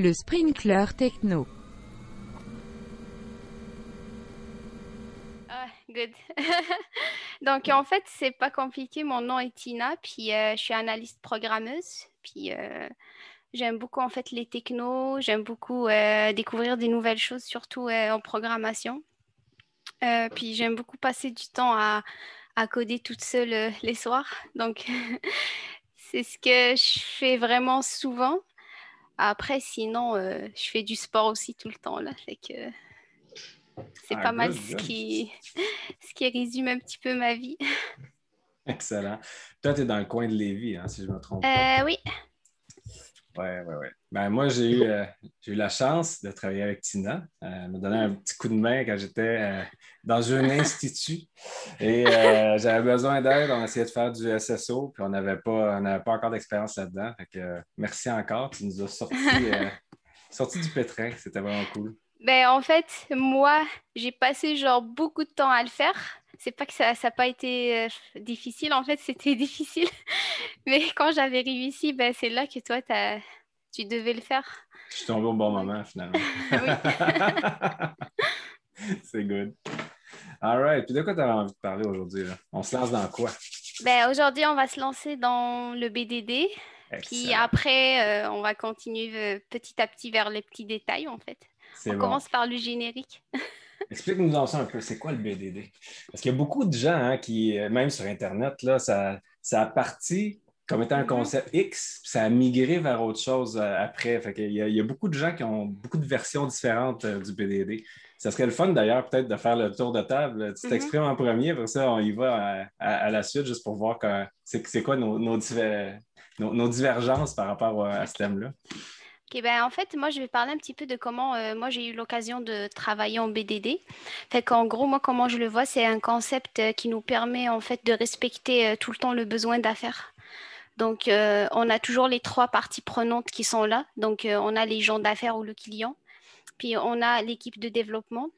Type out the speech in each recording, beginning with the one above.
Le sprinkler techno. Ah, good. Donc, en fait, c'est pas compliqué. Mon nom est Tina, puis euh, je suis analyste programmeuse. Puis, euh, j'aime beaucoup, en fait, les technos. J'aime beaucoup euh, découvrir des nouvelles choses, surtout en programmation. puis, j'aime beaucoup passer du temps à, à coder toute seule les soirs. Donc, c'est ce que je fais vraiment souvent. Après, sinon, je fais du sport aussi tout le temps. Là, fait que c'est Ah, pas mal ce good. qui, ce qui résume un petit peu ma vie. Excellent. Toi, tu es dans le coin de Lévis, hein, si je ne me trompe pas. Euh, oui, Oui, oui, oui. Ben, moi, j'ai eu, euh, eu la chance de travailler avec Tina. Euh, elle m'a donné un petit coup de main quand j'étais euh, dans un institut. Et euh, j'avais besoin d'aide. On essayait de faire du SSO, puis on n'avait pas, on pas encore d'expérience là-dedans. Euh, merci encore. Tu nous as sorti, euh, sorti du pétrin. C'était vraiment cool. Ben, en fait, moi, j'ai passé genre beaucoup de temps à le faire. C'est pas que ça n'a pas été euh, difficile, en fait, c'était difficile. Mais quand j'avais réussi, ben, c'est là que toi, tu devais le faire. Je suis tombé au bon moment, finalement. C'est good. All right. Puis de quoi tu avais envie de parler aujourd'hui? On se lance dans quoi? Ben, aujourd'hui, on va se lancer dans le BDD. Puis Excellent. après, euh, on va continuer euh, petit à petit vers les petits détails, en fait. On bon. commence par le générique. Explique-nous dans ça un peu, c'est quoi le BDD? Parce qu'il y a beaucoup de gens hein, qui, euh, même sur Internet, là, ça, ça a parti comme étant un Mhm. concept X, puis ça a migré vers autre chose euh, après. Fait qu'il y, a, il y a beaucoup de gens qui ont beaucoup de versions différentes euh, du BDD. Ça serait le fun d'ailleurs, peut-être, de faire le tour de table. Tu Mhm. t'exprimes en premier, après ça, on y va à, à- à la suite, juste pour voir c'est quoi nos, nos, diver- nos- nos divergences par rapport à, à ce thème-là. Ok, ben, en fait, moi, je vais parler un petit peu de comment euh, moi j'ai eu l'occasion de travailler en BDD. Fait qu'en gros, moi, comment je le vois, c'est un concept euh, qui nous permet en fait de respecter euh, tout le temps le besoin d'affaires. Donc, on a toujours les trois parties prenantes qui sont là. Donc, on a les gens d'affaires ou le client, puis on a l'équipe de développement,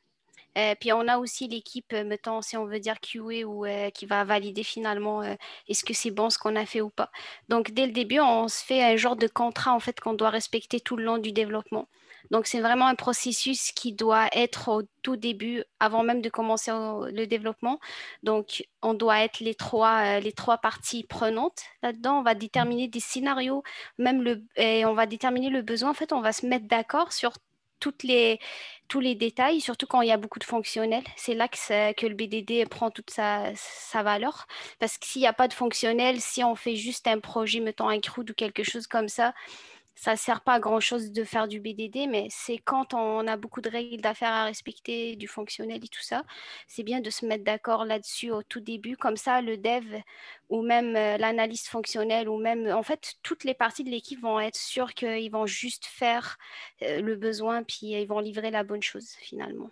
euh, puis on a aussi l'équipe, euh, mettons, si on veut dire QA ou euh, qui va valider finalement est-ce que c'est bon ce qu'on a fait ou pas. Donc, dès le début, on se fait un genre de contrat en fait qu'on doit respecter tout le long du développement. Donc, c'est vraiment un processus qui doit être au tout début, avant même de commencer le développement. Donc, on doit être les trois, les trois parties prenantes là-dedans. On va déterminer des scénarios, même le, et on va déterminer le besoin. En fait, on va se mettre d'accord sur toutes les, tous les détails, surtout quand il y a beaucoup de fonctionnels. C'est là que, que le BDD prend toute sa, sa valeur. Parce que s'il n'y a pas de fonctionnel, si on fait juste un projet, mettons un CRUD ou quelque chose comme ça, ça sert pas à grand-chose de faire du BDD, mais c'est quand on a beaucoup de règles d'affaires à respecter, du fonctionnel et tout ça, c'est bien de se mettre d'accord là-dessus au tout début. Comme ça, le dev ou même euh, l'analyste fonctionnelle ou même, en fait, toutes les parties de l'équipe vont être sûres qu'ils vont juste faire euh, le besoin, puis ils vont livrer la bonne chose finalement.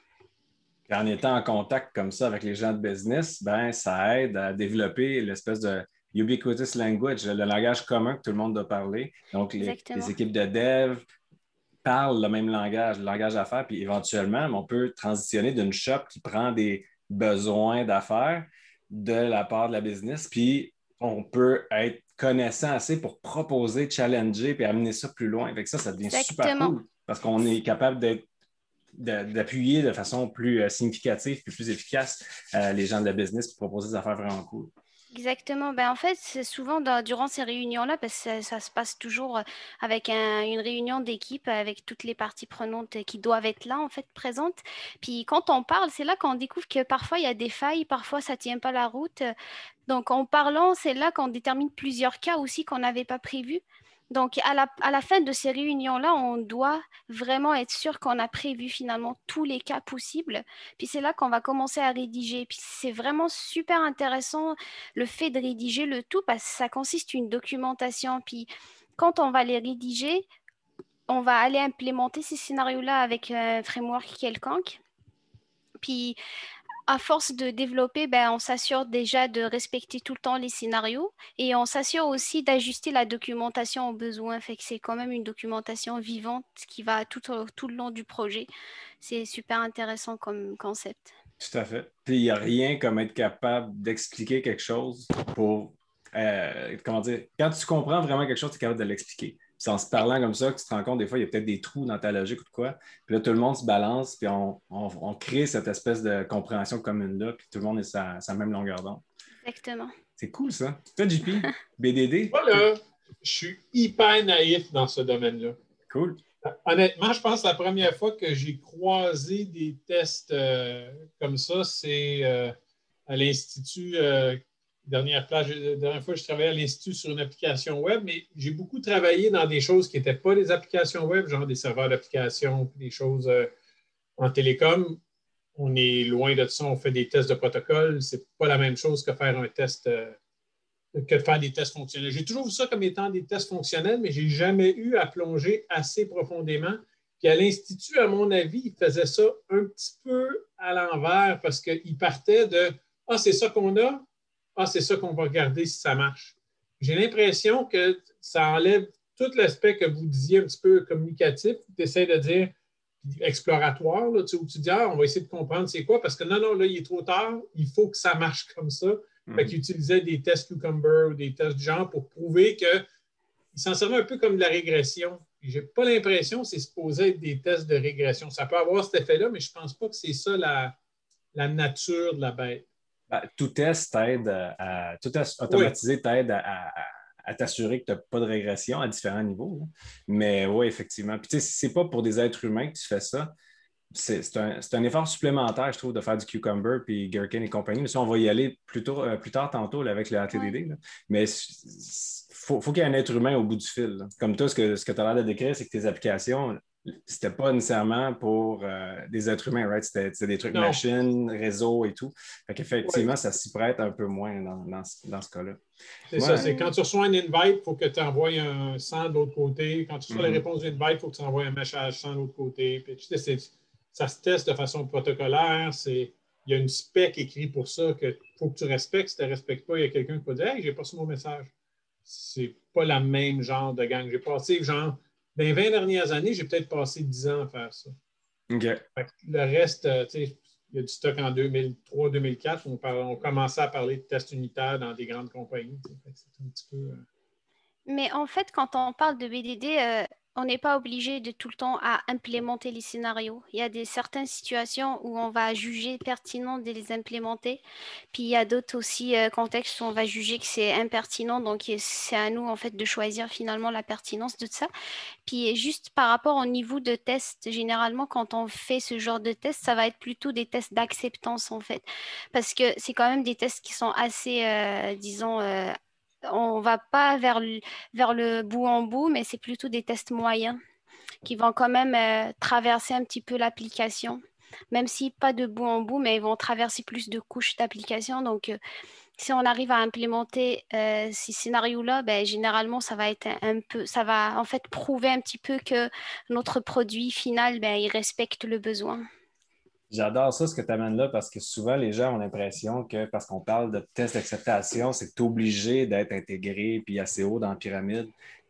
En étant en contact comme ça avec les gens de business, ben, ça aide à développer l'espèce de ubiquitous language, le langage commun que tout le monde doit parler. Donc, les, équipes de dev parlent le même langage, le langage d'affaires, puis éventuellement, on peut transitionner d'une shop qui prend des besoins d'affaires de la part de la business, puis on peut être connaissant assez pour proposer, challenger, puis amener ça plus loin. Que ça, ça devient super cool parce qu'on est capable d'être d'appuyer de façon plus euh, significative puis plus efficace euh, les gens de la business pour proposer des affaires vraiment cool. Exactement. Ben, en fait, c'est souvent durant ces réunions-là, parce que ça, se passe toujours euh, avec un- une réunion d'équipe avec toutes les parties prenantes euh, qui doivent être là, en fait, présentes. Puis quand on parle, c'est là qu'on découvre que parfois il y a des failles, parfois ça tient pas la route. Donc en parlant, c'est là qu'on détermine plusieurs cas aussi qu'on n'avait pas prévus. Donc à la, à la fin de ces réunions-là, on doit vraiment être sûr qu'on a prévu finalement tous les cas possibles. Puis c'est là qu'on va commencer à rédiger. Puis c'est vraiment super intéressant le fait de rédiger le tout parce que ça consiste une documentation. Puis quand on va les rédiger, on va aller implémenter ces scénarios-là avec un framework quelconque. Puis à force de développer, ben, on s'assure déjà de respecter tout le temps les scénarios et on s'assure aussi d'ajuster la documentation aux besoins. Fait que c'est quand même une documentation vivante qui va tout, le long du projet. C'est super intéressant comme concept. Tout à fait. Il n'y a rien comme être capable d'expliquer quelque chose pour. euh, comment dire? Quand tu comprends vraiment quelque chose, tu es capable de l'expliquer. C'est en se parlant comme ça que tu te rends compte, des fois, il y a peut-être des trous dans ta logique ou de quoi. Puis là, tout le monde se balance, puis on, crée cette espèce de compréhension commune-là, puis tout le monde est sa, sa même longueur d'onde. Exactement. C'est cool, ça. Toi, JP, BDD? Voilà. Je suis hyper naïf dans ce domaine-là. Cool. Honnêtement, je pense que la première fois que j'ai croisé des tests euh, comme ça, c'est euh, à l'Institut, euh, dernière, plage, dernière fois je travaillais à l'Institut sur une application web, mais j'ai beaucoup travaillé dans des choses qui n'étaient pas des applications web, genre des serveurs d'application, des choses en télécom. On est loin de ça, on fait des tests de protocole. Ce n'est pas la même chose que faire un test que de faire des tests fonctionnels. J'ai toujours vu ça comme étant des tests fonctionnels, mais je n'ai jamais eu à plonger assez profondément. Puis à l'Institut, à mon avis, ils faisaient ça un petit peu à l'envers parce qu'ils partaient de Ah, c'est ça qu'on a, ah, c'est ça qu'on va regarder si ça marche. J'ai l'impression que ça enlève tout l'aspect que vous disiez un petit peu communicatif, tu essaies de dire exploratoire, là, où tu dis Ah, on va essayer de comprendre c'est quoi, parce que non, non, là, il est trop tard, il faut que ça marche comme ça. Fait mhm. utilisaient des tests Cucumber ou des tests du genre pour prouver qu'ils s'en servaient un peu comme de la régression. Je n'ai pas l'impression que c'est supposé être des tests de régression. Ça peut avoir cet effet-là, mais je ne pense pas que c'est ça la, nature de la bête. Ben, tout test t'aide à, tout test automatisé t'aide à, t'assurer que tu n'as pas de régression à différents niveaux. Mais oui, effectivement. Puis tu sais, c'est pas pour des êtres humains que tu fais ça c'est un, effort supplémentaire, je trouve, de faire du Cucumber puis Gherkin et compagnie. Mais ça, on va y aller plus, euh, plus tard tantôt avec le ATDD. Mais il faut, qu'il y ait un être humain au bout du fil. Comme toi, ce que, ce que tu as l'air de décrire, c'est que tes applications, c'était pas nécessairement pour euh, des êtres humains, right? C'était des trucs machines, réseau et tout. Fait qu'effectivement, ça s'y prête un peu moins dans, ce cas-là. C'est ça, c'est quand tu reçois un invite, il faut que tu envoies un 100 de l'autre côté. Quand tu reçois la mm-hmm. réponse d'invite, il faut que tu envoies un message 100 de l'autre côté. Puis, tu sais, ça se teste de façon protocolaire. il y a une spec écrite pour ça qu'il faut que tu respectes. Si tu ne respectes pas, il y a quelqu'un qui va dire Hey, j'ai pas reçu mon message. C'est pas la même genre de gang. J'ai passé, genre, dans les 20 dernières années, j'ai peut-être passé 10 ans à faire ça. Le reste, euh, tu sais, il y a du stock en 2003-2004. On, on, commençait à parler de tests unitaires dans des grandes compagnies. Euh, Mais en fait, quand on parle de BDD, euh, on n'est pas obligé de tout le temps à implémenter les scénarios. Il y a des certaines situations où on va juger pertinent de les implémenter. Puis il y a d'autres aussi euh, contextes où on va juger que c'est impertinent. Donc c'est à nous en fait de choisir finalement la pertinence de ça. Puis juste par rapport au niveau de test, généralement quand on fait ce genre de test, ça va être plutôt des tests d'acceptance en fait, parce que c'est quand même des tests qui sont assez, euh, disons, euh, on va pas vers le, bout en bout, mais c'est plutôt des tests moyens qui vont quand même euh, traverser un petit peu l'application, même si pas de bout en bout, mais ils vont traverser plus de couches d'application. Donc, euh, si on arrive à implémenter euh, ces scénarios-là, ben, généralement, ça va être un, peu, ça va en fait prouver un petit peu que notre produit final, ben, il respecte le besoin. J'adore ça, ce que tu amènes là, parce que souvent, les gens ont l'impression que parce qu'on parle de test d'acceptation, c'est obligé d'être intégré puis assez haut dans la pyramide.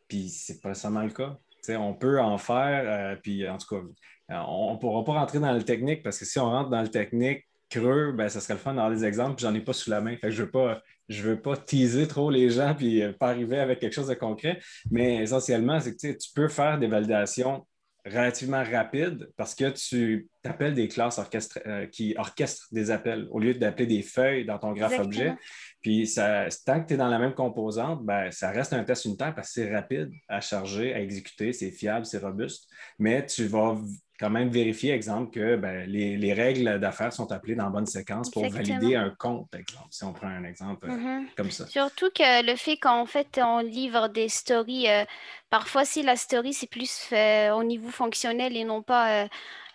Puis c'est pas seulement le cas. on peut en faire, euh, puis en tout cas, on ne pourra pas rentrer dans le technique parce que si on rentre dans le technique creux, ben, ça serait le fun d'avoir des exemples, puis j'en ai pas sous la main. Fait que je ne veux, pas, veux pas teaser trop les gens puis euh, pas arriver avec quelque chose de concret. Mais essentiellement, c'est que tu peux faire des validations relativement rapide parce que tu appelles des classes euh, qui orchestrent des appels au lieu d'appeler des feuilles dans ton graphe objet. Puis ça, tant que tu es dans la même composante, ben, ça reste un test unitaire parce que c'est rapide à charger, à exécuter, c'est fiable, c'est robuste, mais tu vas quand même vérifier, exemple, que ben, les, règles d'affaires sont appelées dans bonne séquence pour valider un compte, exemple, si on prend un exemple euh, mm-hmm. comme ça. Surtout que le fait qu'en fait, on livre des stories, euh, parfois, si la story, c'est plus fait au niveau fonctionnel et non pas... Euh,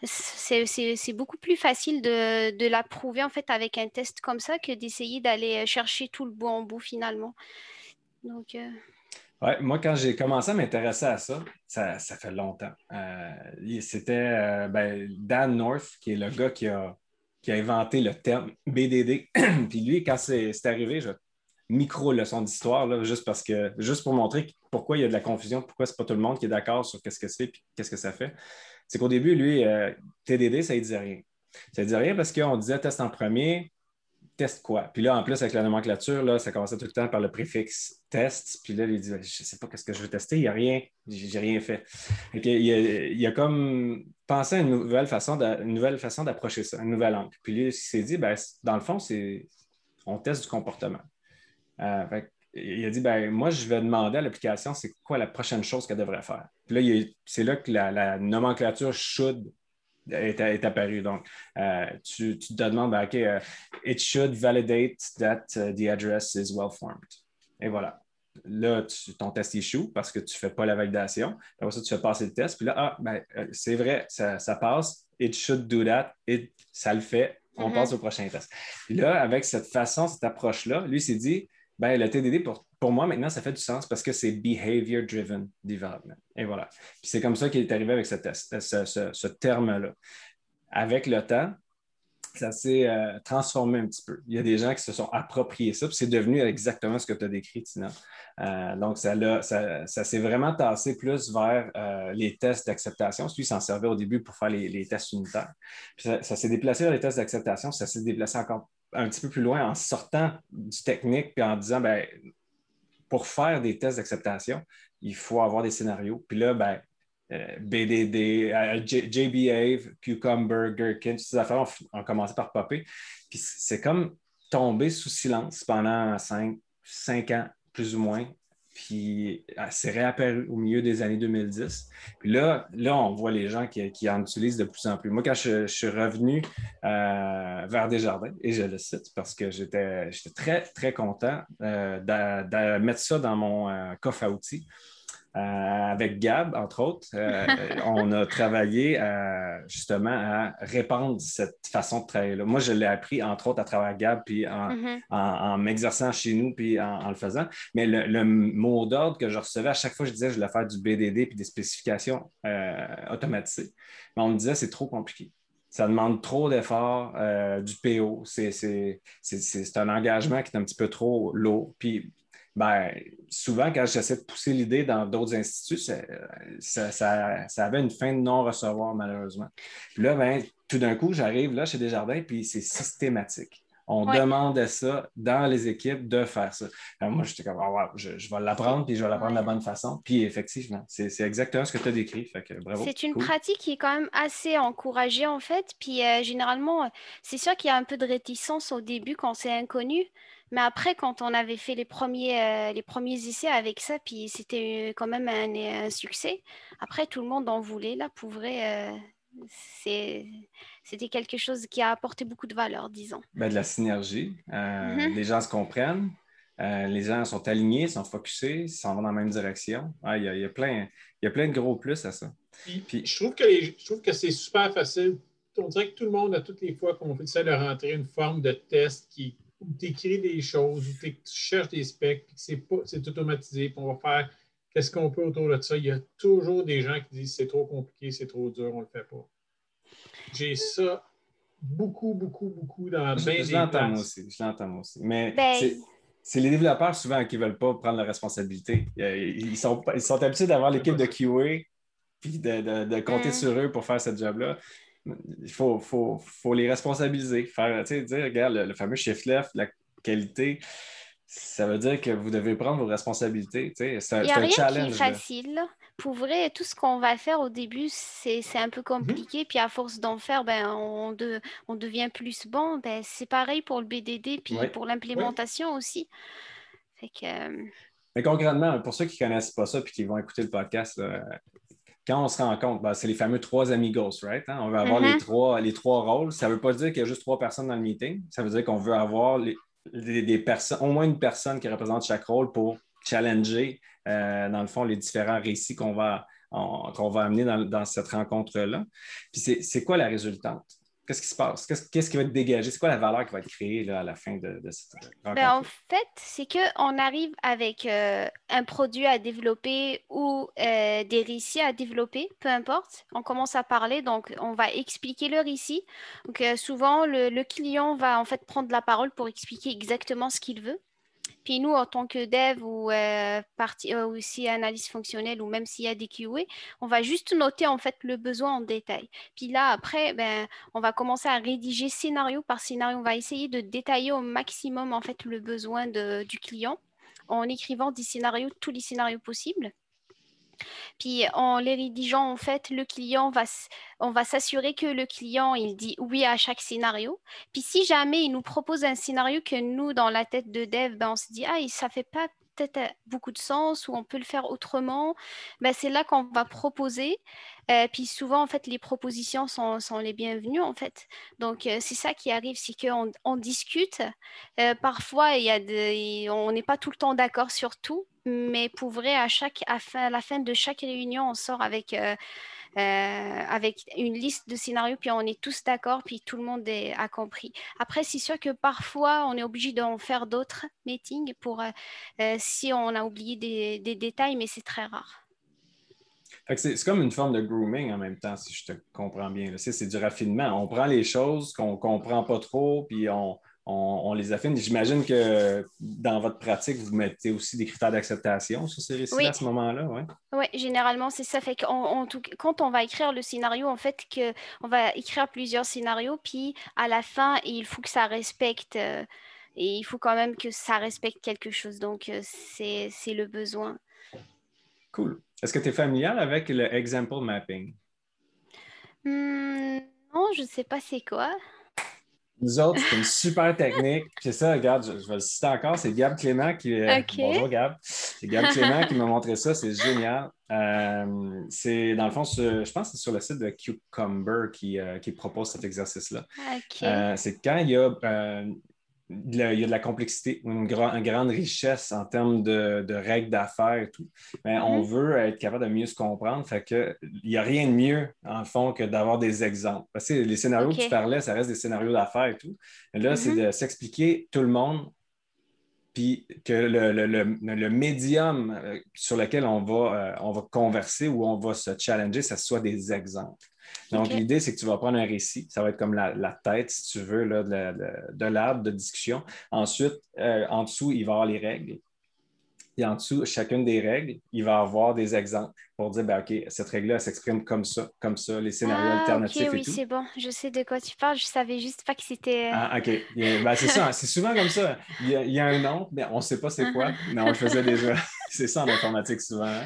c'est beaucoup plus facile de, de la prouver en fait avec un test comme ça que d'essayer d'aller chercher tout le bout en bout finalement. Donc moi, quand j'ai commencé à m'intéresser à ça, ça, fait longtemps. Euh, c'était euh, ben, Dan North, qui est le gars qui a, qui a inventé le terme BDD. Puis lui, quand c'est arrivé, je micro-leçon d'histoire, juste parce que, juste pour montrer pourquoi il y a de la confusion, pourquoi c'est pas tout le monde qui est d'accord sur qu'est-ce que c'est et qu'est-ce que ça fait. C'est qu'au début, lui, euh, TDD, ça ne disait rien. Ça ne disait rien parce qu'on disait test en premier, quoi? Puis là, en plus, avec la nomenclature, là, ça commençait tout le temps par le préfixe test. Puis là, il dit, je sais pas qu'est-ce que je veux tester, il n'y a rien, j'ai rien fait. il, a, a comme pensé à une nouvelle façon d'approcher ça, une nouvelle angle. Puis lui, il s'est dit, ben, dans le fond, c'est on teste du comportement. Euh, il a dit, ben, moi, je vais demander à l'application, c'est quoi la prochaine chose qu'elle devrait faire. Puis là, c'est là que la, nomenclature should est, apparue. Donc, euh, tu, te demandes, ben, OK, euh, it should validate that uh, the address is well formed. Et voilà. Là, ton test échoue parce que tu ne fais pas la validation. Après ça, tu fais passer le test. Puis là, ah, ben, c'est vrai, ça, passe. It should do that. ça le fait. On mm-hmm. passe au prochain test. Puis là, avec cette façon, cette approche-là, lui s'est dit, ben, le TDD, pour, pour moi, maintenant, ça fait du sens parce que c'est Behavior Driven Development. Et voilà. Puis c'est comme ça qu'il est arrivé avec ce, test, ce, terme-là. Avec le temps, ça s'est euh, transformé un petit peu. Il y a des gens qui se sont appropriés ça, puis c'est devenu exactement ce que tu as décrit, Tina. Euh, donc, ça, ça, ça s'est vraiment tassé plus vers euh, les tests d'acceptation. Lui, s'en servait au début pour faire les, tests unitaires. Puis ça, ça s'est déplacé vers les tests d'acceptation, ça s'est déplacé encore un petit peu plus loin en sortant du technique puis en disant, ben, pour faire des tests d'acceptation, il faut avoir des scénarios. Puis là, ben, euh, BDD, euh, JBA, Cucumber, Gherkin, toutes ces affaires ont, commencé par popper. Puis c'est comme tomber sous silence pendant cinq, cinq ans, plus ou moins. Puis c'est réapparu au milieu des années 2010. Puis là, là on voit les gens qui, en utilisent de plus en plus. Moi, quand je, suis revenu euh, vers Desjardins, et je le cite parce que j'étais très, très content euh, de, mettre ça dans mon euh, coffre à outils. Euh, avec Gab, entre autres, euh, on a travaillé euh, justement à répandre cette façon de travailler-là. Moi, je l'ai appris, entre autres, à travers Gab, puis en, mm-hmm. m'exerçant chez nous, puis en, le faisant. Mais le, mot d'ordre que je recevais, à chaque fois, je disais je voulais faire du BDD puis des spécifications automatisées. Mais on me disait c'est trop compliqué ça demande trop d'efforts, du PO. C'est un engagement qui est un petit peu trop lourd. Puis ben, souvent, quand j'essaie de pousser l'idée dans d'autres instituts, ça, ça, avait une fin de non-recevoir, malheureusement. Puis là, ben, tout d'un coup, j'arrive là chez Desjardins, puis c'est systématique. On demandait ça dans les équipes de faire ça. moi, j'étais comme, ah, je, vais l'apprendre, puis je vais l'apprendre de la bonne façon. Puis effectivement, c'est exactement ce que tu as décrit. C'est une pratique qui est quand même assez encouragée, en fait. Puis euh, généralement, c'est sûr qu'il y a un peu de réticence au début quand c'est inconnu. Mais après, quand on avait fait les premiers, euh, les premiers essais avec ça, puis c'était quand même un, succès. Après, tout le monde en voulait. Là, pour vrai, euh, c'était quelque chose qui a apporté beaucoup de valeur, disons. Ben, de la synergie. Euh, mm-hmm. Les gens se comprennent. les gens sont alignés, sont focusés, s'en vont dans la même direction. Il y, a, plein, y a plein de gros plus à ça. Puis, je trouve que, je trouve que c'est super facile. On dirait que tout le monde, à toutes les fois qu'on essaie de rentrer une forme de test qui, où tu écris des choses, où tu cherches des specs, puis c'est automatisé, puis on va faire qu'est-ce qu'on peut autour de ça. Il y a toujours des gens qui disent c'est trop compliqué, c'est trop dur, on ne le fait pas. J'ai ça beaucoup, beaucoup, beaucoup dans je, bien je l'entends aussi, je l'entends aussi. Mais ben, c'est les développeurs souvent qui ne veulent pas prendre la responsabilité. Ils sont, ils sont habitués d'avoir l'équipe de QA puis de, compter mm. sur eux pour faire ce job-là il faut, faut, faut, les responsabiliser. Faire, dire, regarde, le, fameux shift left, la qualité, ça veut dire que vous devez prendre vos responsabilités. C'est un, rien challenge. Qui est facile. Pour vrai, tout ce qu'on va faire au début, c'est un peu compliqué. Mhm. Puis à force d'en faire, ben, on, on devient plus bon. Ben, c'est pareil pour le BDD, puis pour l'implémentation aussi. Fait que, euh, Mais concrètement, pour ceux qui ne connaissent pas ça et qui vont écouter le podcast, quand on se rend compte, ben, c'est les fameux trois amigos, right? Hein? On veut avoir les, mm-hmm. trois, les trois rôles. Ça ne veut pas dire qu'il y a juste trois personnes dans le meeting. Ça veut dire qu'on veut avoir des personnes, au moins une personne qui représente chaque rôle pour challenger, euh, dans le fond, les différents récits qu'on va, qu'on va amener dans, dans cette rencontre-là. Puis c'est quoi la résultante? Qu'est-ce qui se passe? Qu'est-ce, qui va être dégagé? C'est quoi la valeur qui va être créée à la fin de, cette rencontre? Ben, en fait, c'est qu'on arrive avec euh, un produit à développer ou euh, des récits à développer, peu importe. On commence à parler, donc on va expliquer le récit. Donc, euh, souvent, le, client va en fait prendre la parole pour expliquer exactement ce qu'il veut. Puis nous, en tant que dev ou euh, partie, euh, aussi analyse fonctionnelle ou même s'il y a des QA, on va juste noter en fait le besoin en détail. Puis là, après, ben, on va commencer à rédiger scénario par scénario. On va essayer de détailler au maximum en fait le besoin du client en écrivant des scénarios, tous les scénarios possibles. Puis en les rédigeant, en fait, le client va, on va s'assurer que le client, il dit oui à chaque scénario. Puis si jamais il nous propose un scénario que nous, dans la tête de dev, ben, on se dit, ah, ça fait pas peut-être euh, beaucoup de sens ou on peut le faire autrement, ben, c'est là qu'on va proposer. Euh, puis souvent, en fait, les propositions sont, les bienvenues, en fait. Donc, euh, c'est ça qui arrive, c'est qu'on on discute. parfois, il y a on n'est pas tout le temps d'accord sur tout, mais pour vrai, à, chaque, à, la fin de chaque réunion, on sort avec... avec une liste de scénarios, puis on est tous d'accord, puis tout le monde a compris. Après, c'est sûr que parfois, on est obligé d'en faire d'autres meetings pour si on a oublié des, des détails, mais c'est très rare. C'est comme une forme de grooming en même temps, si je te comprends bien. C'est du raffinement. On prend les choses qu'on ne comprend pas trop, puis on, on, les affine. J'imagine que dans votre pratique, vous mettez aussi des critères d'acceptation sur ces récits à ce moment-là. Oui, ouais, généralement, c'est ça. Fait quand on va écrire le scénario, en fait, que, on va écrire plusieurs scénarios, puis à la fin, il faut que ça respecte. Euh, et il faut quand même que ça respecte quelque chose. Donc, euh, c'est le besoin. Cool. Est-ce que tu es familial avec le example mapping? Hmm, non, je ne sais pas c'est quoi. Nous autres, c'est une super technique. C'est ça, regarde, je, vais le citer encore. C'est Gab Clément qui. Euh, bonjour Gab. C'est Gab Clément qui m'a montré ça. C'est génial. Euh, c'est dans le fond, je pense que c'est sur le site de Cucumber qui, euh, qui propose cet exercice-là. c'est quand il y a il y a de la complexité, une, grande richesse en termes de, règles d'affaires et tout. Mais on mhm. veut être capable de mieux se comprendre. Fait que il n'y a rien de mieux, en fond, que d'avoir des exemples. Parce que les scénarios que tu parlais, ça reste des scénarios d'affaires et tout. là, c'est mhm. de s'expliquer tout le monde puis que le, médium euh, sur lequel on va, euh, on va converser ou on va se challenger, ça soit des exemples. Donc, l'idée, c'est que tu vas prendre un récit. Ça va être comme la, tête, si tu veux, là, de, l'arbre de discussion. Ensuite, euh, en dessous, il va y avoir les règles. Et en dessous, chacune des règles, il va avoir des exemples pour dire, ben, OK, cette règle-là, s'exprime comme ça, comme ça, les scénarios ah, alternatifs oui, c'est bon, je sais de quoi tu parles, je savais juste pas que c'était... Euh, ah, OK. Ben, c'est ça, c'est souvent comme ça. Il y, a, un nom, mais on ne sait pas c'est quoi, mais on le faisait déjà. c'est ça en informatique souvent. Hein.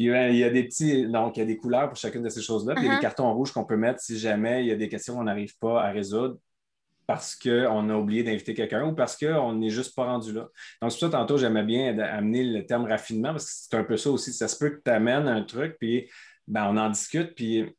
Puis il y a des petits, donc il y a des couleurs pour chacune de ces choses-là. Puis il y a des uh-huh. cartons rouges qu'on peut mettre si jamais il y a des questions qu'on n'arrive pas à résoudre parce qu'on a oublié d'inviter quelqu'un ou parce qu'on n'est juste pas rendu là. Donc, c'est pour ça, tantôt, j'aimais bien amener le terme raffinement parce que c'est un peu ça aussi. Ça se peut que tu amènes un truc, puis ben, on en discute, puis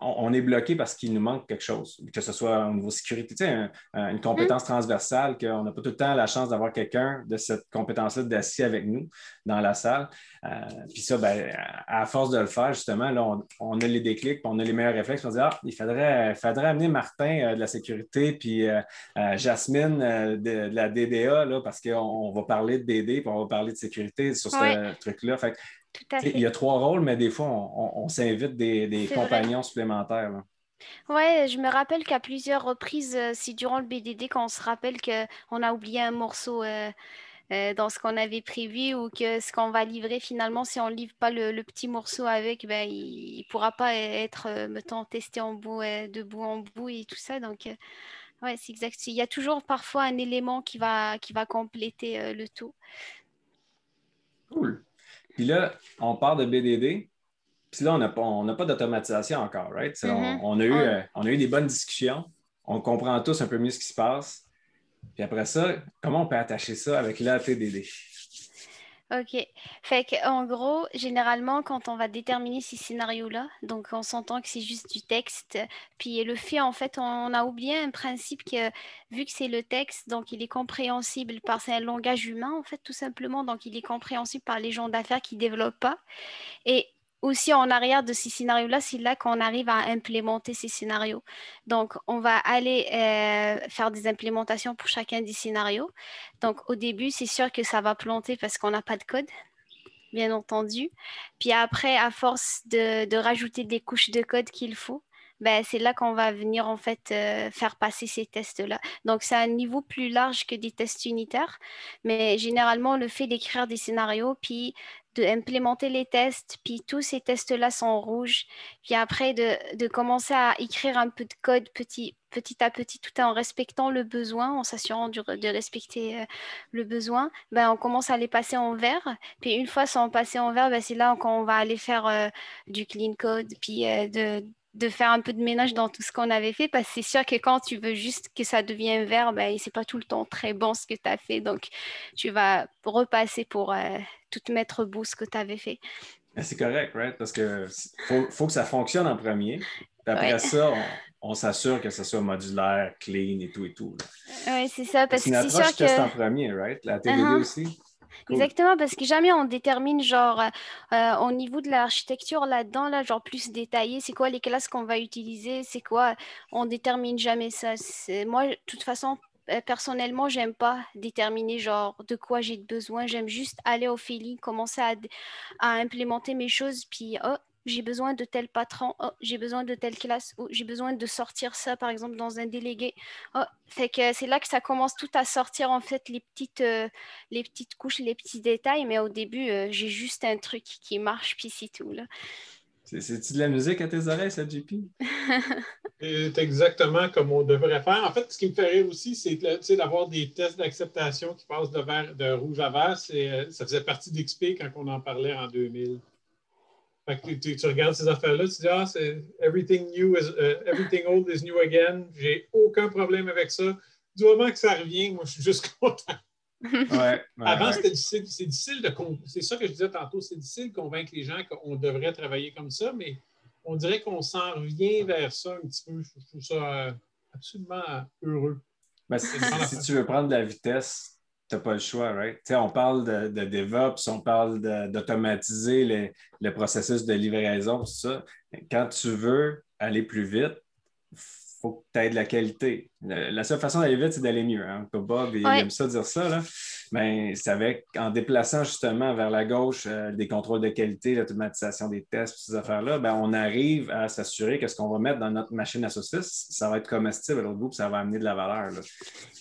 on, est bloqué parce qu'il nous manque quelque chose, que ce soit au niveau sécurité, tu sais, une compétence transversale, qu'on n'a pas tout le temps la chance d'avoir quelqu'un de cette compétence-là d'assis avec nous dans la salle. Euh, puis ça, ben, à force de le faire, justement, là, on, a les déclics, on a les meilleurs réflexes. On se dit, ah, il faudrait, faudrait amener Martin euh, de la sécurité, puis euh, Jasmine de, la DDA, là, parce qu'on va parler de DD, puis on va parler de sécurité sur ce truc-là. Fait il y a trois rôles, mais des fois, on, s'invite des, compagnons supplémentaires. Oui, je me rappelle qu'à plusieurs reprises, euh, c'est durant le BDD qu'on se rappelle qu'on a oublié un morceau euh, euh, dans ce qu'on avait prévu ou que ce qu'on va livrer finalement, si on ne livre pas le, petit morceau avec, ben, il ne pourra pas être, mettons, testé en bout, de bout en bout et tout ça. Donc, ouais, c'est exact. Il y a toujours parfois un élément qui va, qui va compléter le tout. Cool. Puis là, on part de BDD. Puis là, on n'a pas, pas d'automatisation encore, right? Mm-hmm. on, a eu, euh, on a eu des bonnes discussions. On comprend tous un peu mieux ce qui se passe. Puis après ça, comment on peut attacher ça avec l'ATDD? Ok. Fait en gros, généralement, quand on va déterminer ces scénarios-là, donc on s'entend que c'est juste du texte, puis le fait, en fait, on a oublié un principe que, vu que c'est le texte, donc il est compréhensible par, c'est un langage humain, en fait, tout simplement, donc il est compréhensible par les gens d'affaires qui ne développent pas. Et aussi en arrière de ces scénarios-là, c'est là, qu'on arrive à implémenter ces scénarios. Donc, on va aller euh, faire des implémentations pour chacun des scénarios. Donc, au début, c'est sûr que ça va planter parce qu'on n'a pas de code, bien entendu. Puis après, à force de, rajouter des couches de code qu'il faut, ben, c'est là qu'on va venir en fait euh, faire passer ces tests-là. Donc, c'est un niveau plus large que des tests unitaires, mais généralement, le fait d'écrire des scénarios, puis d'implémenter les tests, puis tous ces tests-là sont rouges, puis après de, commencer à écrire un peu de code petit, petit à petit, tout en respectant le besoin, en s'assurant de, respecter euh, le besoin, ben, on commence à les passer en vert, puis une fois sont passés en vert, ben, c'est là qu'on va aller faire euh, du clean code, puis de de faire un peu de ménage dans tout ce qu'on avait fait parce que c'est sûr que quand tu veux juste que ça devienne vert, ben, c'est pas tout le temps très bon ce que tu as fait. Donc, tu vas repasser pour euh, tout mettre beau ce que tu avais fait. C'est correct, right? Parce que faut, que ça fonctionne en premier. Puis après ça, on, s'assure que ce soit modulaire, clean et tout et tout. Oui, c'est ça. Parce que c'est sûr que... en premier, right? La TDD uh-huh. aussi? Exactement, parce que jamais on détermine, genre, euh, au niveau de l'architecture là-dedans, là, genre plus détaillé, c'est quoi les classes qu'on va utiliser, c'est quoi, on détermine jamais ça. Moi, de toute façon, euh, personnellement, j'aime pas déterminer, genre, de quoi j'ai besoin. J'aime juste aller au feeling, commencer à, implémenter mes choses, puis, oh, j'ai besoin de tel patron, oh, j'ai besoin de telle classe, ou j'ai besoin de sortir ça, par exemple, dans un délégué. Oh, c'est là que ça commence tout à sortir, en fait, les petites, euh, couches, les petits détails. Mais au début, euh, j'ai juste un truc qui marche, puis c'est tout. Là. C'est-tu de la musique à tes oreilles, ça, JP? c'est exactement comme on devrait faire. En fait, ce qui me fait rire aussi, c'est d'avoir des tests d'acceptation qui passent de, de rouge à vert. Euh, ça faisait partie d'XP quand on en parlait en 2000 tu, regardes ces affaires-là, tu dis Ah, c'est everything new is uh, everything old is new again. J'ai aucun problème avec ça. Du moment que ça revient, moi je suis juste content. Avant, c'était difficile. C'est difficile de c'est ça que je disais tantôt, c'est difficile de convaincre les gens qu'on devrait travailler comme ça, mais on dirait qu'on s'en revient vers ça un petit peu. Je trouve ça euh, absolument heureux. Ben, si tu veux prendre de la vitesse, tu n'as pas le choix, right? on parle de, de, DevOps, on parle d'automatiser le processus de livraison, tout ça. Quand tu veux aller plus vite, faut que tu aies de la qualité. La seule façon d'aller vite, c'est d'aller mieux. Hein? Bob, il aime ça dire ça. Là. Mais c'est avec, en déplaçant justement vers la gauche euh, des contrôles de qualité, l'automatisation des tests, ces affaires-là, ben, on arrive à s'assurer que ce qu'on va mettre dans notre machine à saucisse, ça va être comestible à l'autre bout, ça va amener de la valeur.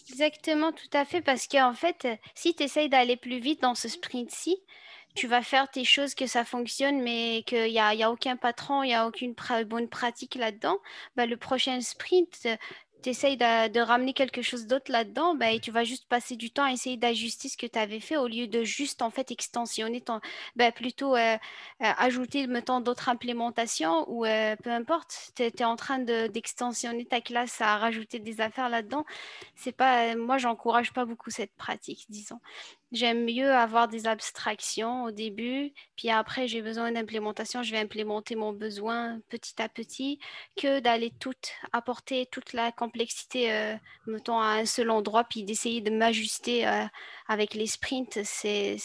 Exactement, tout à fait. Parce qu'en fait, si tu essayes d'aller plus vite dans ce sprint-ci, tu vas faire tes choses que ça fonctionne, mais qu'il n'y a, y a aucun patron, il n'y a aucune bonne pratique là-dedans, bah, le prochain sprint, tu essayes de, ramener quelque chose d'autre là-dedans, ben, et tu vas juste passer du temps à essayer d'ajuster ce que tu avais fait au lieu de juste en fait extensionner ton, ben, plutôt euh, euh, ajouter, mettons, d'autres implémentations ou euh, peu importe, tu es, en train d'extensionner ta classe à rajouter des affaires là-dedans. C'est pas, moi, j'encourage pas beaucoup cette pratique, disons. J'aime mieux avoir des abstractions au début, puis après j'ai besoin d'implémentation, je vais implémenter mon besoin petit à petit, que d'aller tout apporter toute la complexité, euh, mettons, à un seul endroit, puis d'essayer de m'ajuster euh, avec les sprints. C'est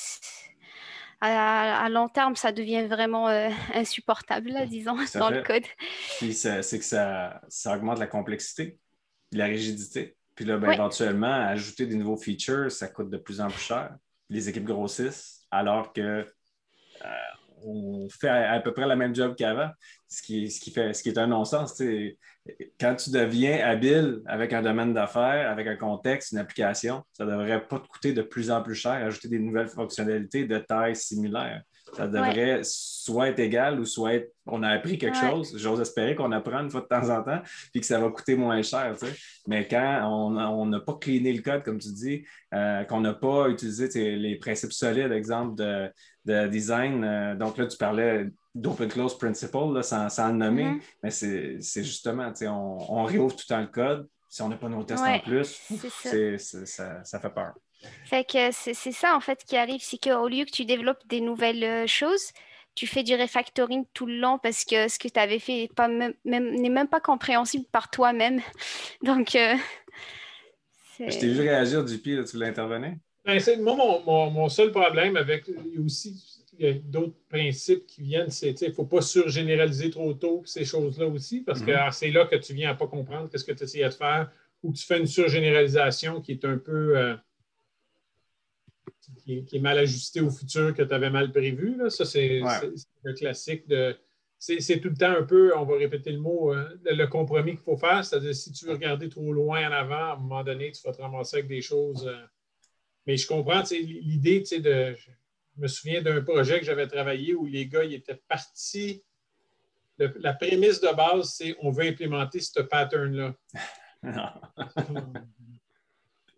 à, long terme, ça devient vraiment euh, insupportable, disons, dans le code. Puis c'est que ça, ça augmente la complexité, la rigidité. Puis là, ben, éventuellement, ajouter des nouveaux features, ça coûte de plus en plus cher. Les équipes grossissent, alors que euh, on fait à, peu près la même job qu'avant, ce qui, ce, qui fait, ce qui est un non-sens. Quand tu deviens habile avec un domaine d'affaires, avec un contexte, une application, ça ne devrait pas te coûter de plus en plus cher ajouter des nouvelles fonctionnalités de taille similaire. Ça devrait soit être égal ou soit être on a appris quelque chose. J'ose espérer qu'on apprend une fois de temps en temps puis que ça va coûter moins cher. Mais quand on n'a pas cleané le code, comme tu dis, euh, qu'on n'a pas utilisé les principes solides, exemple de, design, euh, donc là, tu parlais d'open close principle sans, sans, le nommer, mm-hmm. mais c'est justement, on, on réouvre tout le temps le code. Si on n'a pas nos tests en plus, ça. ça fait peur. Fait que c'est ça en fait qui arrive, c'est qu'au lieu que tu développes des nouvelles euh, choses, tu fais du refactoring tout le long parce que ce que tu avais fait n'est même, même, pas compréhensible par toi-même. Donc, euh, je t'ai vu réagir, du pied, tu voulais intervenir? Ben, moi, mon, seul problème avec. Il y a aussi d'autres principes qui viennent, c'est qu'il ne faut pas surgénéraliser trop tôt ces choses-là aussi, parce que mm-hmm. c'est là que tu viens à ne pas comprendre ce que tu essayais de faire, ou que tu fais une surgénéralisation qui est un peu. Euh, qui est, mal ajusté au futur que tu avais mal prévu. Ça, c'est le classique de c'est tout le temps un peu, on va répéter le mot, euh, le compromis qu'il faut faire. C'est-à-dire, si tu veux regarder trop loin en avant, à un moment donné, tu vas te ramasser avec des choses. Euh, mais je comprends l'idée de. Je me souviens d'un projet que j'avais travaillé où les gars ils étaient partis. la prémisse de base, c'est on veut implémenter ce pattern-là.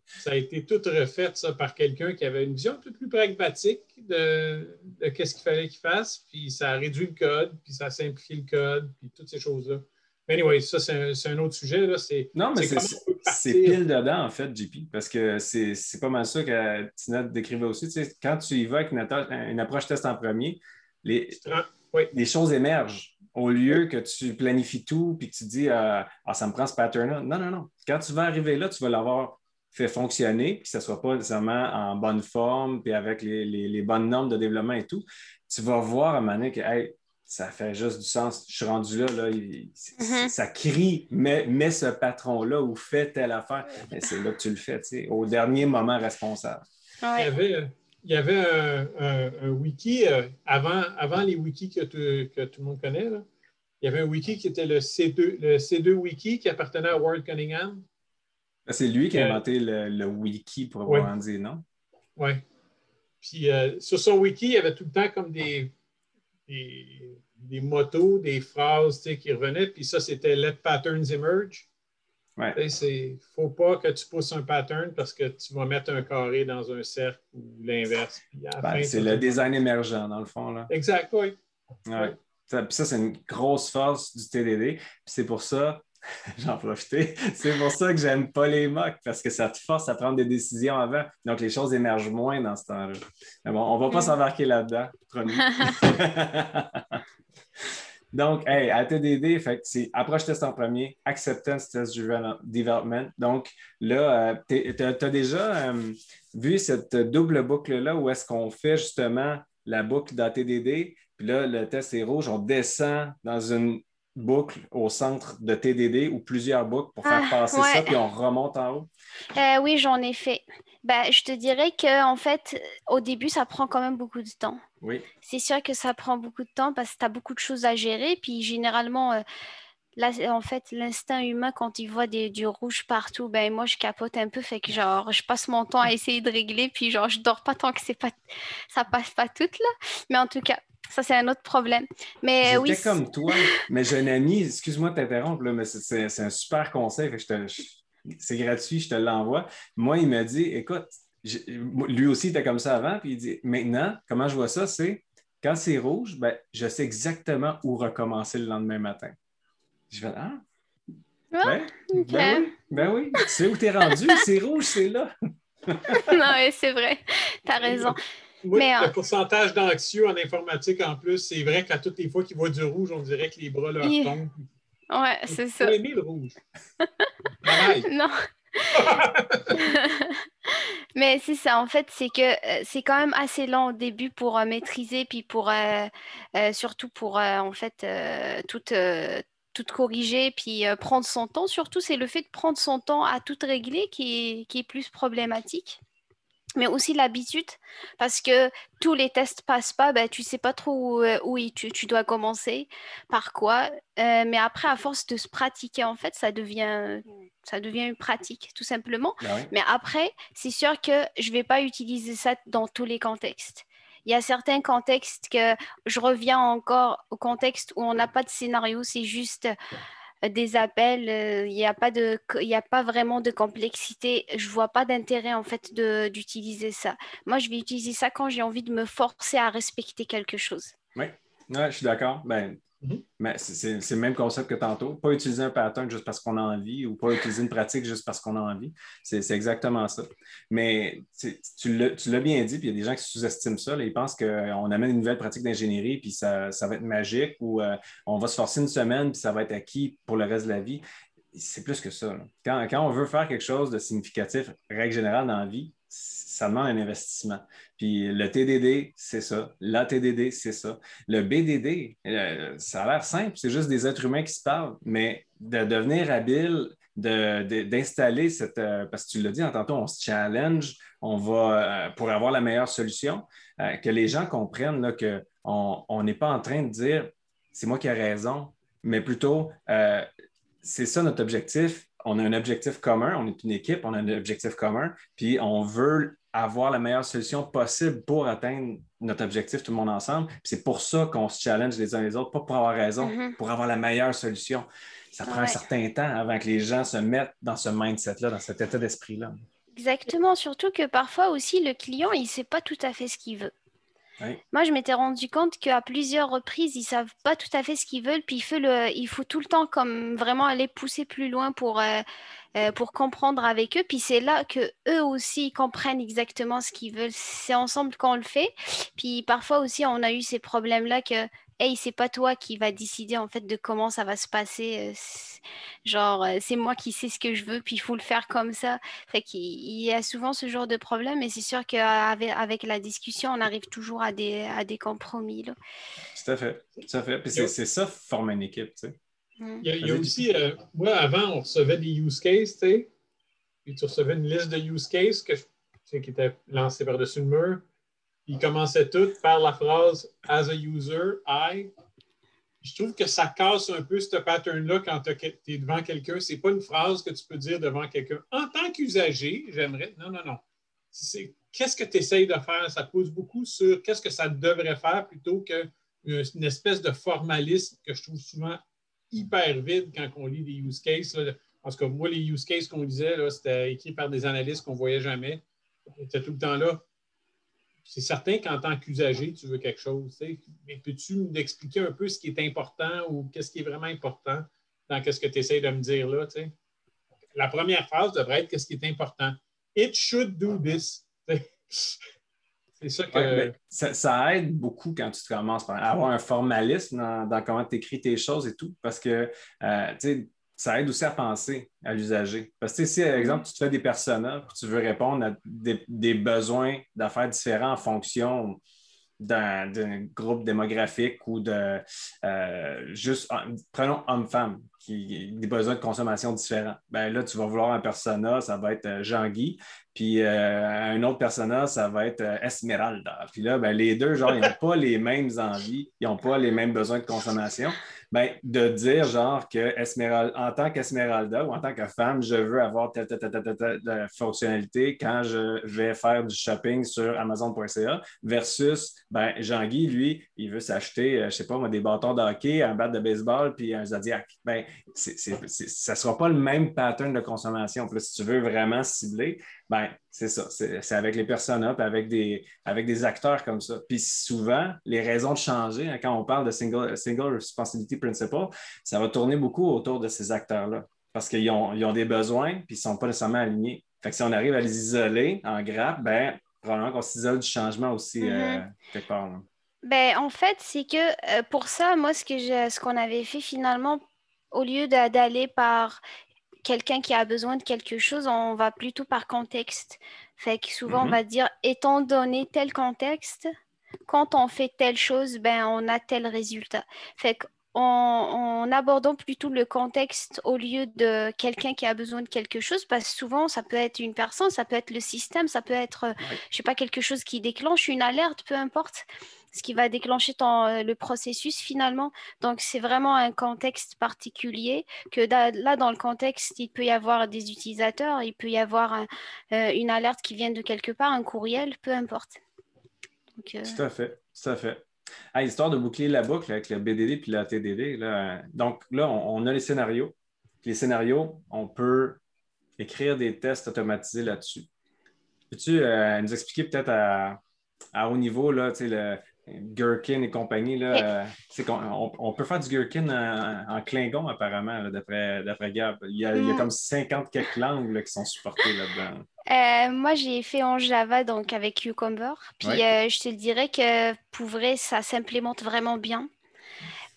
ça a été tout refait ça, par quelqu'un qui avait une vision un peu plus pragmatique de, de qu'est-ce qu'il fallait qu'il fasse, puis ça a réduit le code, puis ça a simplifié le code, puis toutes ces choses-là. Mais anyway, ça, c'est un, autre sujet. Là. Non, mais c'est pile dedans, en fait, JP, parce que c'est pas mal ça que Tina décrivait aussi. Tu sais, quand tu y vas avec une, approche test en premier, les, les choses émergent au lieu que tu planifies tout puis que tu dis ah, ah, ça me prend ce pattern-là. Non, non, non. Quand tu vas arriver là, tu vas l'avoir fait fonctionner, puis que ce ne soit pas nécessairement en bonne forme, puis avec les, bonnes normes de développement et tout, tu vas voir à un moment donné que ça fait juste du sens. Je suis rendu là, là mm-hmm. ça crie, mets, ce patron-là ou fais telle affaire. c'est là que tu le fais, au dernier moment responsable. Il y avait, un, wiki, euh, avant, avant les wikis que, que, tout le monde connaît, il y avait un wiki qui était le C2, le C2 Wiki qui appartenait à Ward Cunningham. Ah, c'est lui qui a euh, inventé le, wiki pour avoir dire, non? Oui. Puis euh, sur son wiki, il y avait tout le temps comme des, des, motos, des phrases qui revenaient. Puis ça, c'était Let patterns emerge. Il ne faut pas que tu pousses un pattern parce que tu vas mettre un carré dans un cercle ou l'inverse. Ben, c'est le design émergent, dans le fond. Là. Exact, oui. Ça, ça c'est une grosse force du TDD. c'est pour ça J'en profite. C'est pour ça que j'aime pas les mocks, parce que ça te force à prendre des décisions avant. Donc, les choses émergent moins dans ce temps-là. Mais bon, on ne va pas mm. s'embarquer là-dedans, Donc, hey, à TDD, c'est approche test en premier, acceptance test development. Donc, là, euh, tu as, déjà euh, vu cette double boucle-là où est-ce qu'on fait justement la boucle d'ATDD, puis là, le test est rouge, on descend dans une boucle au centre de TDD ou plusieurs boucles pour faire ah, passer ça, puis on remonte en haut? Euh, oui, j'en ai fait. Ben, je te dirais qu'en fait, au début, ça prend quand même beaucoup de temps. Oui. C'est sûr que ça prend beaucoup de temps parce que tu as beaucoup de choses à gérer. Puis généralement, euh, là, en fait, l'instinct humain, quand il voit des, du rouge partout, ben moi, je capote un peu. Fait que genre, je passe mon temps à essayer de régler. Puis genre, je dors pas tant que c'est pas, ça passe pas tout là. Mais en tout cas, ça, c'est un autre problème. Mais oui. comme toi, mais j'ai un ami, excuse-moi de t'interrompre, mais c'est un super conseil. C'est gratuit, je te l'envoie. Moi, il m'a dit écoute, lui aussi, il était comme ça avant, puis il dit maintenant, comment je vois ça, c'est quand c'est rouge, ben, je sais exactement où recommencer le lendemain matin. Je vais ah, ah ben, ben, oui, ben oui, tu sais où tu es rendu, c'est rouge, c'est là. non, c'est vrai, tu as Oui, le pourcentage d'anxieux en informatique en plus, c'est vrai qu'à toutes les fois qu'il voit du rouge, on dirait que les bras leur tombent. Ouais, c'est ça. aimé le rouge. non. Mais c'est ça, en fait, c'est que euh, c'est quand même assez lent au début pour euh, maîtriser, puis pour euh, surtout pour en fait tout, tout corriger, puis prendre son temps. Surtout, c'est le fait de prendre son temps à tout régler qui est, qui est plus problématique mais aussi l'habitude, parce que tous les tests passent pas, ben, tu sais pas trop où, euh, tu, dois commencer, par quoi. Euh, mais après, à force de se pratiquer, en fait, ça devient, ça devient une pratique, tout simplement. Bah mais après, c'est sûr que je vais pas utiliser ça dans tous les contextes. Il y a certains contextes que je reviens encore au contexte où on n'a pas de scénario, c'est juste des appels, euh, il n'y a, pas a pas vraiment de complexité. Je ne vois pas d'intérêt en fait d'utiliser ça. Moi, je vais utiliser ça quand j'ai envie de me forcer à respecter quelque chose. Oui, je suis d'accord. Ben, Mhm. Mais c'est le même concept que tantôt. Pas utiliser un pattern juste parce qu'on a envie ou pas utiliser une pratique juste parce qu'on a envie. C'est exactement ça. Mais tu l'as bien dit, puis il y a des gens qui sous-estiment ça. ils pensent qu'on amène une nouvelle pratique d'ingénierie, puis ça, va être magique, ou euh, on va se forcer une semaine, puis ça va être acquis pour le reste de la vie. C'est plus que ça. Quand, quand on veut faire quelque chose de significatif, règle générale dans la vie, ça demande un investissement. Puis le TDD, c'est ça. La TDD, c'est ça. Le BDD, euh, ça a l'air simple, c'est juste des êtres humains qui se parlent, mais de devenir habile, d'installer cette. Euh, parce que tu l'as dit en tantôt, on se challenge, on va euh, pour avoir la meilleure solution, que les gens comprennent qu'on n'est pas en train de dire c'est moi qui ai raison, mais plutôt, c'est ça notre objectif. On a un objectif commun, on est une équipe, on a un objectif commun, puis on veut avoir la meilleure solution possible pour atteindre notre objectif, tout le monde ensemble. c'est pour ça qu'on se challenge les uns les autres, pas pour avoir raison, mm-hmm. pour avoir la meilleure solution. Ça prend un certain temps avant que les gens se mettent dans ce mindset-là, dans cet état d'esprit-là. Exactement, surtout que parfois aussi le client, il ne sait pas tout à fait ce qu'il veut. Moi, je m'étais rendu compte qu'à plusieurs reprises, ils savent pas tout à fait ce qu'ils veulent, puis il faut, le, il faut tout le temps comme vraiment aller pousser plus loin pour, euh, euh, pour comprendre avec eux. Puis c'est là que eux aussi comprennent exactement ce qu'ils veulent. C'est ensemble qu'on le fait. Puis parfois aussi, on a eu ces problèmes-là que hey, c'est pas toi qui va décider en fait de comment ça va se passer. genre, c'est moi qui sais ce que je veux, puis il faut le faire comme ça. Fait qu'il y a souvent ce genre de problème, et c'est sûr qu'avec avec la discussion, on arrive toujours à des, à des compromis. Là. Tout à fait. Tout à fait. Puis c'est ça, former une équipe, tu sais. Il y a, aussi, euh, moi, avant, on recevait des use cases, tu sais, puis tu recevais une liste de use cases que, qui était lancée par-dessus le mur. Ils commençaient tout par la phrase As a user, I. Je trouve que ça casse un peu ce pattern-là quand tu es devant quelqu'un. Ce n'est pas une phrase que tu peux dire devant quelqu'un. En tant qu'usager, j'aimerais. Non, non, non. Qu'est-ce que tu essayes de faire? Ça pose beaucoup sur qu'est-ce que ça devrait faire plutôt qu'une espèce de formalisme que je trouve souvent hyper vide quand on lit des use cases. Parce que moi, les use cases qu'on lisait, c'était écrit par des analystes qu'on ne voyait jamais. C'était tout le temps là c'est certain qu'en tant qu'usager, tu veux quelque chose. Mais peux-tu m'expliquer un peu ce qui est important ou qu'est-ce qui est vraiment important dans ce que tu essaies de me dire là? La première phrase devrait être qu'est-ce qui est important. It should do this. C'est ça que. ça, aide beaucoup quand tu commences par avoir un formalisme dans, comment tu écris tes choses et tout, parce que euh, ça aide aussi à penser à l'usager. Parce que si, par exemple, tu te fais des personas, tu veux répondre à des, besoins d'affaires différents en fonction d'un groupe démographique ou de euh, juste, prenons homme-femme, qui des besoins de consommation différents. Ben là, tu vas vouloir un persona, ça va être euh, Jean-Guy, puis euh, un autre persona, ça va être Esmeralda. Puis là, ben, les deux, genre, ils n'ont pas les mêmes envies, ils n'ont pas les mêmes besoins de consommation ben, de dire genre que en tant qu'Esmeralda ou en tant que femme, je veux avoir telle, telle, telle, telle, fonctionnalité quand je vais faire du shopping sur Amazon.ca versus ben, Jean-Guy, lui, il veut s'acheter, euh, je ne sais pas moi, des bâtons de hockey, un bat de baseball puis un Zodiac. Ben, ça ne sera pas le même pattern de consommation. Puis si tu veux vraiment cibler, ben, c'est ça. C'est avec les personas, avec des, avec des acteurs comme ça. Puis souvent, les raisons de changer, hein, quand on parle de single, single responsibility principle, ça va tourner beaucoup autour de ces acteurs-là. Parce qu'ils ont, ils ont des besoins, puis ils ne sont pas nécessairement alignés. Fait que si on arrive à les isoler en grappe, ben, probablement qu'on s'isole du changement aussi euh, mm-hmm. quelque part. Ben, en fait, c'est que euh, pour ça, moi, ce que ce qu'on avait fait finalement, au lieu d'aller par quelqu'un qui a besoin de quelque chose, on va plutôt par contexte. Fait que souvent, on mhm. va dire, étant donné tel contexte, quand on fait telle chose, ben, on a tel résultat. Fait en, abordant plutôt le contexte au lieu de quelqu'un qui a besoin de quelque chose, parce que souvent, ça peut être une personne, ça peut être le système, ça peut être, je sais pas, quelque chose qui déclenche une alerte, peu importe ce qui va déclencher euh, le processus finalement. Donc, c'est vraiment un contexte particulier que là, dans le contexte, il peut y avoir des utilisateurs, il peut y avoir euh, une alerte qui vient de quelque part, un courriel, peu importe. Euh, tout à fait, tout à fait. Histoire de boucler la boucle avec le BDD puis la TDD, donc là, on, a les scénarios. Les scénarios, on peut écrire des tests automatisés là-dessus. Peux-tu nous expliquer peut-être à, à haut niveau, là, le, Gherkin et compagnie, là, on, on, peut faire du Gherkin en, Klingon, apparemment, d'après Gab. Il y, a, il y a hmm. comme 50 quelques langues qui sont supportées là-dedans. Euh, moi, j'ai fait en Java, donc avec Cucumber. Puis euh, je te dirais que pour vrai, ça s'implémente vraiment bien.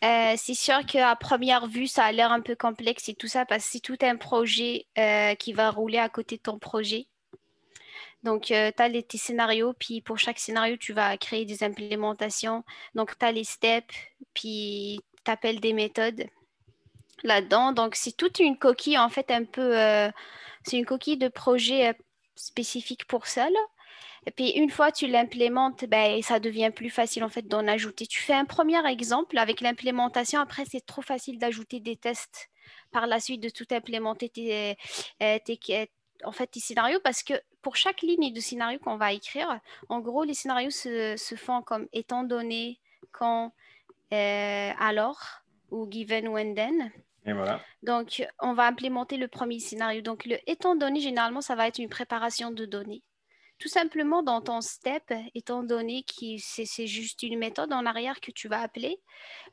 Euh, c'est sûr qu'à première vue, ça a l'air un peu complexe et tout ça, parce que c'est tout un projet qui va rouler à côté de ton projet. Donc, euh, tu as les, tes scénarios, puis pour chaque scénario, tu vas créer des implémentations. Donc, tu as les steps, puis tu appelles des méthodes là-dedans. Donc, c'est toute une coquille, en fait, un peu. Euh, c'est une coquille de projet euh, spécifique pour ça. Et puis une fois que tu l'implémentes, ben, ça devient plus facile en fait d'en ajouter. Tu fais un premier exemple avec l'implémentation. Après, c'est trop facile d'ajouter des tests par la suite, de tout implémenter tes, euh, en fait, tes scénarios parce que pour chaque ligne de scénario qu'on va écrire, en gros, les scénarios se, se font comme étant donné, quand, euh, alors ou given when then. Et voilà. Donc, on va implémenter le premier scénario. Donc, le étant donné, généralement, ça va être une préparation de données. Tout simplement, dans ton step, étant donné que c'est juste une méthode en arrière que tu vas appeler,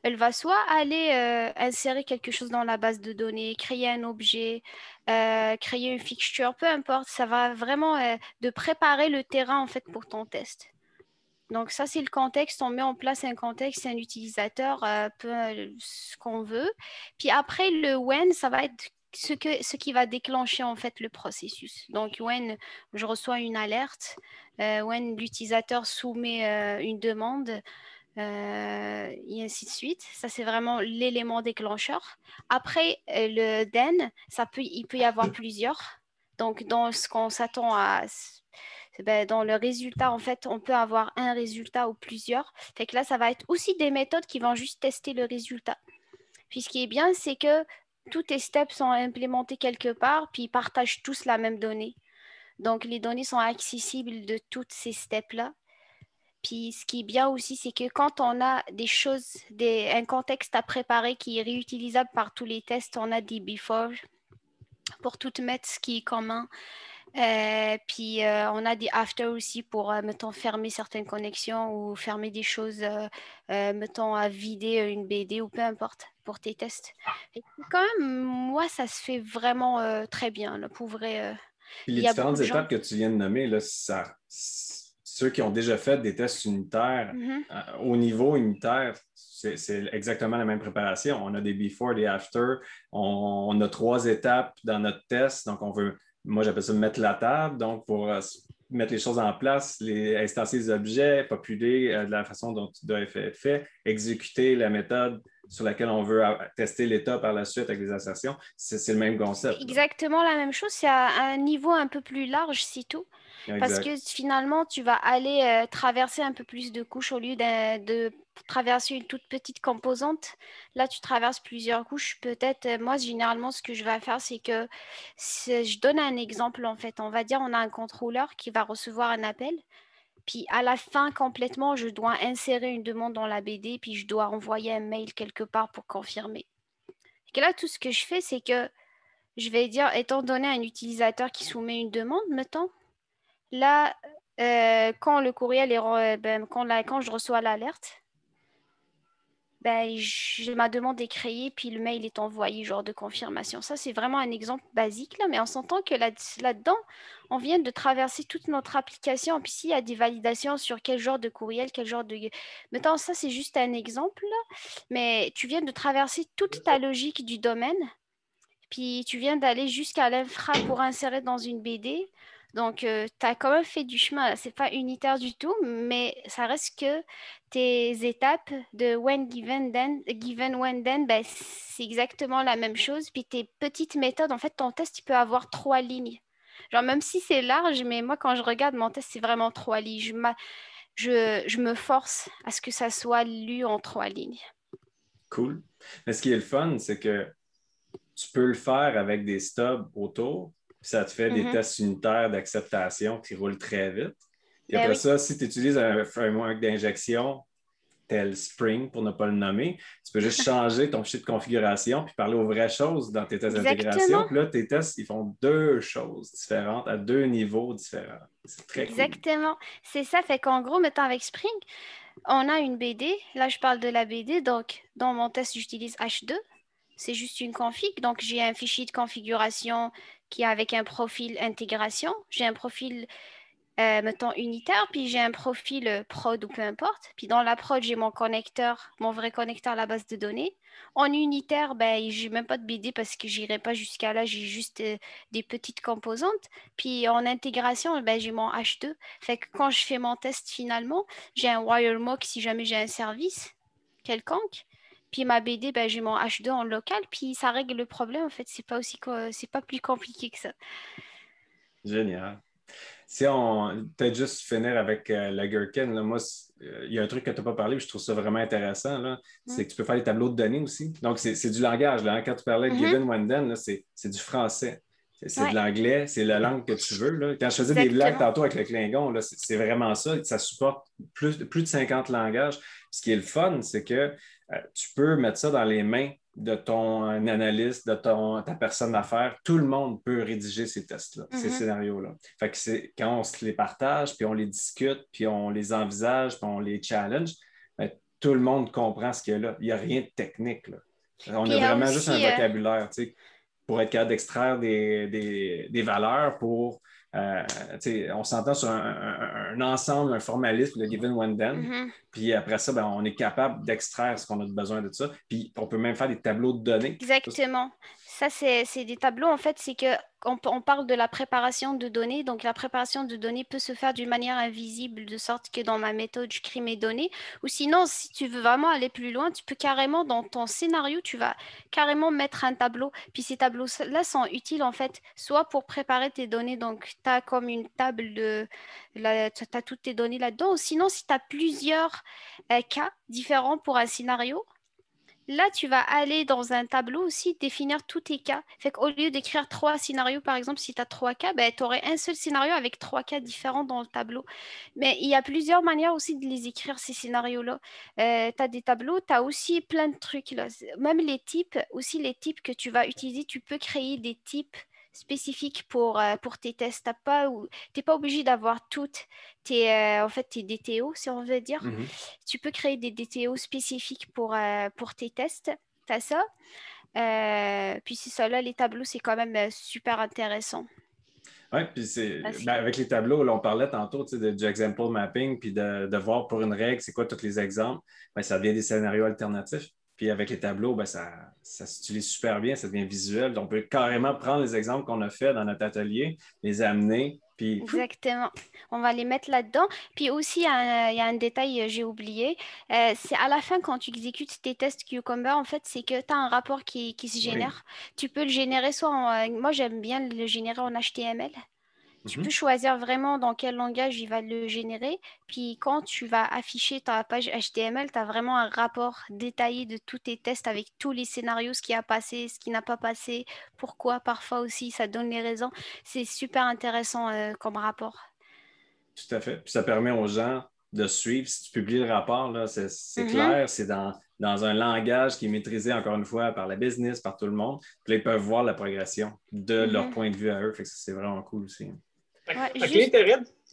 elle va soit aller euh, insérer quelque chose dans la base de données, créer un objet, euh, créer une fixture, peu importe, ça va vraiment euh, de préparer le terrain en fait pour ton test. Donc ça, c'est le contexte. On met en place un contexte, un utilisateur, peu ce qu'on veut. Puis après, le when, ça va être ce, que, ce qui va déclencher en fait le processus. Donc, when je reçois une alerte, euh, when l'utilisateur soumet euh, une demande, euh, et ainsi de suite. Ça, c'est vraiment l'élément déclencheur. Après, le then, ça peut, il peut y avoir plusieurs. Donc, dans ce qu'on s'attend à... Ben, dans le résultat, en fait, on peut avoir un résultat ou plusieurs. Fait là, ça va être aussi des méthodes qui vont juste tester le résultat. Puis ce qui est bien, c'est que tous tes steps sont implémentés quelque part, puis ils partagent tous la même donnée. Donc, les données sont accessibles de toutes ces steps-là. Puis, ce qui est bien aussi, c'est que quand on a des choses, un contexte à préparer qui est réutilisable par tous les tests, on a des before pour tout mettre ce qui est commun. Euh, puis euh, on a des after aussi pour, euh, mettons, fermer certaines connexions ou fermer des choses, mettons, à vider une BD ou peu importe pour tes tests. Et quand même, moi, ça se fait vraiment très bien, là, pour vrai. les différentes étapes que tu viens de nommer, là, ça, ceux qui ont déjà fait des tests unitaires, mm-hmm. au niveau unitaire, c'est exactement la même préparation. On a des before, des after. on, a trois étapes dans notre test. Donc, on veut moi, j'appelle ça mettre la table. Donc, pour euh, mettre les choses en place, les instancier les objets, populer euh, de la façon dont tu dois être fait, exécuter la méthode sur laquelle on veut tester l'état par la suite avec des assertions. C'est le même concept. Exactement la même chose. C'est à un niveau un peu plus large, c'est tout. Parce que finalement, tu vas aller euh, traverser un peu plus de couches au lieu de, traverser une toute petite composante. Là, tu traverses plusieurs couches. Peut-être, euh, moi, généralement, ce que je vais faire, c'est que je donne un exemple, en fait. On va dire, on a un contrôleur qui va recevoir un appel. Puis à la fin, complètement, je dois insérer une demande dans la BD, puis je dois envoyer un mail quelque part pour confirmer. Et là, tout ce que je fais, c'est que je vais dire, étant donné un utilisateur qui soumet une demande, mettons, Là, euh, quand le courriel est, ben, quand, je reçois l'alerte, ben, je, ma demande est créée, puis le mail est envoyé, genre de confirmation. Ça, c'est vraiment un exemple basique, là, mais on s'entend que là, là-dedans, on vient de traverser toute notre application. Puis s'il y a des validations sur quel genre de courriel, quel genre de... Maintenant, ça, c'est juste un exemple, mais tu viens de traverser toute ta logique du domaine, puis tu viens d'aller jusqu'à l'infra pour insérer dans une BD. Donc, euh, tu as quand même fait du chemin. Ce n'est pas unitaire du tout, mais ça reste que tes étapes de when given, then, given when then, ben, c'est exactement la même chose. Puis tes petites méthodes, en fait, ton test, il peut avoir trois lignes. Genre, même si c'est large, mais moi, quand je regarde mon test, c'est vraiment trois lignes. Je, je, je, me force à ce que ça soit lu en trois lignes. Cool. Mais ce qui est le fun, c'est que tu peux le faire avec des stubs autour, ça te fait des mm-hmm. tests unitaires d'acceptation qui roulent très vite. Et ben après ça, si tu utilises un framework d'injection tel Spring, pour ne pas le nommer, tu peux juste changer ton fichier de configuration puis parler aux vraies choses dans tes tests d'intégration. Puis là, tes tests, ils font deux choses différentes à deux niveaux différents. C'est très Exactement. C'est ça. Fait qu'en gros, mettons avec Spring, on a une BD. Là, je parle de la BD. Donc, dans mon test, j'utilise H2. C'est juste une config. Donc, j'ai un fichier de configuration qui est avec un profil intégration. J'ai un profil, euh, mettons, unitaire, puis j'ai un profil euh, prod ou peu importe. Puis dans la prod, j'ai mon connecteur, mon vrai connecteur à la base de données. En unitaire, ben, j'ai même pas de BD parce que j'irai pas jusqu'à là, j'ai juste euh, des petites composantes. Puis en intégration, ben, j'ai mon H2. Fait que quand je fais mon test finalement, j'ai un WireMock si jamais j'ai un service quelconque. Puis ma BD, ben, j'ai mon H2 en local, puis ça règle le problème. En fait, c'est pas aussi c'est pas plus compliqué que ça. Génial. si on peut-être juste finir avec euh, la Gherkin, là, moi, euh, il y a un truc que tu n'as pas parlé, je trouve ça vraiment intéressant, là, c'est que tu peux faire des tableaux de données aussi. Donc, c'est du langage. Là, hein. Quand tu parlais de mm-hmm. Given Wenden, c'est du français. C'est de l'anglais, c'est la langue que tu veux. Là. Quand je faisais des blagues tantôt avec le Klingon, c'est vraiment ça. Ça supporte plus, plus de 50 langages. Ce qui est le fun, c'est que tu peux mettre ça dans les mains de ton analyste, de ton, ta personne d'affaires. Tout le monde peut rédiger ces tests-là, ces mm-hmm. scénarios-là. Fait que c'est quand on se les partage, puis on les discute, puis on les envisage, puis on les challenge, ben, tout le monde comprend ce qu'il y a là. Il n'y a rien de technique. Là. On a vraiment juste un euh, vocabulaire. Tu sais, pour être capable d'extraire des, valeurs pour. Euh, on s'entend sur un, ensemble, un formalisme, le given one then. Mm-hmm. Puis après ça, ben, on est capable d'extraire ce qu'on a besoin de ça. Puis on peut même faire des tableaux de données. Exactement. Ça, c'est des tableaux, en fait, c'est que on, parle de la préparation de données. Donc, la préparation de données peut se faire d'une manière invisible, de sorte que dans ma méthode, je crée mes données. Ou sinon, si tu veux vraiment aller plus loin, tu peux carrément, dans ton scénario, tu vas carrément mettre un tableau. Puis ces tableaux-là sont utiles, en fait, soit pour préparer tes données. Donc, tu as comme une table de... Tu as toutes tes données là-dedans. Ou sinon, si tu as plusieurs euh, cas différents pour un scénario, Là, tu vas aller dans un tableau aussi, définir tous tes cas. Fait lieu d'écrire trois scénarios, par exemple, si tu as trois cas, ben, tu aurais un seul scénario avec trois cas différents dans le tableau. Mais il y a plusieurs manières aussi de les écrire, ces scénarios-là. Euh, tu as des tableaux, tu as aussi plein de trucs. Même les types, aussi les types que tu vas utiliser, tu peux créer des types spécifiques pour, euh, pour tes tests. Tu n'es pas obligé d'avoir toutes tes, euh, en fait, tes DTO, si on veut dire. Mmh tu peux créer des DTO spécifiques pour, euh, pour tes tests. Tu as ça. puis c'est ça, là, les tableaux, c'est quand même super intéressant. Oui, puis c'est ben, avec les tableaux, là, on parlait tantôt de, du example mapping, puis de, de, voir pour une règle, c'est quoi tous les exemples. Ben, ça devient des scénarios alternatifs. Puis avec les tableaux, ben, ça, ça s'utilise super bien, ça devient visuel. Donc, on peut carrément prendre les exemples qu'on a fait dans notre atelier, les amener. Puis... Exactement. On va les mettre là-dedans. Puis aussi, il y, a un détail que euh, j'ai oublié. Euh, c'est à la fin, quand tu exécutes tes tests Cucumber, en fait, c'est que tu as un rapport qui, se génère. Tu peux le générer soit en... Euh, moi, j'aime bien le générer en HTML. Tu mhm. peux choisir vraiment dans quel langage il va le générer. Puis quand tu vas afficher ta page HTML, tu as vraiment un rapport détaillé de tous tes tests avec tous les scénarios, ce qui a passé, ce qui n'a pas passé, pourquoi parfois aussi, ça donne les raisons. C'est super intéressant euh, comme rapport. Tout à fait. Puis ça permet aux gens de suivre. Si tu publies le rapport, c'est mhm. clair, c'est dans, dans, un langage qui est maîtrisé, encore une fois, par la business, par tout le monde. Puis là, ils peuvent voir la progression de leur mhm. point de vue à eux. c'est vraiment cool aussi.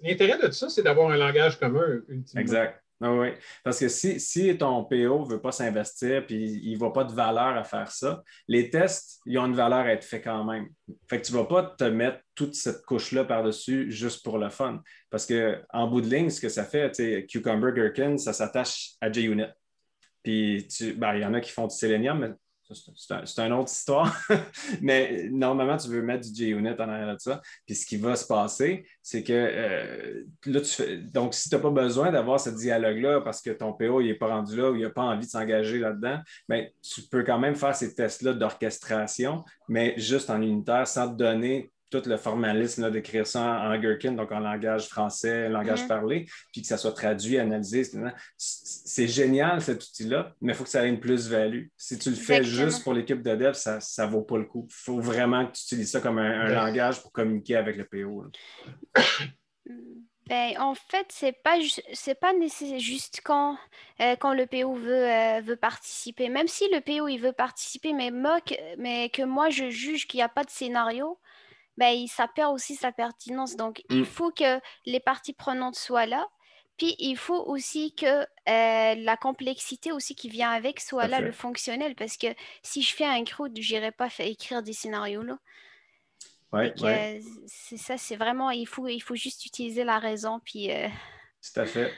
L'intérêt de tout ça, c'est d'avoir un langage commun, ultimement. Exact. Ah oui, parce que si, si ton PO ne veut pas s'investir puis il ne voit pas de valeur à faire ça, les tests, ils ont une valeur à être faits quand même. Fait que tu ne vas pas te mettre toute cette couche-là par-dessus juste pour le fun. Parce qu'en bout de ligne, ce que ça fait, Cucumber Gherkin, ça s'attache à JUnit. Puis ben, il y en a qui font du Selenium, mais c'est une autre histoire. Mais normalement, tu veux mettre du JUnit en arrière de ça. Puis ce qui va se passer, c'est que euh, là, tu fais... donc si tu n'as pas besoin d'avoir ce dialogue-là parce que ton PO n'est pas rendu là ou il n'a pas envie de s'engager là-dedans, bien, tu peux quand même faire ces tests-là d'orchestration, mais juste en unitaire sans te donner tout le formalisme d'écrire ça en, Gherkin, donc en langage français, langage mm-hmm. parlé, puis que ça soit traduit, analysé. C'est génial cet outil-là, mais il faut que ça ait une plus-value. Si tu le fais juste pour l'équipe de dev, ça ne vaut pas le coup. Il faut vraiment que tu utilises ça comme un, langage pour communiquer avec le PO. Ben, en fait, c'est pas c'est pas juste quand, euh, quand le PO veut, euh, veut participer. Même si le PO il veut participer, mais, mais que moi je juge qu'il n'y a pas de scénario, ben, ça perd aussi sa pertinence. Donc, il mmh. faut que les parties prenantes soient là. Puis, il faut aussi que euh, la complexité aussi qui vient avec soit là, le fonctionnel. Parce que si je fais un CRUD, je n'irai pas faire écrire des scénarios là. Ouais, ouais. c'est ça, c'est vraiment, il faut, il faut juste utiliser la raison. Puis, euh, Tout à fait.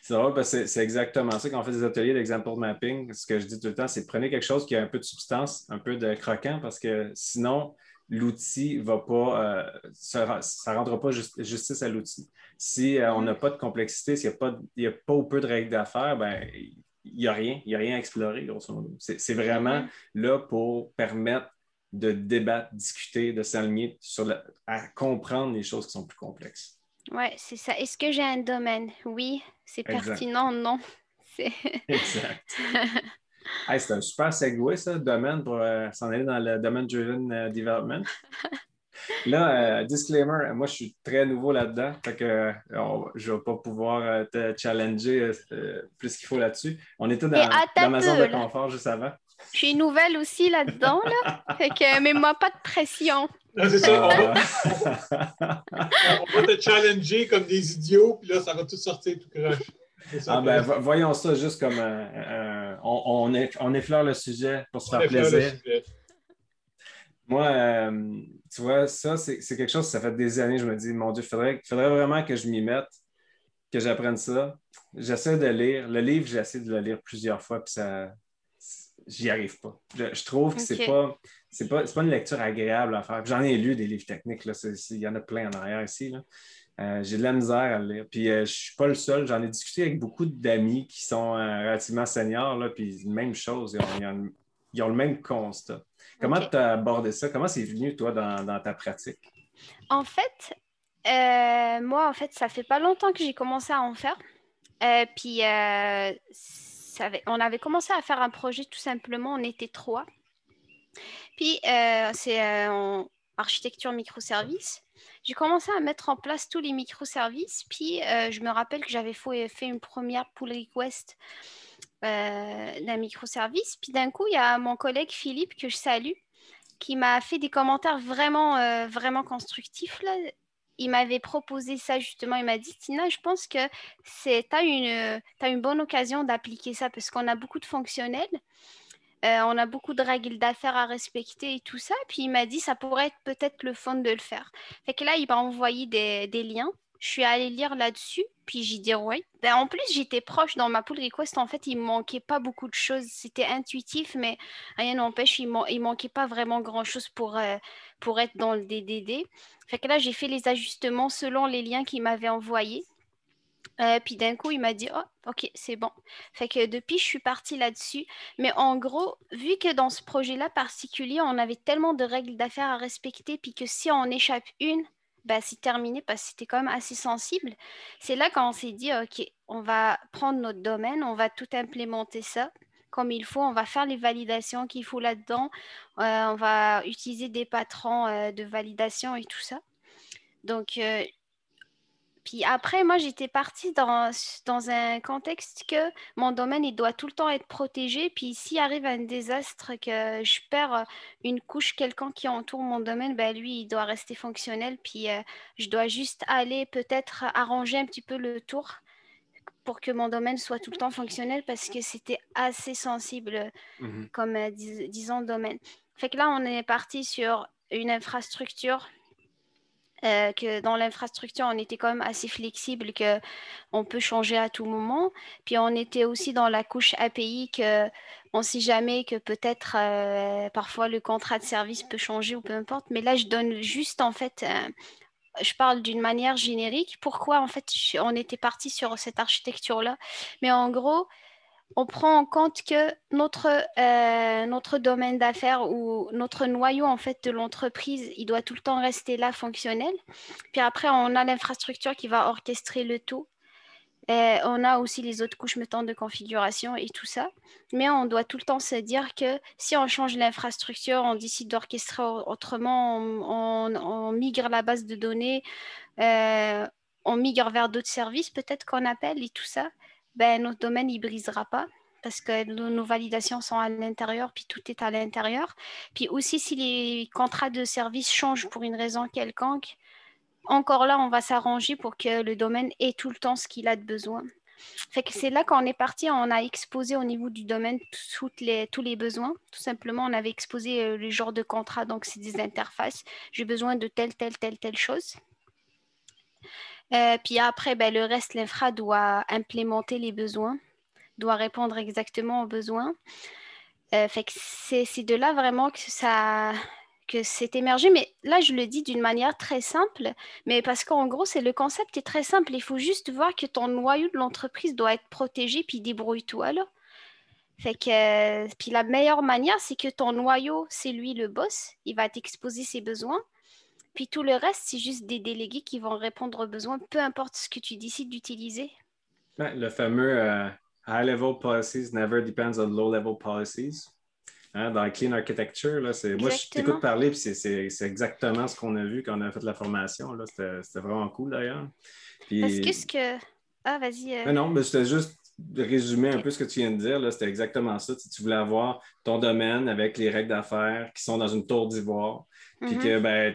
C'est drôle parce que c'est exactement ça quand on fait des ateliers d'example mapping. Ce que je dis tout le temps, c'est prenez quelque chose qui a un peu de substance, un peu de croquant, parce que sinon, l'outil va pas, euh, ça ne rendra pas justice à l'outil. Si euh, on n'a pas de complexité, s'il n'y a, pas, a pas ou peu de règles d'affaires, ben, il n'y a rien, il n'y a rien à explorer, grosso modo. C'est vraiment là pour permettre de débattre, discuter, de s'aligner sur à comprendre les choses qui sont plus complexes. Ouais, c'est ça. Est-ce que j'ai un domaine? Oui. C'est pertinent? Non? exact. c'est un super segue, ça, le domaine, pour euh, s'en aller dans le domaine driven euh, development. Là, euh, disclaimer, moi je suis très nouveau là-dedans, fait que je ne vais pas pouvoir te challenger plus qu'il faut là-dessus. On était dans, dans ma zone de confort juste avant. Je suis nouvelle aussi là-dedans, là. fait que mets-moi pas de pression. c'est ça, on va... on va te challenger comme des idiots, puis là, ça va tout sortir tout croche. Ah, ben, voyons ça juste comme on, on, effleure le sujet pour se faire plaisir. Moi, euh, tu vois, ça, c'est quelque chose, ça fait des années, je me dis, mon Dieu, il faudrait, faudrait vraiment que je m'y mette, que j'apprenne ça. J'essaie de lire. Le livre, j'essaie de le lire plusieurs fois, puis ça, j'y arrive pas. Je, trouve que c'est pas, c'est pas, pas, une lecture agréable à faire. J'en ai lu des livres techniques, il y en a plein en arrière ici. Là. Euh, j'ai de la misère à le lire. Puis euh, je ne suis pas le seul. J'en ai discuté avec beaucoup d'amis qui sont euh, relativement seniors, là, puis même chose. Ils ont, le même constat. Comment tu as abordé ça? Comment c'est venu, toi, dans, ta pratique? En fait, moi, en fait, ça fait pas longtemps que j'ai commencé à en faire. puis, on avait commencé à faire un projet tout simplement. On était trois. Puis, c'est en architecture microservice j'ai commencé à mettre en place tous les microservices. Puis, euh, je me rappelle que j'avais fait une première pull request euh, d'un microservice. Puis, d'un coup, il y a mon collègue Philippe, que je salue, qui m'a fait des commentaires vraiment, euh, vraiment constructifs. Là. Il m'avait proposé ça justement. Il m'a dit Tina, je pense que tu as une, as une bonne occasion d'appliquer ça parce qu'on a beaucoup de fonctionnels. Euh, on a beaucoup de règles d'affaires à respecter et tout ça. Puis il m'a dit ça pourrait être peut-être le fun de le faire. Fait que là, il m'a envoyé des, liens. Je suis allée lire là-dessus, puis j'ai dit ouais. Ben, en plus, j'étais proche dans ma pull request. En fait, il manquait pas beaucoup de choses. C'était intuitif, mais rien n'empêche, il, ne manquait pas vraiment grand-chose pour, euh, pour être dans le DDD. Fait que là, j'ai fait les ajustements selon les liens qu'il m'avait envoyés. Euh, puis d'un coup, il m'a dit, oh, ok, c'est bon. Fait que depuis, je suis partie là-dessus. Mais en gros, vu que dans ce projet-là particulier, on avait tellement de règles d'affaires à respecter, puis que si on échappe une, bah, c'est terminé parce que c'était quand même assez sensible. C'est là qu'on s'est dit, ok, on va prendre notre domaine, on va tout implémenter ça comme il faut, on va faire les validations qu'il faut là-dedans, euh, on va utiliser des patrons euh, de validation et tout ça. Donc, puis après, moi, j'étais partie dans, dans un contexte que mon domaine, il doit tout le temps être protégé. Puis s'il arrive un désastre, que je perds une couche quelqu'un qui entoure mon domaine, ben lui, il doit rester fonctionnel. Puis euh, je dois juste aller peut-être arranger un petit peu le tour pour que mon domaine soit tout le temps fonctionnel parce que c'était assez sensible mmh comme, euh, disons, domaine. Fait que là, on est parti sur une infrastructure euh, que dans l'infrastructure, on était quand même assez flexible, que on peut changer à tout moment. Puis on était aussi dans la couche API, que on ne sait jamais que peut-être euh, parfois le contrat de service peut changer ou peu importe. Mais là, je donne juste en fait, euh, je parle d'une manière générique. Pourquoi en fait on était parti sur cette architecture-là? Mais en gros, on prend en compte que notre, euh, notre domaine d'affaires ou notre noyau en fait de l'entreprise, il doit tout le temps rester là fonctionnel. Puis après, on a l'infrastructure qui va orchestrer le tout. On a aussi les autres couches mettant de configuration et tout ça. Mais on doit tout le temps se dire que si on change l'infrastructure, on décide d'orchestrer autrement, on, migre la base de données, euh, on migre vers d'autres services peut-être qu'on appelle et tout ça ben, notre domaine ne brisera pas parce que nos, validations sont à l'intérieur, puis tout est à l'intérieur. Puis aussi, si les contrats de service changent pour une raison quelconque, encore là, on va s'arranger pour que le domaine ait tout le temps ce qu'il a de besoin. Fait que c'est là qu'on est parti, on a exposé au niveau du domaine toutes les, tous les besoins. Tout simplement, on avait exposé euh, le genre de contrat, donc c'est des interfaces. J'ai besoin de telle, telle, telle, telle chose. Euh, puis après, ben, le reste, l'infra doit implémenter les besoins, doit répondre exactement aux besoins. Euh, fait que c'est de là vraiment que ça que c'est émergé. Mais là, je le dis d'une manière très simple, mais parce qu'en gros, c'est le concept est très simple. Il faut juste voir que ton noyau de l'entreprise doit être protégé, puis débrouille-toi là. Fait que, puis la meilleure manière, c'est que ton noyau, c'est lui le boss. Il va t'exposer ses besoins. Puis tout le reste, c'est juste des délégués qui vont répondre aux besoins, peu importe ce que tu décides d'utiliser. le fameux euh, High Level Policies never depends on Low Level Policies. Hein, dans Clean Architecture, là, moi, je t'écoute parler, puis c'est exactement ce qu'on a vu quand on a fait la formation. C'était vraiment cool d'ailleurs. Parce que ce que. Ah, vas-y. Euh. non, mais c'était juste de résumer un peu ce que tu viens de dire. C'était exactement ça. Tu, voulais avoir ton domaine avec les règles d'affaires qui sont dans une tour d'ivoire. Puis mm-hmm. que ben,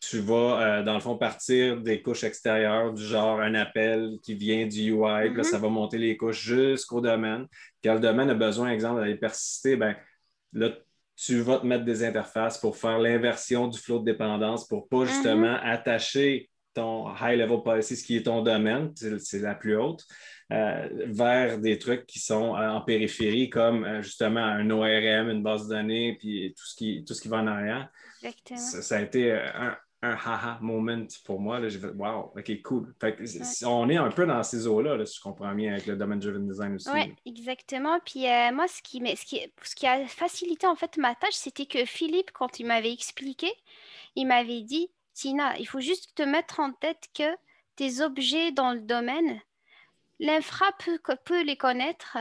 tu vas, euh, dans le fond, partir des couches extérieures, du genre un appel qui vient du UI, puis là, mm-hmm. ça va monter les couches jusqu'au domaine. Quand le domaine a besoin, exemple, d'aller persister, ben, là, tu vas te mettre des interfaces pour faire l'inversion du flot de dépendance pour pas mm-hmm. justement attacher ton high level policy, ce qui est ton domaine, c'est la plus haute, euh, vers des trucs qui sont euh, en périphérie, comme euh, justement un ORM, une base de données, puis tout ce qui, tout ce qui va en arrière. Ça, a été un, un haha moment pour moi. J'ai fait Wow, OK, cool. On est un peu dans ces eaux-là, si je comprends bien, avec le domaine driven design aussi. Oui, exactement. Puis moi, ce qui, ce, qui, ce qui a facilité en fait ma tâche, c'était que Philippe, quand il m'avait expliqué, il m'avait dit Tina, il faut juste te mettre en tête que tes objets dans le domaine, l'infra peut, les connaître,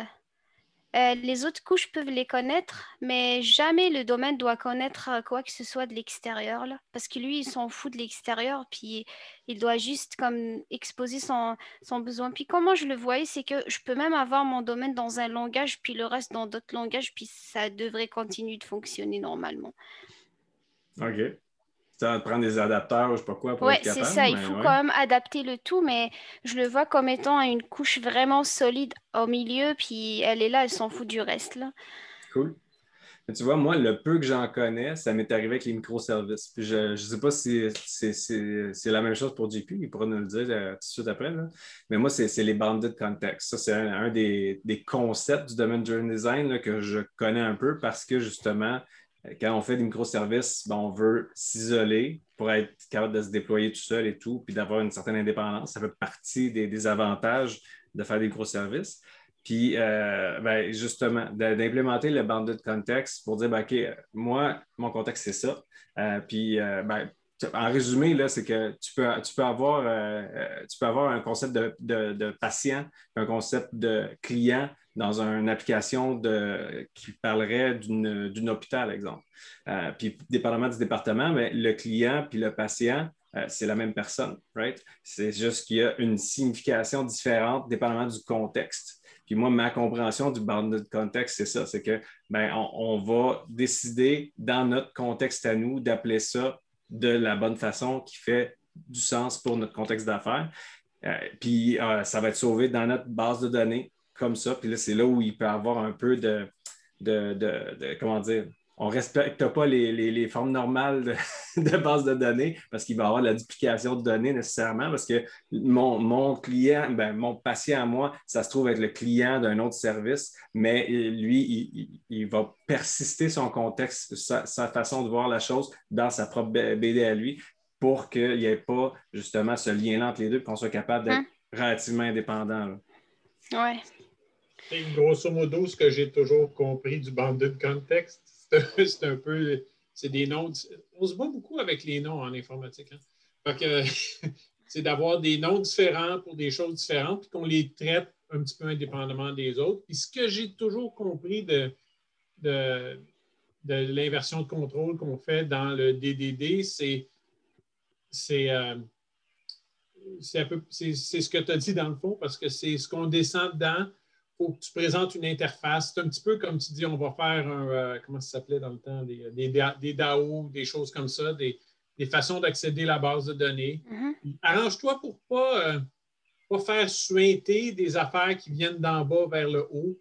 euh, les autres couches peuvent les connaître, mais jamais le domaine doit connaître quoi que ce soit de l'extérieur, parce que lui, il s'en fout de l'extérieur, puis il doit juste comme exposer son, son besoin. Puis comment je le voyais, c'est que je peux même avoir mon domaine dans un langage, puis le reste dans d'autres langages, puis ça devrait continuer de fonctionner normalement. OK ça prendre des adapteurs ou je sais pas quoi. Oui, c'est ça. Il faut quand même adapter le tout, mais je le vois comme étant une couche vraiment solide au milieu, puis elle est là, elle s'en fout du reste. Là. Cool. tu vois, moi, le peu que j'en connais, ça m'est arrivé avec les microservices. Puis je ne sais pas si c'est la même chose pour JP, il pourra nous le dire euh, tout de suite après. Là. Mais moi, c'est les bounded context. Ça, c'est un, des, des, concepts du domaine journey design que je connais un peu parce que justement, quand on fait des microservices, ben, on veut s'isoler pour être capable de se déployer tout seul et tout, puis d'avoir une certaine indépendance. Ça fait partie des, avantages de faire des microservices. Puis, euh, ben, justement, d'implémenter le banded context pour dire, ben, OK, moi, mon contexte, c'est ça. Euh, puis, euh, ben, en résumé, c'est que tu peux, tu, peux avoir, tu peux avoir un concept de, de, patient, un concept de client, dans une application qui parlerait d'une hôpital, exemple. Euh, puis, dépendamment du département, mais le client puis le patient, euh, c'est la même personne, right? C'est juste qu'il y a une signification différente dépendamment du contexte. Puis moi, ma compréhension du bounded context, c'est ça, c'est que ben, on, va décider dans notre contexte à nous d'appeler ça de la bonne façon qui fait du sens pour notre contexte d'affaires. Euh, puis ça va être sauvé dans notre base de données comme ça. Puis là, c'est là où il peut avoir un peu de, de, comment dire, on ne respecte pas les, formes normales de, base de données parce qu'il va y avoir la duplication de données nécessairement parce que mon, client, ben, mon patient à moi, ça se trouve être le client d'un autre service, mais lui, il, va persister son contexte, sa, façon de voir la chose dans sa propre BD à lui pour qu'il n'y ait pas justement ce lien entre les deux, qu'on soit capable d'être hein? relativement indépendant. Oui. Grosso modo, ce que j'ai toujours compris du banded context, c'est un peu, c'est des noms. On se bat beaucoup avec les noms en informatique. Hein. c'est d'avoir des noms différents pour des choses différentes, puis qu'on les traite un petit peu indépendamment des autres. Puis ce que j'ai toujours compris de, de, l'inversion de contrôle qu'on fait dans le DDD, c'est c'est euh, c'est ce que tu as dit dans le fond, parce que c'est ce qu'on descend dedans, faut que tu présentes une interface. C'est un petit peu comme tu dis, on va faire un, euh, comment ça s'appelait dans le temps, des, des, DAO, des choses comme ça, des, façons d'accéder à la base de données. Mm-hmm. Arrange-toi pour ne pas, euh, pas faire suinter des affaires qui viennent d'en bas vers le haut.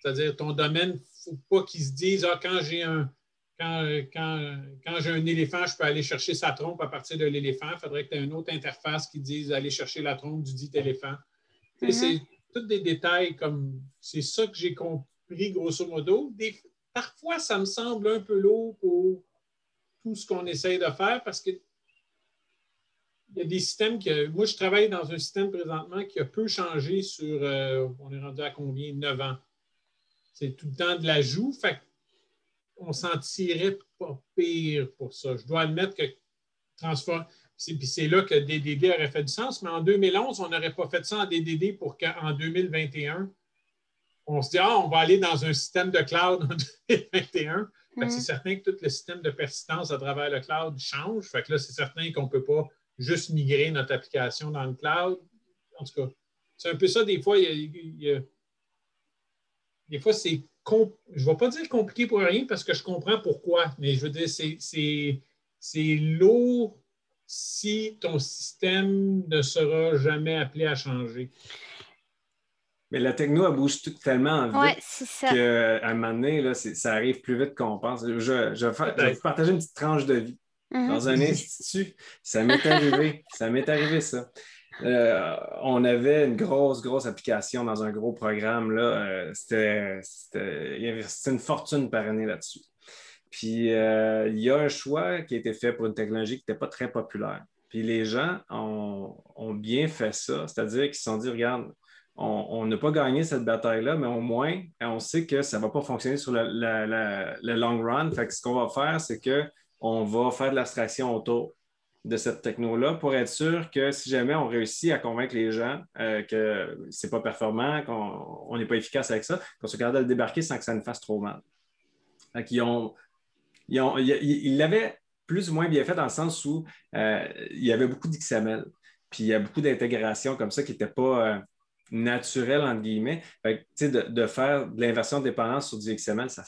C'est-à-dire, ton domaine, il ne faut pas qu'ils se disent, ah, quand j'ai un, quand, quand, j'ai un éléphant, je peux aller chercher sa trompe à partir de l'éléphant. Il faudrait que tu aies une autre interface qui dise aller chercher la trompe du dit éléphant. Tous des détails comme c'est ça que j'ai compris grosso modo. parfois, ça me semble un peu lourd pour tout ce qu'on essaye de faire parce que il y a des systèmes que. Moi, je travaille dans un système présentement qui a peu changé sur. Euh, on est rendu à combien? 9 ans. C'est tout le temps de l'ajout. Fait on s'en tirait pas pire pour ça. Je dois admettre que transformer. Puis c'est là que DDD aurait fait du sens, mais en 2011, on n'aurait pas fait ça en DDD pour qu'en 2021, on se dit, ah, on va aller dans un système de cloud en 2021. C'est mhm. certain que tout le système de persistance à travers le cloud change. Fait que là, c'est certain qu'on ne peut pas juste migrer notre application dans le cloud. En tout cas, c'est un peu ça, des fois, des fois, c'est je ne vais pas dire compliqué pour rien parce que je comprends pourquoi, mais je veux dire, c'est lourd si ton système ne sera jamais appelé à changer. Mais la techno, elle bouge tellement vite qu'à un moment donné, ça arrive plus vite qu'on pense. Je, je, vais vous partager une petite tranche de vie. Mm-hmm. Dans un institut, ça m'est arrivé. ça m'est arrivé, ça. Euh, on avait une grosse, grosse application dans un gros programme. Là. Euh, c'était, une fortune par année là-dessus. Puis euh, il y a un choix qui a été fait pour une technologie qui n'était pas très populaire. Puis les gens ont, bien fait ça, c'est-à-dire qu'ils se sont dit, regarde, on n'a pas gagné cette bataille-là, mais au moins, on sait que ça ne va pas fonctionner sur le, long run. Fait que ce qu'on va faire, c'est qu'on va faire de l'abstraction autour de cette techno-là pour être sûr que si jamais on réussit à convaincre les gens euh, que ce n'est pas performant, qu'on n'est pas efficace avec ça, qu'on se capable de le débarquer sans que ça ne fasse trop mal. ils ont, ils l'avaient plus ou moins bien fait dans le sens où euh, il y avait beaucoup d'XML, puis il y a beaucoup d'intégration comme ça qui n'était pas euh, naturel, entre guillemets. de, de, faire de l'inversion de dépendance sur du XML, ça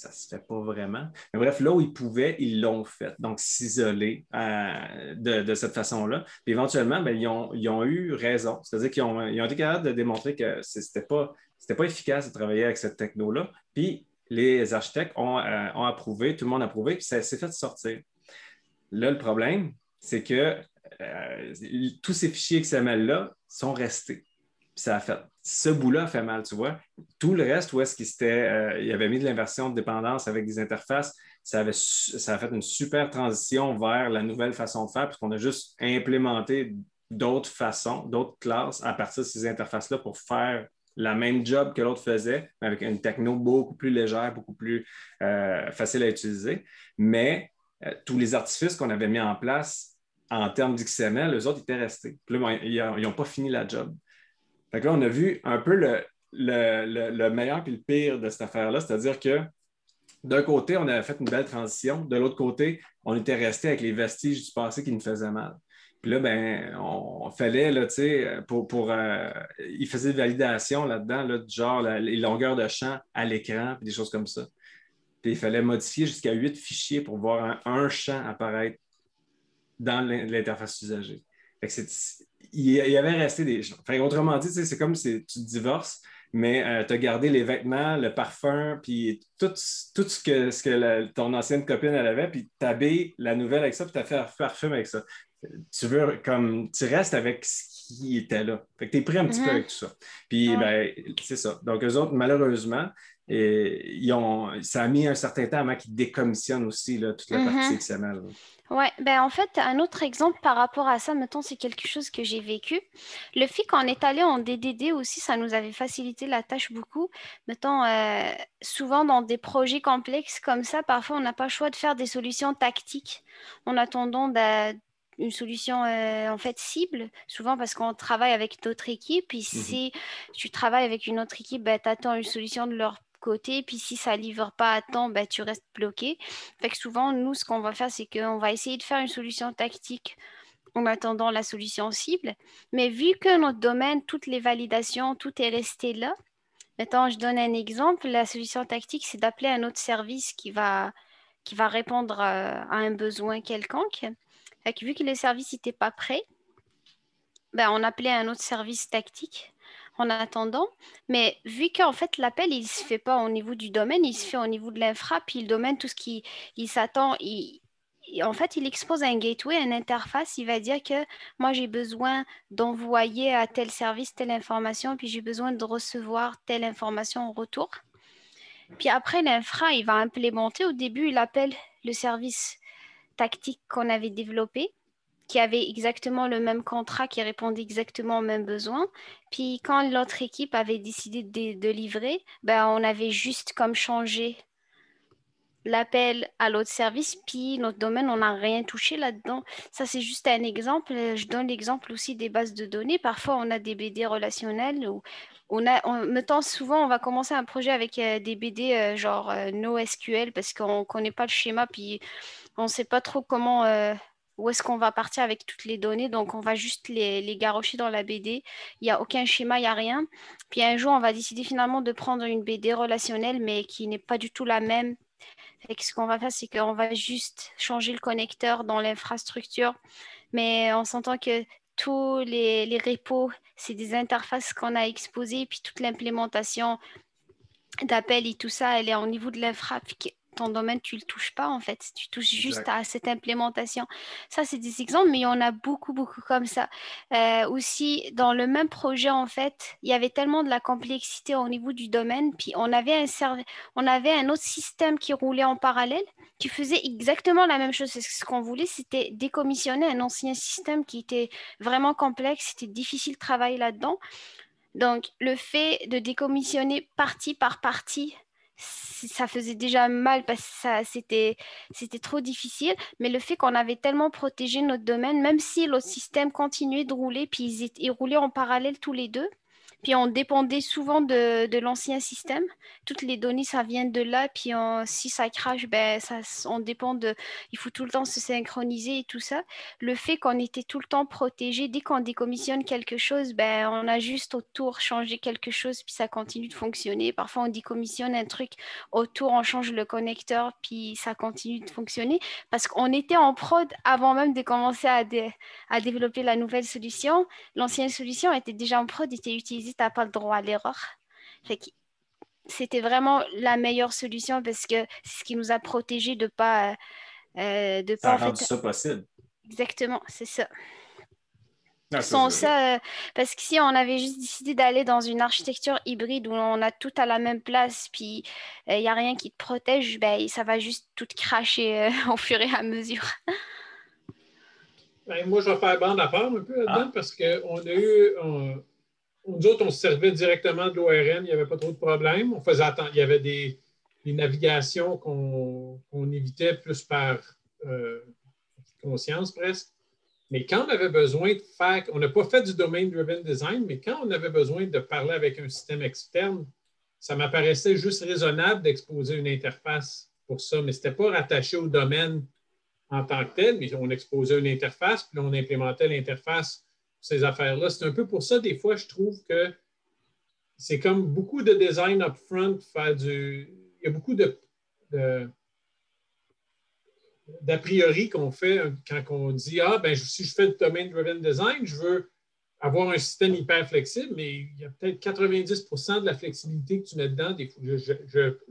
ça ne se fait pas vraiment. Mais bref, là où ils pouvaient, ils l'ont fait. Donc, s'isoler euh, de, cette façon-là. Puis éventuellement, ben, ils, ont, eu raison. C'est-à-dire qu'ils ont, été capables de démontrer que ce n'était pas, pas efficace de travailler avec cette techno-là. Puis les architectes ont, euh, approuvé, tout le monde a approuvé, puis ça s'est fait sortir. Là, le problème, c'est que euh, tous ces fichiers XML-là sont restés ça a fait. Ce bout-là fait mal, tu vois. Tout le reste, où est-ce qu'il euh, avait mis de l'inversion de dépendance avec des interfaces, ça, avait, ça a fait une super transition vers la nouvelle façon de faire, puisqu'on a juste implémenté d'autres façons, d'autres classes à partir de ces interfaces-là pour faire la même job que l'autre faisait, mais avec une techno beaucoup plus légère, beaucoup plus euh, facile à utiliser. Mais euh, tous les artifices qu'on avait mis en place en termes d'XML, eux autres étaient restés. Puis là, ils n'ont pas fini la job. Fait là, on a vu un peu le, meilleur et le pire de cette affaire-là, c'est-à-dire que d'un côté, on avait fait une belle transition, de l'autre côté, on était resté avec les vestiges du passé qui nous faisaient mal. Puis là, ben, on, fallait, tu sais, pour, pour euh, il faisait des validations là-dedans, là, genre les longueurs de champ à l'écran, puis des choses comme ça. Puis il fallait modifier jusqu'à huit fichiers pour voir un, champ apparaître dans l'interface usagée. Fait que il y avait resté des gens. autrement dit, c'est comme si tu te divorces, mais euh, tu as gardé les vêtements, le parfum, puis tout, ce que, ce que ton ancienne copine elle avait, puis tu la nouvelle avec ça, puis tu as fait un parfum avec ça. Tu veux, comme, tu restes avec ce qui était là. Fait que tu es pris un petit peu mm-hmm. avec tout ça. Puis, ben, c'est ça. Donc, eux autres, malheureusement, et ils ont, ça a mis un certain temps avant qu'ils décommissionnent aussi là, toute la mm-hmm. partie XML. Ouais, ben en fait, un autre exemple par rapport à ça, mettons, c'est quelque chose que j'ai vécu. Le fait qu'on est allé en DDD aussi, ça nous avait facilité la tâche beaucoup. Mettons, euh, souvent dans des projets complexes comme ça, parfois on n'a pas le choix de faire des solutions tactiques en attendant une solution euh, en fait cible, souvent parce qu'on travaille avec d'autres équipes. Et mmh si tu travailles avec une autre équipe, ben, tu attends une solution de leur côté, puis si ça livre pas à temps, ben, tu restes bloqué. Fait que souvent, nous, ce qu'on va faire, c'est qu'on va essayer de faire une solution tactique en attendant la solution cible. Mais vu que notre domaine, toutes les validations, tout est resté là, maintenant, je donne un exemple. La solution tactique, c'est d'appeler un autre service qui va, qui va répondre à, un besoin quelconque. Vu que le service n'était pas prêt, ben, on appelait un autre service tactique en attendant. Mais vu qu'en fait, l'appel, il ne se fait pas au niveau du domaine, il se fait au niveau de l'infra, puis le domaine, tout ce qui il s'attend, il, en fait, il expose un gateway, une interface. Il va dire que moi, j'ai besoin d'envoyer à tel service telle information, puis j'ai besoin de recevoir telle information en retour. Puis après, l'infra, il va implémenter. Au début, il appelle le service tactique qu'on avait développé qui avait exactement le même contrat, qui répondait exactement aux mêmes besoins. Puis quand l'autre équipe avait décidé de, livrer, ben, on avait juste comme changé l'appel à l'autre service, puis notre domaine, on n'a rien touché là-dedans. Ça, c'est juste un exemple. Je donne l'exemple aussi des bases de données. Parfois, on a des BD relationnels ou on a, on, souvent, on va commencer un projet avec euh, des BD euh, genre euh, NoSQL parce qu'on ne connaît pas le schéma, puis on ne sait pas trop comment, où est-ce qu'on va partir avec toutes les données. Donc, on va juste les, les garrocher dans la BD. Il n'y a aucun schéma, il n'y a rien. Puis un jour, on va décider finalement de prendre une BD relationnelle, mais qui n'est pas du tout la même ce qu'on va faire, c'est qu'on va juste changer le connecteur dans l'infrastructure, mais on s'entend que tous les, les repos, c'est des interfaces qu'on a exposées, puis toute l'implémentation d'appel et tout ça, elle est au niveau de ton domaine, tu ne le touches pas en fait. Tu touches juste à cette implémentation. Ça, c'est des exemples, mais il y en a beaucoup, beaucoup comme ça. Euh, aussi, dans le même projet, en fait, il y avait tellement de la complexité au niveau du domaine. Puis on avait un, on avait un autre système qui roulait en parallèle, qui faisait exactement la même chose. Ce qu'on voulait, c'était décommissionner un ancien système qui était vraiment complexe. C'était difficile de travailler là-dedans. Donc, le fait de décommissionner partie par partie ça faisait déjà mal parce que c'était, c'était trop difficile. Mais le fait qu'on avait tellement protégé notre domaine, même si l'autre système continuait de rouler, puis ils, ils roulaient en parallèle tous les deux, puis on dépendait souvent de, l'ancien système. Toutes les données, ça vient de là. Puis si ça crache, ben, ça, on dépend de. Il faut tout le temps se synchroniser et tout ça. Le fait qu'on était tout le temps protégé, dès qu'on décommissionne quelque chose, ben, on a juste autour changé quelque chose, puis ça continue de fonctionner. Parfois, on décommissionne un truc autour, on change le connecteur, puis ça continue de fonctionner. Parce qu'on était en prod avant même de commencer à, à développer la nouvelle solution. L'ancienne solution était déjà en prod, était utilisée tu n'as pas le droit à l'erreur. C'était vraiment la meilleure solution parce que c'est ce qui nous a protégés de pas. Euh, de ça pas, a ça possible. Exactement, c'est ça. Ah, Sans ça, euh, parce que si on avait juste décidé d'aller dans une architecture hybride où on a tout à la même place, puis il euh, n'y a rien qui te protège, ben, ça va juste tout cracher au fur et à mesure. Ben, moi, je vais faire bande à part un peu là-dedans ah. parce qu'on a eu, nous autres, on se servait directement de l'ORM, il n'y avait pas trop de problèmes. On faisait attendre, il y avait des, navigations qu'on évitait plus par euh, conscience presque. Mais quand on avait besoin de faire, on n'a pas fait du domain-driven design, mais quand on avait besoin de parler avec un système externe, ça m'apparaissait juste raisonnable d'exposer une interface pour ça, mais ce n'était pas rattaché au domaine en tant que tel, mais on exposait une interface, puis on implémentait l'interface ces affaires-là. C'est un peu pour ça, des fois, je trouve que c'est comme beaucoup de design upfront, faire du. Il y a beaucoup de, d'a priori qu'on fait quand on dit Ah, ben si je fais du domain-driven design, je veux avoir un système hyper flexible, mais il y a peut-être 90% de la flexibilité que tu mets dedans.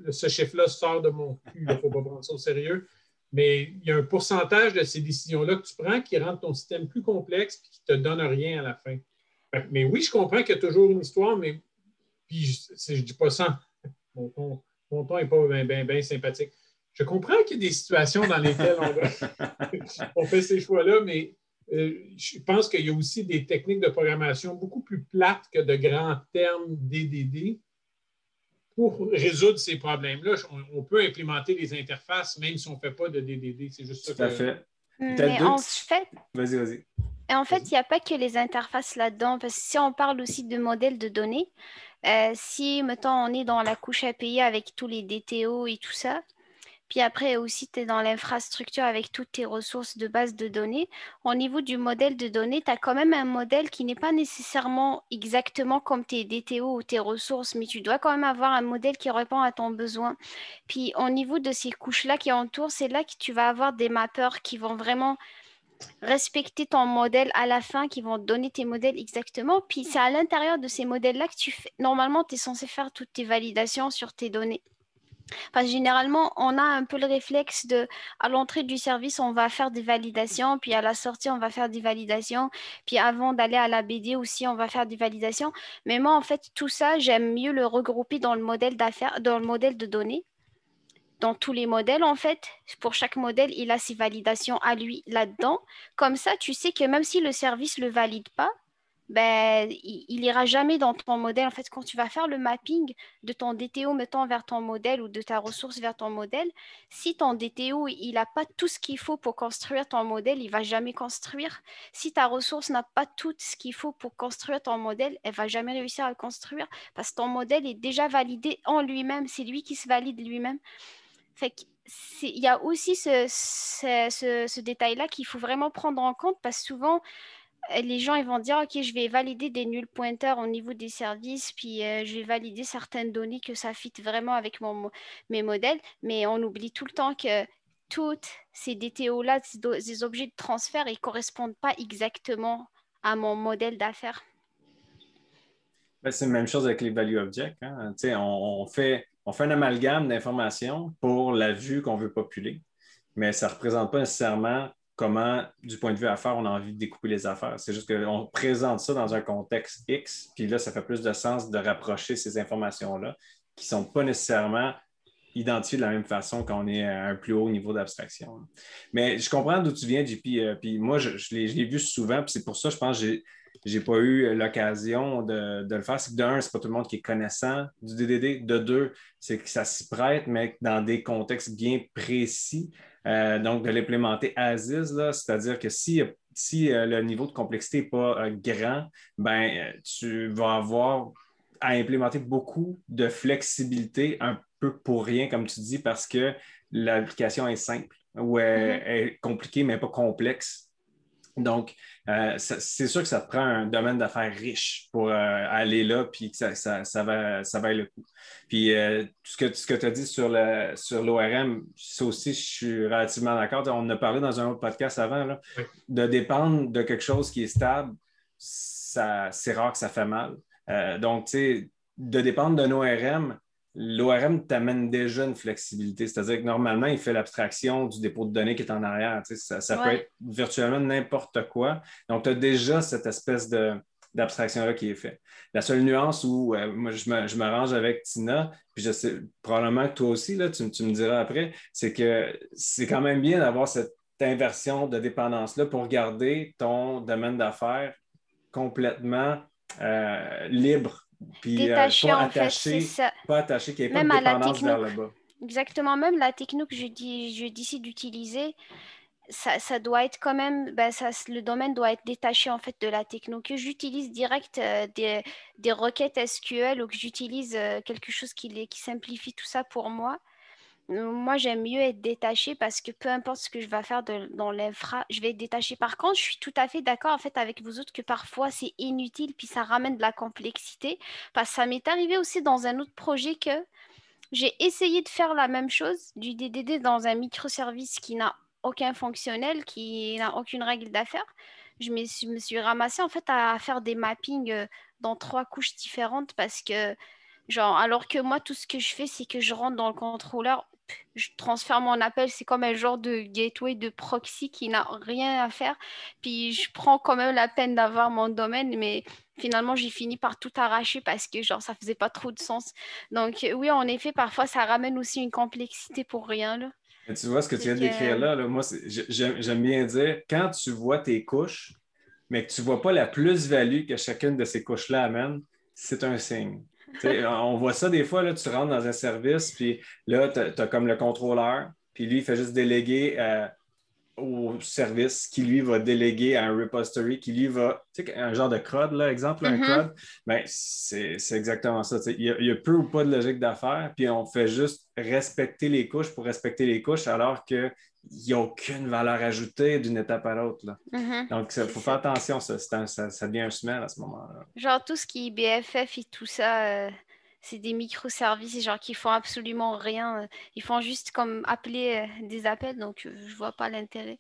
Ce chiffre-là sort de mon cul, il ne faut pas prendre ça au sérieux. Mais il y a un pourcentage de ces décisions-là que tu prends qui rendent ton système plus complexe et qui ne te donne rien à la fin. Mais oui, je comprends qu'il y a toujours une histoire, mais puis je ne dis pas ça. Mon ton, n'est pas bien sympathique. Je comprends qu'il y a des situations dans lesquelles on, fait ces choix-là, mais euh, je pense qu'il y a aussi des techniques de programmation beaucoup plus plates que de grands termes DDD pour résoudre ces problèmes-là, on, peut implémenter les interfaces même si on ne fait pas de DDD. C'est juste ça. Tout à fait. Mais en fait, vas-y, vas-y. En fait, il n'y a pas que les interfaces là-dedans, parce que si on parle aussi de modèles de données, euh, si, mettons, on est dans la couche API avec tous les DTO et tout ça, puis après aussi, tu es dans l'infrastructure avec toutes tes ressources de base de données. Au niveau du modèle de données, tu as quand même un modèle qui n'est pas nécessairement exactement comme tes DTO ou tes ressources, mais tu dois quand même avoir un modèle qui répond à ton besoin. Puis au niveau de ces couches-là qui entourent, c'est là que tu vas avoir des mappeurs qui vont vraiment respecter ton modèle à la fin, qui vont donner tes modèles exactement. Puis c'est à l'intérieur de ces modèles-là que tu fais, normalement, tu es censé faire toutes tes validations sur tes données. Parce que généralement, on a un peu le réflexe de, à l'entrée du service, on va faire des validations, puis à la sortie, on va faire des validations, puis avant d'aller à la BD aussi, on va faire des validations. Mais moi, en fait, tout ça, j'aime mieux le regrouper dans le modèle d'affaires, dans le modèle de données. Dans tous les modèles, en fait, pour chaque modèle, il a ses validations à lui là-dedans. Comme ça, tu sais que même si le service ne le valide pas, ben, il, il ira jamais dans ton modèle. En fait, quand tu vas faire le mapping de ton DTO, mettons, vers ton modèle ou de ta ressource vers ton modèle, si ton DTO, il n'a pas tout ce qu'il faut pour construire ton modèle, il va jamais construire. Si ta ressource n'a pas tout ce qu'il faut pour construire ton modèle, elle va jamais réussir à le construire parce que ton modèle est déjà validé en lui-même. C'est lui qui se valide lui-même. Fait que il y a aussi ce, détail-là qu'il faut vraiment prendre en compte parce que souvent, les gens ils vont dire ok je vais valider des nuls pointeurs au niveau des services puis euh, je vais valider certaines données que ça fit vraiment avec mon, mes modèles mais on oublie tout le temps que toutes ces DTO là ces, objets de transfert ils correspondent pas exactement à mon modèle d'affaires ben, c'est la même chose avec les value objects hein. on, fait, on fait un amalgame d'informations pour la vue qu'on veut populer mais ça ne représente pas nécessairement comment, du point de vue affaires, on a envie de découper les affaires. C'est juste qu'on présente ça dans un contexte X, puis là, ça fait plus de sens de rapprocher ces informations-là qui ne sont pas nécessairement identifiées de la même façon quand on est à un plus haut niveau d'abstraction. Mais je comprends d'où tu viens, JP. Euh, puis moi, je, l'ai vu souvent, puis c'est pour ça, je pense, que je n'ai pas eu l'occasion de, le faire. C'est que d'un, ce n'est pas tout le monde qui est connaissant du DDD. De deux, c'est que ça s'y prête, mais dans des contextes bien précis. Euh, donc, de l'implémenter ASIS, c'est-à-dire que si, si euh, le niveau de complexité n'est pas euh, grand, ben, tu vas avoir à implémenter beaucoup de flexibilité un peu pour rien, comme tu dis, parce que l'application est simple ou mm-hmm. est compliquée, mais pas complexe. Donc, euh, c'est sûr que ça te prend un domaine d'affaires riche pour euh, aller là, puis que ça, ça, ça, va, ça va le coup. Puis, euh, ce que, ce que tu as dit sur l'ORM, sur ça aussi, je suis relativement d'accord. On en a parlé dans un autre podcast avant, là, de dépendre de quelque chose qui est stable, c'est rare que ça fait mal. donc, tu sais, de dépendre d'un ORM, l'ORM t'amène déjà une flexibilité. C'est-à-dire que normalement, il fait l'abstraction du dépôt de données qui est en arrière. ça, peut être virtuellement n'importe quoi. Donc, tu as déjà cette espèce d'abstraction-là qui est faite. La seule nuance où euh, moi, je me, je me, range avec Tina, puis je sais, probablement que toi aussi, là, tu, me diras après, c'est que c'est quand même bien d'avoir cette inversion de dépendance-là pour garder ton domaine d'affaires complètement euh, libre puis, euh, pas attaché, pas attaché, qu'il n'y ait pas de dépendance vers le bas. Exactement, même la technique que je, dis, je décide d'utiliser, ça, ça, doit être quand même, ben ça, le domaine doit être détaché en fait de la techno. Que j'utilise direct euh, des, des, requêtes SQL ou que j'utilise euh, quelque chose qui, qui simplifie tout ça pour moi, moi, j'aime mieux être détachée parce que peu importe ce que je vais faire dans l'infra, je vais être détachée. Par contre, je suis tout à fait d'accord en fait avec vous autres que parfois c'est inutile puis ça ramène de la complexité. Parce que ça m'est arrivé aussi dans un autre projet que j'ai essayé de faire la même chose, du DDD dans un microservice qui n'a aucun fonctionnel, qui n'a aucune règle d'affaires. Je me suis, me ramassée en fait à faire des mappings euh, dans trois couches différentes parce que Genre, alors que moi, tout ce que je fais, c'est que je rentre dans le contrôleur je transfère mon appel, c'est comme un genre de gateway de proxy qui n'a rien à faire. Puis je prends quand même la peine d'avoir mon domaine, mais finalement j'ai fini par tout arracher parce que genre ça faisait pas trop de sens. Donc oui, en effet, parfois ça ramène aussi une complexité pour rien. Là. tu vois ce que tu viens de décrire là, là moi j'aime bien dire, quand tu vois tes couches, mais que tu ne vois pas la plus-value que chacune de ces couches-là amène, c'est un signe on voit ça des fois, là, tu rentres dans un service, puis là, tu as, comme le contrôleur, puis lui, il fait juste déléguer euh, au service qui, lui, va déléguer à un repository, qui, lui, va, tu sais, un genre de CRUD, là, exemple, un mm-hmm. CRUD, ben, c'est exactement ça. Il y, a, il y, a, peu ou pas de logique d'affaires, puis on fait juste respecter les couches pour respecter les couches, alors que il n'y a aucune valeur ajoutée d'une étape à l'autre. Mm-hmm. Donc, il faut faire attention, ça, ça, devient un semelle à ce moment-là. Genre, tout ce qui est BFF et tout ça, euh, c'est des microservices genre qui font absolument rien. Ils font juste comme appeler euh, des appels, donc euh, je ne vois pas l'intérêt.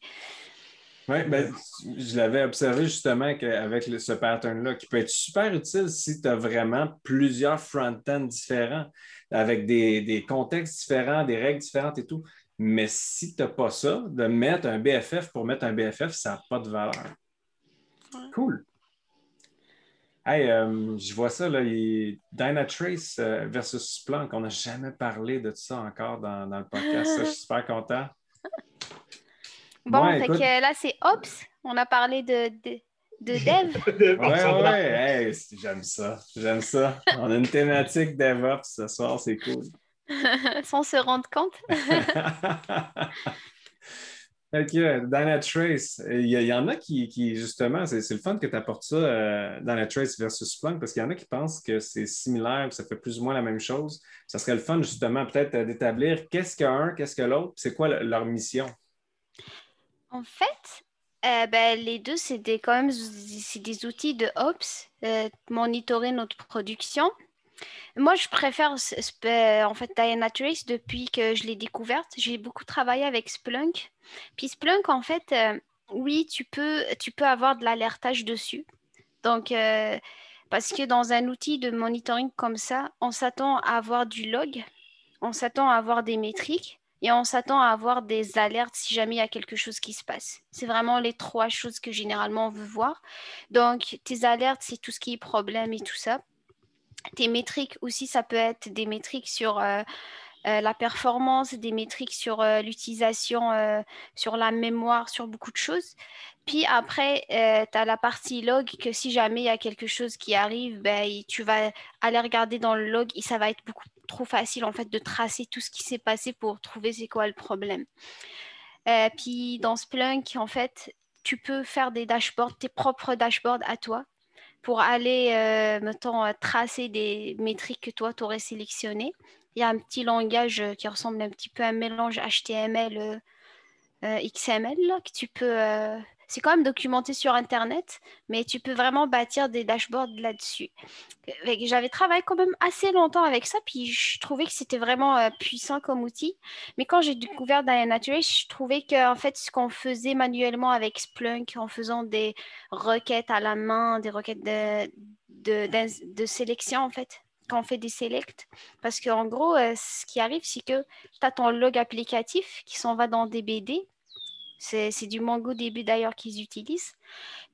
Oui, ben, je l'avais observé justement avec ce pattern-là, qui peut être super utile si tu as vraiment plusieurs front-ends différents, avec des, des contextes différents, des règles différentes et tout. Mais si tu n'as pas ça, de mettre un BFF pour mettre un BFF, ça n'a pas de valeur. Cool. Hey, euh, je vois ça, là, Dynatrace euh, versus Splunk. On n'a jamais parlé de ça encore dans, le podcast. je suis super content. Bon, là, c'est Ops. On a parlé de, de dev. ouais, ouais, j'aime ça. J'aime ça. On a une thématique DevOps ce soir, c'est cool. Sans se rendre compte. OK, Dynatrace, il y, y, en a qui, qui justement, c'est le fun que tu apportes ça, euh, Dynatrace versus Splunk, parce qu'il y en a qui pensent que c'est similaire, que ça fait plus ou moins la même chose. Ça serait le fun, justement, peut-être euh, d'établir qu'est-ce qu'un, qu'est-ce que l'autre, c'est quoi leur mission? En fait, euh, ben, les deux, c'est des, quand même des outils de Ops, euh, monitorer notre production. Moi, je préfère en fait depuis que je l'ai découverte. J'ai beaucoup travaillé avec Splunk. Puis Splunk, en fait, euh, oui, tu peux, tu peux avoir de l'alertage dessus. Donc, parce que dans un outil de monitoring comme ça, on s'attend à avoir du log, on s'attend à avoir des métriques et on s'attend à avoir des alertes si jamais il y a quelque chose qui se passe. C'est vraiment les trois choses que généralement on veut voir. Donc, tes alertes, c'est tout ce qui est problème et tout ça. Tes métriques aussi, ça peut être des métriques sur euh, euh, la performance, des métriques sur euh, l'utilisation, sur la mémoire, sur beaucoup de choses. Puis après, tu as la partie log que si jamais il y a quelque chose qui arrive, ben, tu vas aller regarder dans le log et ça va être beaucoup trop facile en fait de tracer tout ce qui s'est passé pour trouver c'est quoi le problème. Puis dans Splunk, en fait, tu peux faire des dashboards, tes propres dashboards à toi pour aller, euh, mettons, euh, tracer des métriques que toi, tu aurais sélectionnées. Il y a un petit langage qui ressemble un petit peu à un mélange HTML, XML, que tu peux c'est quand même documenté sur Internet, mais tu peux vraiment bâtir des dashboards là-dessus. J'avais travaillé quand même assez longtemps avec ça, puis je trouvais que c'était vraiment euh, puissant comme outil. Mais quand j'ai découvert Dynatrace, je trouvais que en fait, ce qu'on faisait manuellement avec Splunk, en faisant des requêtes à la main, des requêtes de, sélection, en fait, quand on fait des selects. Parce qu'en gros, euh, ce qui arrive, c'est que tu as ton log applicatif qui s'en va dans des BD c'est du MongoDB d'ailleurs qu'ils utilisent.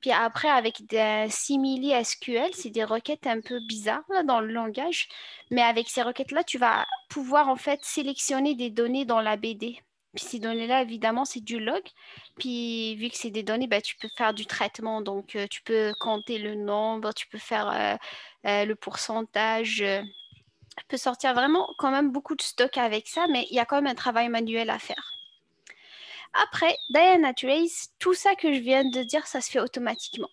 Puis après, avec des simili SQL, c'est des requêtes un peu bizarres dans le langage. Mais avec ces requêtes-là, tu vas pouvoir en fait sélectionner des données dans la BD. Puis ces données-là, évidemment, c'est du log. Puis vu que c'est des données, ben, tu peux faire du traitement. Donc, euh, tu peux compter le nombre, tu peux faire euh, euh, le pourcentage. tu peux sortir vraiment quand même beaucoup de stock avec ça, mais il y a quand même un travail manuel à faire. Après, Diana Trace, tout ça que je viens de dire, ça se fait automatiquement.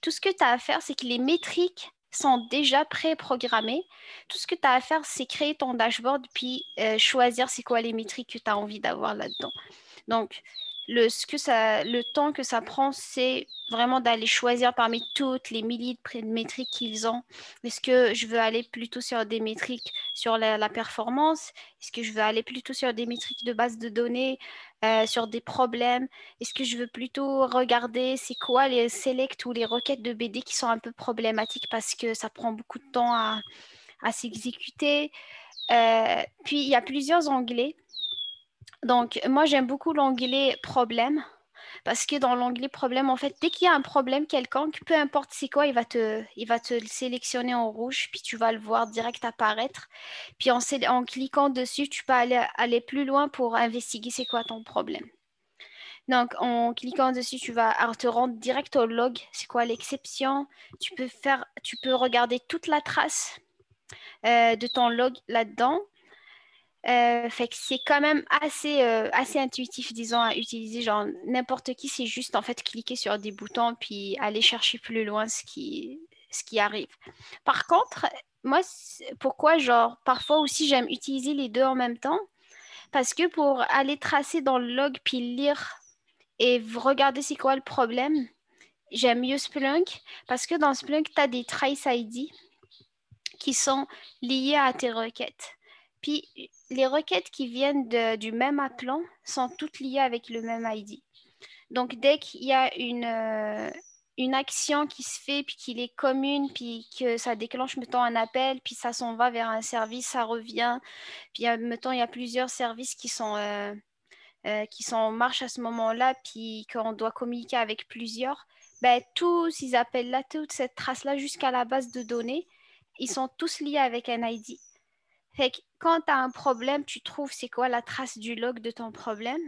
Tout ce que tu as à faire, c'est que les métriques sont déjà pré-programmées. Tout ce que tu as à faire, c'est créer ton dashboard puis euh, choisir c'est quoi les métriques que tu as envie d'avoir là-dedans. Donc, le, temps que ça prend, c'est vraiment d'aller choisir parmi toutes les milliers de métriques qu'ils ont. Est-ce que je veux aller plutôt sur des métriques sur la, performance? Est-ce que je veux aller plutôt sur des métriques de base de données, euh, sur des problèmes? Est-ce que je veux plutôt regarder c'est quoi les selects ou les requêtes de BD qui sont un peu problématiques parce que ça prend beaucoup de temps à, s'exécuter? Euh, Puis, il y a plusieurs onglets donc, moi, j'aime beaucoup l'onglet problème parce que dans l'onglet problème, en fait, dès qu'il y a un problème quelconque, peu importe c'est quoi, il va, te, sélectionner en rouge, puis tu vas le voir direct apparaître. Puis en, en cliquant dessus, tu peux aller, plus loin pour investiguer c'est quoi ton problème. Donc, en cliquant dessus, tu vas te rendre direct au log. C'est quoi l'exception? Tu peux tu peux regarder toute la trace euh, de ton log là-dedans. Euh, fait que c'est quand même assez, euh, assez intuitif, disons, à utiliser. Genre, n'importe qui, c'est juste en fait cliquer sur des boutons puis aller chercher plus loin ce qui, ce qui arrive. Par contre, moi, pourquoi, genre, parfois aussi, j'aime utiliser les deux en même temps? Parce que pour aller tracer dans le log puis lire et regarder c'est quoi le problème, j'aime mieux Splunk parce que dans Splunk, tu as des trace ID qui sont liés à tes requêtes. Puis les requêtes qui viennent du même appelant sont toutes liées avec le même ID. Donc, dès qu'il y a une, euh, une action qui se fait, puis qu'il est commune, puis que ça déclenche, mettons, un appel, puis ça s'en va vers un service, ça revient. Puis, mettons, il y a plusieurs services qui sont, euh, euh, qui sont en marche à ce moment-là, puis qu'on doit communiquer avec plusieurs. Ben, tous ces appels-là, toute cette trace-là jusqu'à la base de données, ils sont tous liés avec un ID. Fait que quand tu as un problème, tu trouves c'est quoi la trace du log de ton problème.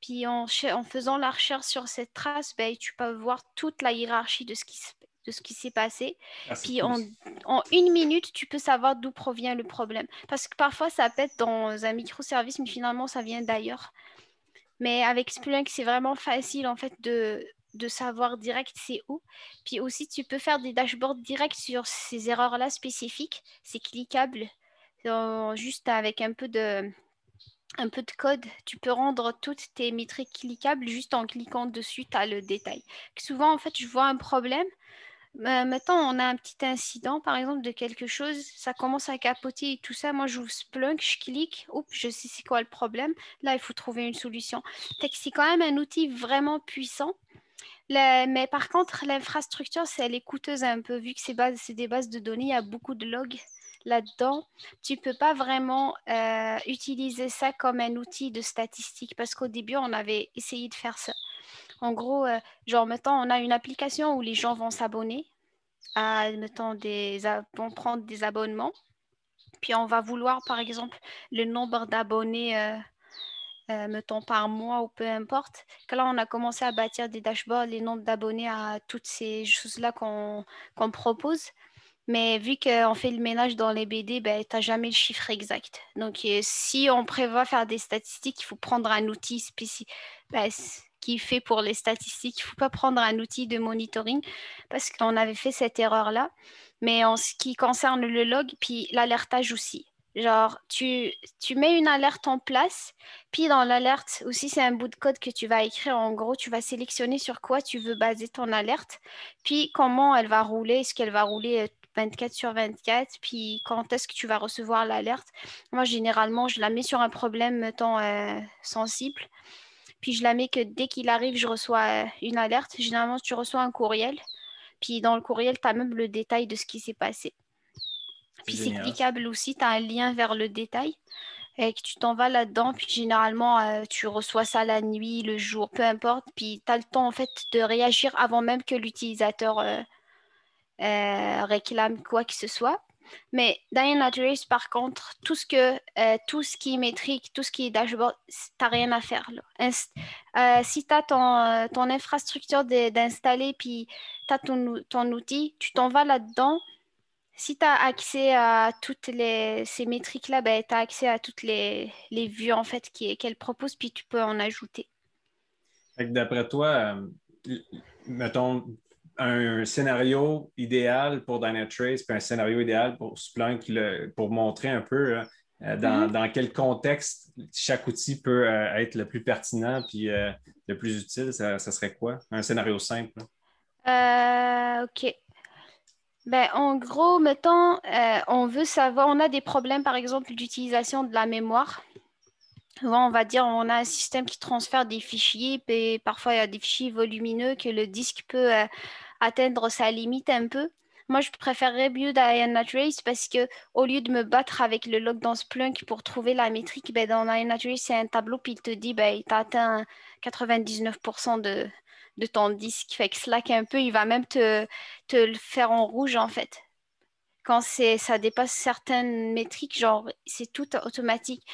Puis en, en, faisant la recherche sur cette trace, ben, tu peux voir toute la hiérarchie de ce qui de ce qui s'est passé. Ah, Puis en, en, une minute, tu peux savoir d'où provient le problème. Parce que parfois, ça pète dans un microservice, mais finalement, ça vient d'ailleurs. Mais avec Splunk, c'est vraiment facile en fait de, de savoir direct c'est où. Puis aussi, tu peux faire des dashboards directs sur ces erreurs-là spécifiques. C'est cliquable. Juste avec un peu de un peu de code, tu peux rendre toutes tes métriques cliquables juste en cliquant dessus, tu as le détail. Souvent, en fait, je vois un problème. Euh, maintenant, on a un petit incident, par exemple, de quelque chose, ça commence à capoter et tout ça. Moi, j'ouvre Splunk, je clique, oups, je sais c'est quoi le problème. Là, il faut trouver une solution. C'est quand même un outil vraiment puissant mais par contre, l'infrastructure, elle est coûteuse un peu, vu que c'est des bases de données, il y a beaucoup de logs là-dedans. Tu peux pas vraiment euh, utiliser ça comme un outil de statistique, parce qu'au début, on avait essayé de faire ça. En gros, euh, genre, mettons, on a une application où les gens vont s'abonner, à, mettons, des, vont prendre des abonnements. Puis on va vouloir, par exemple, le nombre d'abonnés euh, mettons par mois ou peu importe, là, on a commencé à bâtir des dashboards, les nombres d'abonnés à toutes ces choses-là qu'on propose. Mais vu qu'on fait le ménage dans les BD, ben, tu n'as jamais le chiffre exact. Donc, euh, si on prévoit faire des statistiques, il faut prendre un outil spécifique ben, qui fait pour les statistiques. Il ne faut pas prendre un outil de monitoring parce qu'on avait fait cette erreur-là. Mais en ce qui concerne le log, puis l'alertage aussi. Genre, tu, tu mets une alerte en place, puis dans l'alerte aussi, c'est un bout de code que tu vas écrire. En gros, tu vas sélectionner sur quoi tu veux baser ton alerte, puis comment elle va rouler, est-ce qu'elle va rouler 24 euh, sur 24, puis quand est-ce que tu vas recevoir l'alerte? Moi, généralement, je la mets sur un problème mettons, euh, sensible, puis je la mets que dès qu'il arrive, je reçois euh, une alerte. Généralement, tu reçois un courriel, puis dans le courriel, tu as même le détail de ce qui s'est passé. Puis c'est cliquable aussi, tu as un lien vers le détail et que tu t'en vas là-dedans. Puis généralement, euh, tu reçois ça la nuit, le jour, peu importe. Puis tu as le temps en fait de réagir avant même que l'utilisateur euh, euh, quoi que ce soit. Mais Diana Trace, par contre, tout ce, que, tout ce qui est métrique, tout ce qui est dashboard, tu n'as rien à faire. si tu as ton, ton infrastructure d'installer, puis tu as ton, outil, tu t'en vas là-dedans si tu as accès à toutes les, ces métriques-là, ben, tu as accès à toutes les, les vues en fait qu'elle propose, puis tu peux en ajouter. D'après toi, euh, mettons un scénario idéal pour Dynatrace, puis un scénario idéal pour Splunk, pour montrer un peu euh, euh, dans, mm-hmm. dans, quel contexte chaque outil peut être le plus pertinent puis le plus utile, ça, ça, serait quoi? Un scénario simple. OK. Ben, en gros, mettons, euh, on veut savoir, on a des problèmes, par exemple, d'utilisation de la mémoire. on va dire, on a un système qui transfère des fichiers, et parfois il y a des fichiers volumineux que le disque peut euh, atteindre sa limite un peu. Moi, je préférerais mieux Diana Trace parce que au lieu de me battre avec le log dans Splunk pour trouver la métrique, ben, dans Diana Trace, c'est un tableau, il te dit, ben, tu as atteint 99% de, de ton disque. Fait que Slack un peu, il va même te, te le faire en rouge en fait. Quand ça dépasse certaines métriques, genre c'est tout automatique.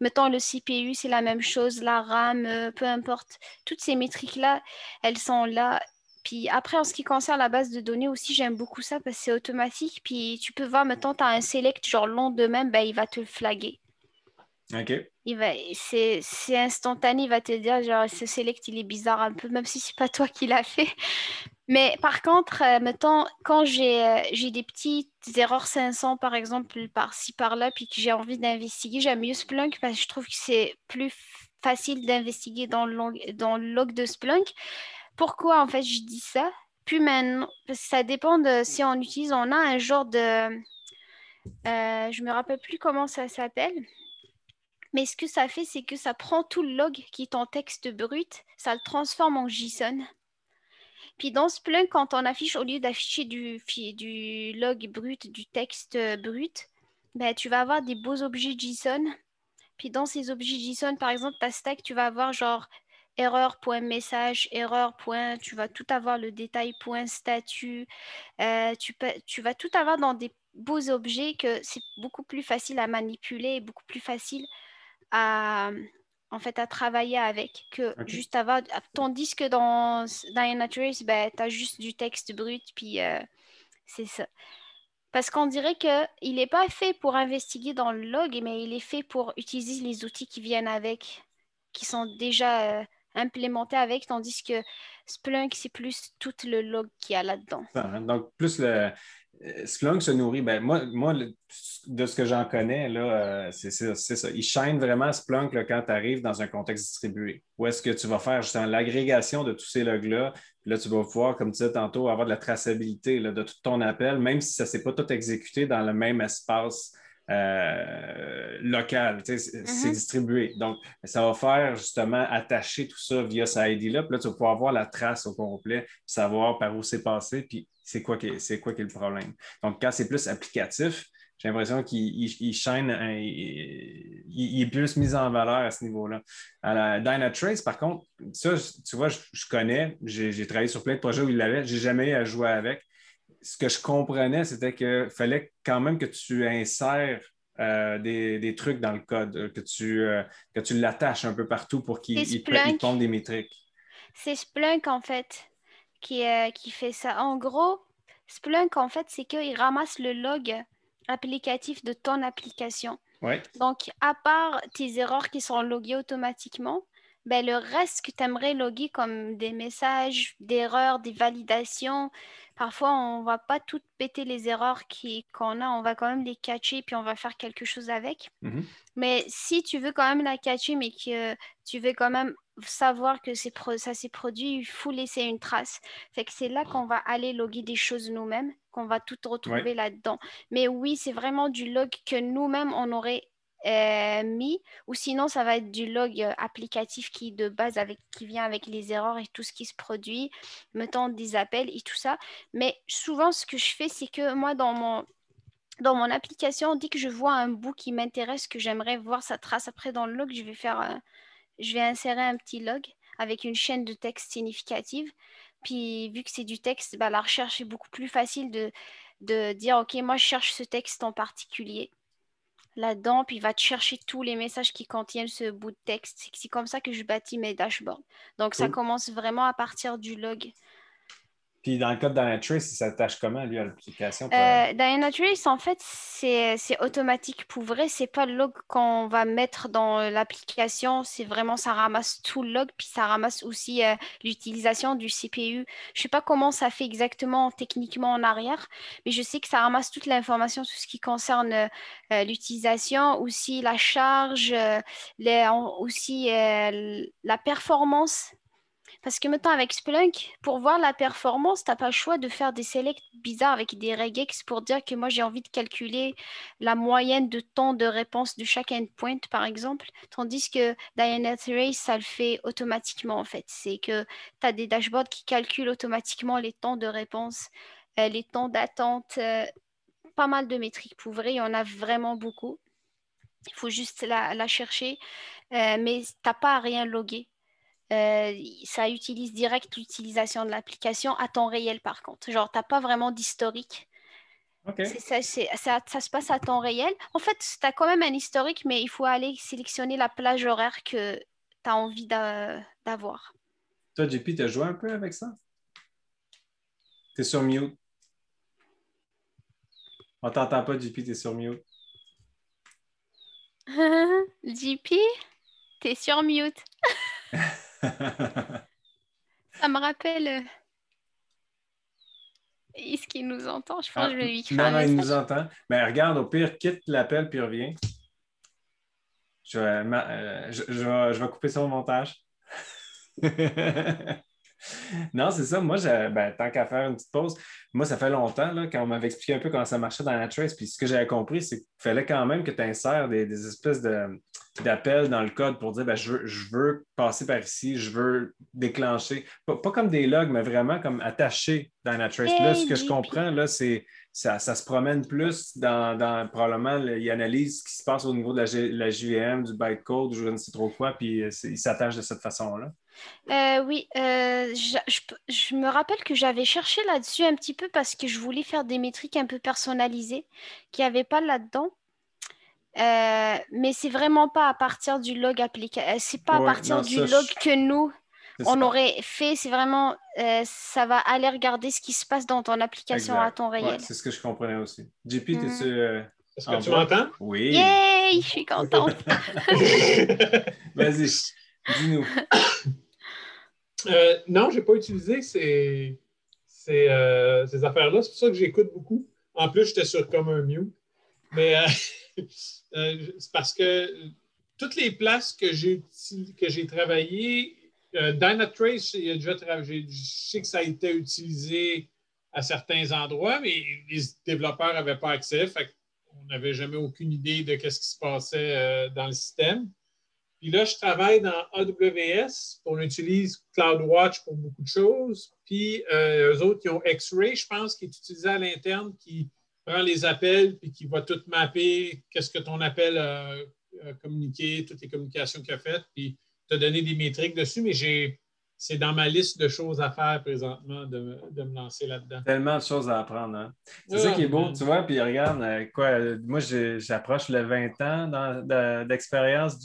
Mettons le CPU, c'est la même chose, la RAM, euh, peu importe. Toutes ces métriques-là, elles sont là. Puis après, en ce qui concerne la base de données aussi, j'aime beaucoup ça parce que c'est automatique. Puis tu peux voir, mettons, tu as un select, genre le lendemain, ben, il va te le flaguer. OK. c'est, instantané, il va te dire, genre, ce select, il est bizarre un peu, même si c'est pas toi qui l'as fait. Mais par contre, euh, mettons, quand j'ai, euh, des petites erreurs 500, par exemple, par-ci, par-là, puis que j'ai envie d'investiguer, j'aime mieux Splunk parce que je trouve que c'est plus facile d'investiguer dans le, log, dans le log de Splunk. Pourquoi, en fait, je dis ça? Puis maintenant, ça dépend de si on utilise, on a un genre de... Euh, je me rappelle plus comment ça s'appelle. Mais ce que ça fait, c'est que ça prend tout le log qui est en texte brut, ça le transforme en JSON. Puis dans Splunk, quand on affiche, au lieu d'afficher du, du log brut, du texte brut, ben, tu vas avoir des beaux objets JSON. Puis dans ces objets JSON, par exemple, ta stack, tu vas avoir genre erreur, point message, erreur, point, tu vas tout avoir le détail, point statut. Euh, tu, tu vas tout avoir dans des beaux objets que c'est beaucoup plus facile à manipuler et beaucoup plus facile à, en fait, à travailler avec que juste avant. Tandis que dans Dynatrace, ben, tu as juste du texte brut, puis euh, c'est ça. Parce qu'on dirait qu'il n'est pas fait pour investiguer dans le log, mais il est fait pour utiliser les outils qui viennent avec, qui sont déjà euh, implémentés avec, tandis que Splunk, c'est plus tout le log qu'il y a là-dedans. Hein. Donc, plus le, euh, Splunk se nourrit, ben moi, moi de ce que j'en connais, là, euh, c'est ça. Il shine vraiment Splunk quand tu arrives dans un contexte distribué. Où est-ce que tu vas faire justement l'agrégation de tous ces logs-là? Puis là, tu vas pouvoir, comme tu disais tantôt, avoir de la traçabilité de tout ton appel, même si ça ne s'est pas tout exécuté dans le même espace euh, local. C'est mm-hmm. distribué. Donc, ça va faire justement attacher tout ça via sa ID-là. Puis là, tu vas pouvoir voir la trace au complet, puis savoir par où c'est passé, puis c'est quoi, qui est, quoi qui est le problème. Donc, quand c'est plus applicatif, j'ai l'impression qu'il chaîne, il, est plus mis en valeur à ce niveau-là. Dynatrace, par contre, ça, tu vois, je, connais, j'ai travaillé sur plein de projets où il l'avait, j'ai jamais eu à jouer avec. Ce que je comprenais, c'était qu'il fallait quand même que tu insères euh, des, trucs dans le code, que tu, euh, que tu l'attaches un peu partout pour qu'il pompe des métriques. C'est Splunk, en fait, qui, euh, qui fait ça. En gros, Splunk, en fait, c'est qu'il ramasse le log applicatif de ton application. Donc, à part tes erreurs qui sont loguées automatiquement, ben, le reste que tu aimerais loguer comme des messages d'erreurs, des validations, parfois on va pas tout péter les erreurs qu'on a, on va quand même les catcher puis on va faire quelque chose avec. Mm-hmm. Mais si tu veux quand même la catcher, mais que tu veux quand même savoir que ça s'est produit, il faut laisser une trace. Fait que c'est là qu'on va aller loguer des choses nous-mêmes, qu'on va tout retrouver là-dedans. Mais oui, c'est vraiment du log que nous-mêmes, on aurait euh, mis, ou sinon ça va être du log euh, applicatif qui de base avec qui vient avec les erreurs et tout ce qui se produit, mettons des appels et tout ça. Mais souvent ce que je fais, c'est que moi dans mon dans mon application, dès que je vois un bout qui m'intéresse, que j'aimerais voir sa trace après dans le log, je vais faire, je vais insérer un petit log avec une chaîne de texte significative. Puis vu que c'est du texte, bah, la recherche est beaucoup plus facile de, de dire, OK, moi je cherche ce texte en particulier là-dedans, puis il va te chercher tous les messages qui contiennent ce bout de texte. C'est comme ça que je bâtis mes dashboards. Donc, ça commence vraiment à partir du log. Puis dans le cas de Dynatrace, ça s'attache comment lui à l'application? Euh, Dynatrace, en fait, c'est automatique pour vrai. C'est pas le log qu'on va mettre dans l'application. C'est vraiment, ça ramasse tout le log, puis ça ramasse aussi euh, l'utilisation du CPU. Je sais pas comment ça fait exactement techniquement en arrière, mais je sais que ça ramasse toute l'information, tout ce qui concerne euh, l'utilisation, aussi la charge, les, aussi euh, la performance parce que maintenant, avec Splunk, pour voir la performance, tu n'as pas le choix de faire des selects bizarres avec des regex pour dire que moi, j'ai envie de calculer la moyenne de temps de réponse de chaque endpoint, par exemple. Tandis que Dynatrace, ça le fait automatiquement, en fait. C'est que tu as des dashboards qui calculent automatiquement les temps de réponse, euh, les temps d'attente, euh, pas mal de métriques pour vrai. Il y en a vraiment beaucoup. Il faut juste la, chercher, euh, mais tu n'as pas à rien loguer. Euh, ça utilise direct l'utilisation de l'application à temps réel par contre. Genre, tu n'as pas vraiment d'historique. Ça, ça, se passe à temps réel. En fait, tu as quand même un historique, mais il faut aller sélectionner la plage horaire que tu as envie d'avoir. Toi, JP, tu as joué un peu avec ça? Tu es sur mute. On t'entend pas, JP, tu es sur mute. JP, tu es sur mute. Ça me rappelle. Euh, est-ce qu'il nous entend? Je pense que je vais lui écrire. Non, non, il nous entend. Mais regarde, au pire, quitte l'appel puis reviens. Je, euh, je, je, vais, couper montage. non, c'est ça. Moi, ben, tant qu'à faire une petite pause, moi, ça fait longtemps là, quand on m'avait expliqué un peu comment ça marchait dans la trace. Puis ce que j'avais compris, c'est qu'il fallait quand même que tu insères des, des espèces de, d'appels dans le code pour dire ben, je, veux, je, veux, passer par ici, je veux déclencher. Pas, comme des logs, mais vraiment comme attaché dans la trace. Là, ce que je comprends, là, c'est ça, ça se promène plus dans, dans probablement, il analyse ce qui se passe au niveau de la, la JVM, du bytecode, je ne sais trop quoi, puis euh, il s'attache de cette façon-là. Euh, oui, euh, je, me rappelle que j'avais cherché là-dessus un petit peu parce que je voulais faire des métriques un peu personnalisées qu'il n'y avait pas là-dedans. Euh, mais c'est vraiment pas à partir du log application. C'est pas à partir non, du ça, log je- que nous, on ça. aurait fait. C'est vraiment, euh, ça va aller regarder ce qui se passe dans ton application Exact. à Ouais, réel. c'est ce que je comprenais aussi. JP, Mhm. t'es-tu. euh, Est-ce que en tu bas? m'entends? Oui. Yay! Je suis contente. Vas-y, dis-nous. Euh, non, je n'ai pas utilisé ces, ces, euh, ces affaires-là. C'est pour ça que j'écoute beaucoup. En plus, j'étais sur comme un mute. Mais euh, euh, c'est parce que toutes les places que j'ai que j'ai travaillées, euh, Dynatrace, je sais que ça a été utilisé à certains endroits, mais les développeurs n'avaient pas accès. On n'avait jamais aucune idée de ce qui se passait euh, dans le système. Puis là, je travaille dans AWS. On utilise CloudWatch pour beaucoup de choses. Puis euh, eux autres, ils ont X-Ray, je pense, qui est utilisé à l'interne, qui prend les appels puis qui va tout mapper, qu'est-ce que ton appel a, a communiqué, toutes les communications qu'il a faites, puis te donner des métriques dessus. Mais j'ai, c'est dans ma liste de choses à faire présentement de, me- de me lancer là-dedans. Tellement de choses à apprendre. Hein? C'est ça qui est beau, tu vois. Puis regarde, euh, quoi, moi, j'approche le 20 ans d'expérience.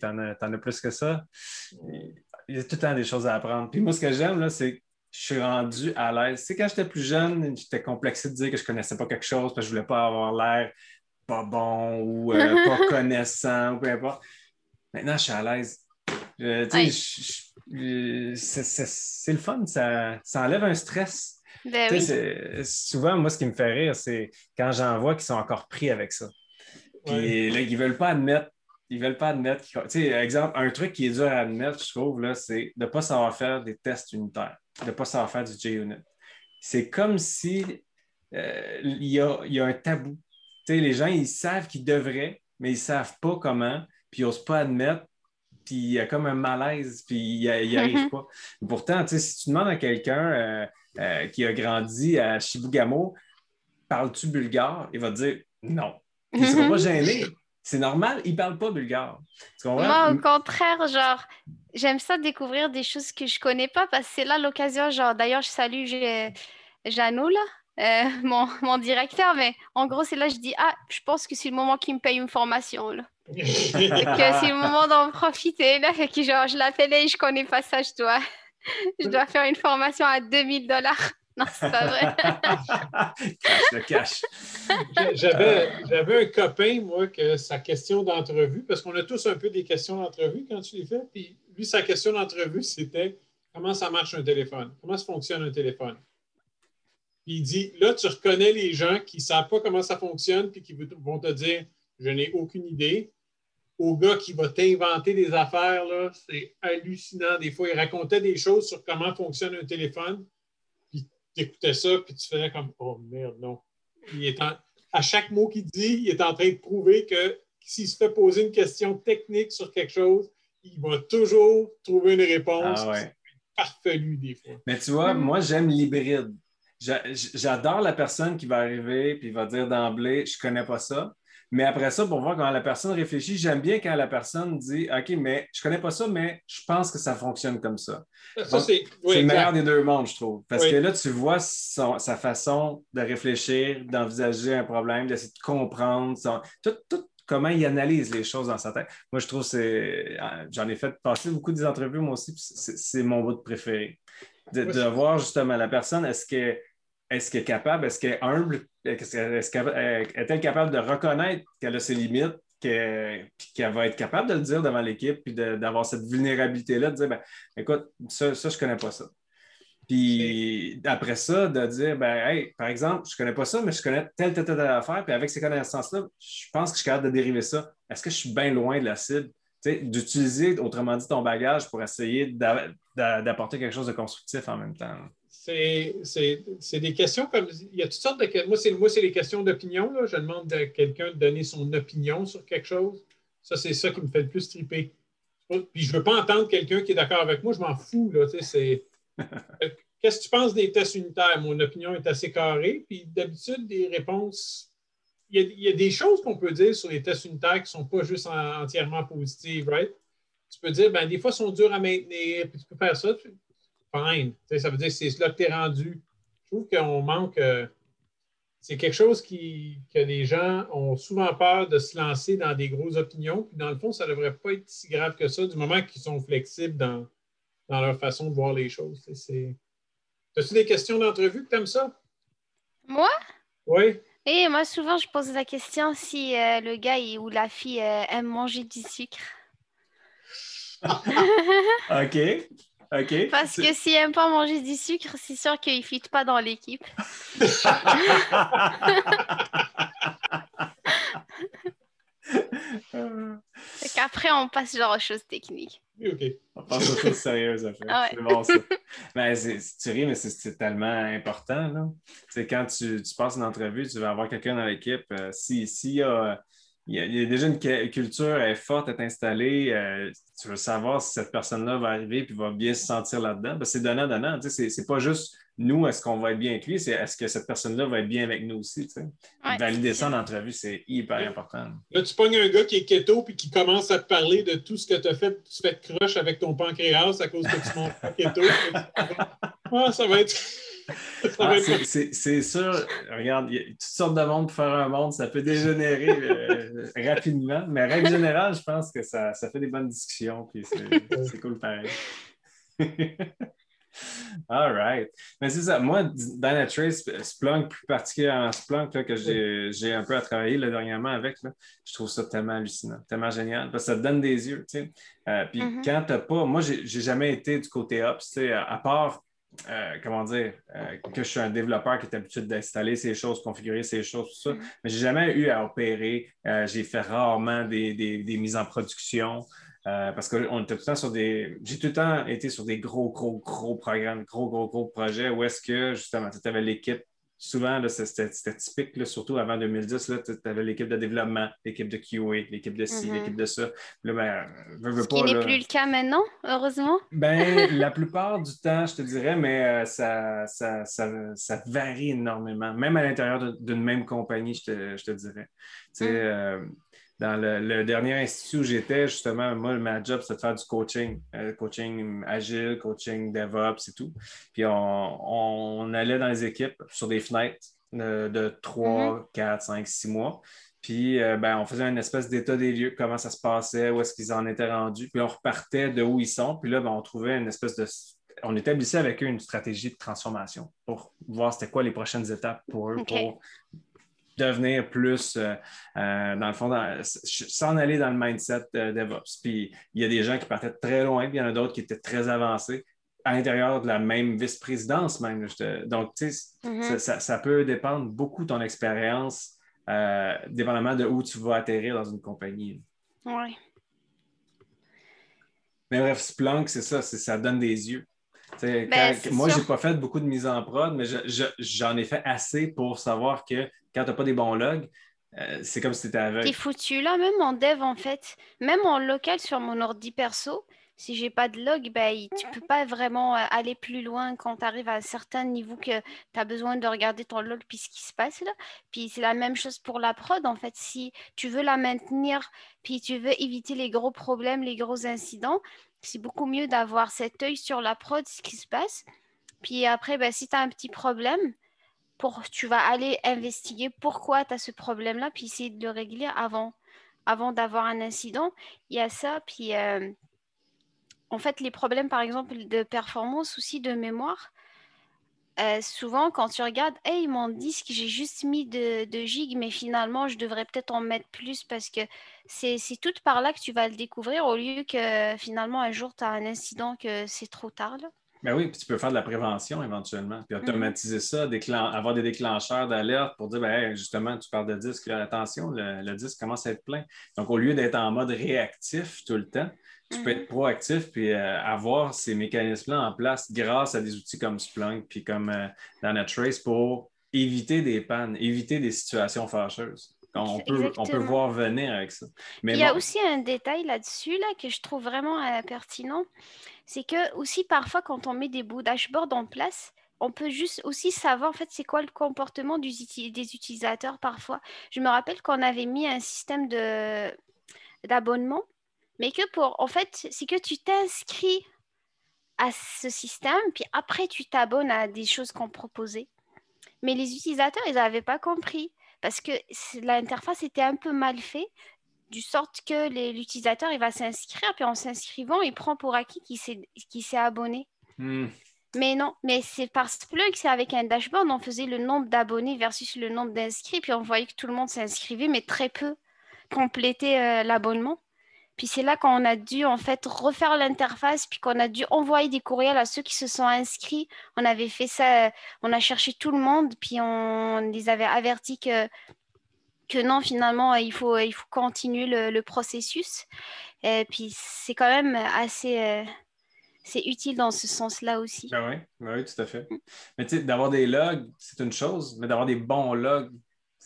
T'en as, t'en as plus que ça. Il y a tout le temps des choses à apprendre. Puis moi, ce que j'aime, là, c'est que je suis rendu à l'aise. Tu sais, quand j'étais plus jeune, j'étais complexé de dire que je ne connaissais pas quelque chose parce que je ne voulais pas avoir l'air pas bon ou euh, pas connaissant ou peu importe. Maintenant, je suis à l'aise. C'est- le fun, ça, ça enlève un stress. Ben oui. Souvent, moi, ce qui me fait rire, c'est quand j'en vois qui sont encore pris avec ça. Puis Ouais. là, ils veulent pas admettre. Ils veulent pas admettre. qu'ils- Tu sais, exemple, un truc qui est dur à admettre, je trouve, là, c'est de ne pas savoir faire des tests unitaires, de ne pas savoir faire du JUnit. C'est comme si euh, il, y a, il y a un tabou. Tu sais, les gens, ils savent qu'ils devraient, mais ils ne savent pas comment, puis ils n'osent pas admettre, puis il y a comme un malaise, puis ils n'y arrivent Mhm. pas. Pourtant, tu sais, si tu demandes à quelqu'un euh, euh, qui a grandi à Chibougamau, parles-tu bulgare? Il va te dire non. Il ne sera pas gêné. C'est normal, il ne parle pas bulgare. Moi, au contraire, genre, j'aime ça découvrir des choses que je connais pas parce que c'est là l'occasion. Genre, d'ailleurs, je salue là, euh, mon, mon directeur, mais en gros, c'est là que je dis Ah, je pense que c'est le moment qu'il me paye une formation, là. que c'est le moment d'en profiter, là. Fait que, genre, je l'appelle et je connais pas ça, je dois, je dois faire une formation à 2000 dollars. Non, c'est pas vrai. cache le cache. J'avais, j'avais un copain, moi, que sa question d'entrevue, parce qu'on a tous un peu des questions d'entrevue quand tu les fais, puis lui, sa question d'entrevue, c'était comment ça marche un téléphone? Comment ça fonctionne un téléphone? Puis il dit, là, tu reconnais les gens qui ne savent pas comment ça fonctionne, puis qui vont te dire, je n'ai aucune idée. Au gars qui va t'inventer des affaires, là, c'est hallucinant. Des fois, il racontait des choses sur comment fonctionne un téléphone, tu écoutais ça, puis tu faisais comme, oh merde, non. Il est en- à chaque mot qu'il dit, il est en train de prouver que s'il se fait poser une question technique sur quelque chose, il va toujours trouver une réponse. Ah ouais. Farfelu des fois. Mais tu vois, moi, j'aime l'hybride. J'a- J'adore la personne qui va arriver puis va dire d'emblée, je connais pas ça. Mais après ça, pour voir comment la personne réfléchit, j'aime bien quand la personne dit, OK, mais je connais pas ça, mais je pense que ça fonctionne comme ça. Ça, c'est oui, le meilleur des deux mondes, je trouve. Parce Oui. que là, tu vois son- sa façon de réfléchir, d'envisager un problème, d'essayer de comprendre, son- tout, tout comment il analyse les choses dans sa tête. Moi, je trouve que c'est. euh, J'en ai fait passer beaucoup des entrevues, moi aussi, puis c'est mon bout de préféré. De, Oui, de c'est- voir justement la personne, est-ce qu'elle est, qu'elle est capable, est-ce qu'elle est humble, qu'elle- est-ce qu'elle- est-elle capable de reconnaître qu'elle a ses limites, que- puis qu'elle va être capable de le dire devant l'équipe, puis d'avoir cette vulnérabilité-là, de dire, ben, écoute, ça, ça je connais pas ça. Puis après ça, de dire, ben, hey, par exemple, je connais pas ça, mais je connais telle, telle, telle affaire, puis avec ces connaissances-là, je pense que je suis capable de dériver ça. Est-ce que je suis bien loin de la cible? D'utiliser, autrement dit, ton bagage pour essayer d'a- d'a- d'apporter quelque chose de constructif en même temps. C'est des questions comme. Il y a toutes sortes de questions. Moi, c'est moi, les questions d'opinion. Je demande à quelqu'un de donner son opinion sur quelque chose. Ça, c'est ça qui me fait le plus triper. Puis je ne veux pas entendre quelqu'un qui est d'accord avec moi, je m'en fous. Euh, Qu'est-ce que tu penses des tests unitaires? Mon opinion est assez carrée. Puis d'habitude, des réponses. Il y, a, il y a des choses qu'on peut dire sur les tests unitaires qui ne sont pas juste en- entièrement positives, right? Tu peux dire, ben, des fois, ils sont durs à maintenir, puis tu peux faire ça. Fine. Ça veut dire que c'est là que tu es rendu. Je trouve qu'on manque. euh, c'est quelque chose qui, que les gens ont souvent peur de se lancer dans des grosses opinions. Puis dans le fond, ça ne devrait pas être si grave que ça du moment qu'ils sont flexibles dans, dans leur façon de voir les choses. As-tu des questions d'entrevue que tu aimes ça? Moi? Oui. Et moi, souvent, je pose la question si euh, le gars ou la fille euh, aime manger du sucre. OK. OK. Parce que s'il n'aime pas manger du sucre, c'est sûr qu'il ne fit pas dans l'équipe. Après, on passe genre aux choses techniques. OK. On passe aux choses sérieuses après. Ah ouais. C'est bon ça. Mais c'est- tu ris, mais c'est- tellement important. Là. C'est quand tu, tu passes une entrevue, tu vas avoir quelqu'un dans l'équipe. euh, si, s'il y a, il y a- il y a déjà une culture elle est forte, est installée, euh, tu veux savoir si cette personne-là va arriver et va bien se sentir là-dedans. Ben, c'est donnant-donnant. Tu sais, C'est, c'est pas juste nous, est-ce qu'on va être bien avec lui, c'est est-ce que cette personne-là va être bien avec nous aussi. tu sais. Ouais, Valider ça en entrevue, c'est hyper important. Là, tu pognes un gars qui est keto puis qui commence à te parler de tout ce que tu as fait, tu fais de croche avec ton pancréas à cause que tu manges pas keto. Ah, ça va être. Ah, c'est- sûr, regarde, il y a toutes sortes de monde pour faire un monde, ça peut dégénérer euh, rapidement, mais règle générale, je pense que ça, ça fait des bonnes discussions, puis c'est cool pareil. All right. Mais c'est ça, moi, Dynatrace, Splunk, plus particulièrement Splunk, là, que j'ai un peu à travailler là, dernièrement avec, là, je trouve ça tellement hallucinant, tellement génial, parce que ça te donne des yeux, tu sais. Euh, puis Mhm. quand t'as pas, moi, j'ai j'ai jamais été du côté Ops, tu sais, à à part euh, comment dire, euh, que je suis un développeur qui est habitué d'installer ces choses, configurer ces choses, tout ça. Mhm. Mais j'ai jamais eu à opérer. Euh, j'ai fait rarement des, des- des mises en production. parce qu'on était tout le temps sur des. J'ai tout le temps été sur des gros, gros, gros programmes, gros, gros, gros projets où est-ce que justement tu avais l'équipe. Souvent, c'était typique, là, surtout avant 2010, tu avais l'équipe de développement, l'équipe de QA, l'équipe de ci, Mhm. l'équipe de ça. Là, ben, veux, veux Ce qui pas, n'est là- plus le cas maintenant, heureusement. ben, la plupart du temps, je te dirais, mais euh, ça, ça, ça, ça varie énormément. Même à l'intérieur d'une même compagnie, je te, je te dirais. Mm. euh, dans le, le dernier institut où j'étais, justement, moi, ma job, c'était de faire du coaching. Euh, coaching agile, coaching DevOps et tout. Puis on, on allait dans les équipes sur des fenêtres euh, de 3, 4, 5, 6 mois. Puis, euh, ben, on faisait une espèce d'état des lieux, comment ça se passait, où est-ce qu'ils en étaient rendus. Puis, on repartait de où ils sont. Puis là, ben, on trouvait une espèce de. On établissait avec eux une stratégie de transformation pour voir c'était quoi les prochaines étapes pour eux, pour devenir plus, euh, euh, dans le fond, s'en aller dans le mindset euh, DevOps. Puis, il y a des gens qui partaient très loin, puis il y en a d'autres qui étaient très avancés à l'intérieur de la même vice-présidence même. te- Donc, tu sais, Mhm. ça, ça- ça peut dépendre beaucoup de ton expérience, euh, dépendamment de où tu vas atterrir dans une compagnie. Ouais. Mais bref, Splunk, c'est ça, ça donne des yeux. Ben, quand- moi, je n'ai pas fait beaucoup de mise en prod, mais je- je- j'en ai fait assez pour savoir que quand tu n'as pas des bons logs, euh, c'est comme si tu étais aveugle. T'es foutu là, même en dev en fait, même en local sur mon ordi perso, si j'ai pas de log, ben, tu peux pas vraiment euh, aller plus loin quand tu arrives à un certain niveau que tu as besoin de regarder ton log puis ce qui se passe là. Puis c'est la même chose pour la prod en fait. Si tu veux la maintenir puis tu veux éviter les gros problèmes, les gros incidents, c'est beaucoup mieux d'avoir cet œil sur la prod, ce qui se passe. Puis après, ben, si tu as un petit problème, pour, tu vas aller investiguer pourquoi tu as ce problème-là, puis essayer de le régler avant, avant d'avoir un incident. Il y a ça, puis euh, en fait, les problèmes, par exemple, de performance, aussi de mémoire, euh, souvent, quand tu regardes, hey, mon disque, j'ai juste mis de, de gigs, mais finalement, je devrais peut-être en mettre plus parce que c'est tout par là que tu vas le découvrir au lieu que finalement, un jour, tu as un incident que c'est trop tard. Là. Ben oui, puis tu peux faire de la prévention éventuellement, puis automatiser ça, déclen- avoir des déclencheurs d'alerte pour dire, ben, hey, justement, tu parles de disque, là, attention, le, le disque commence à être plein. Donc, au lieu d'être en mode réactif tout le temps, tu peux Mhm. être proactif puis euh, avoir ces mécanismes-là en place grâce à des outils comme Splunk puis comme euh, Dynatrace pour éviter des pannes, éviter des situations fâcheuses. On peut, on peut voir venir avec ça. Mais Il y a bon, aussi un détail là-dessus là, que je trouve vraiment euh, pertinent. C'est que aussi parfois quand on met des beaux dashboards en place, on peut juste aussi savoir en fait c'est quoi le comportement du des utilisateurs parfois. Je me rappelle qu'on avait mis un système d'abonnement, mais que pour en fait c'est que tu t'inscris à ce système, puis après tu t'abonnes à des choses qu'on proposait. Mais les utilisateurs, ils n'avaient pas compris parce que l'interface était un peu mal faite, du sorte que l'utilisateur, il va s'inscrire, puis en s'inscrivant, il prend pour acquis qu'il s'est abonné. Hmm. Mais non, mais c'est par Splunk, c'est avec un dashboard, on faisait le nombre d'abonnés versus le nombre d'inscrits, puis on voyait que tout le monde s'inscrivait, mais très peu complétaient euh, l'abonnement. Puis c'est là qu'on a dû en fait refaire l'interface, puis qu'on a dû envoyer des courriels à ceux qui se sont inscrits. On avait fait ça, on a cherché tout le monde, puis on les avait avertis que, que non, finalement, il faut, il faut continuer le, processus. Et puis c'est quand même assez... Euh, c'est utile dans ce sens-là aussi. Ben oui, ben oui, tout à fait. Mais tu sais, d'avoir des logs, c'est une chose, mais d'avoir des bons logs,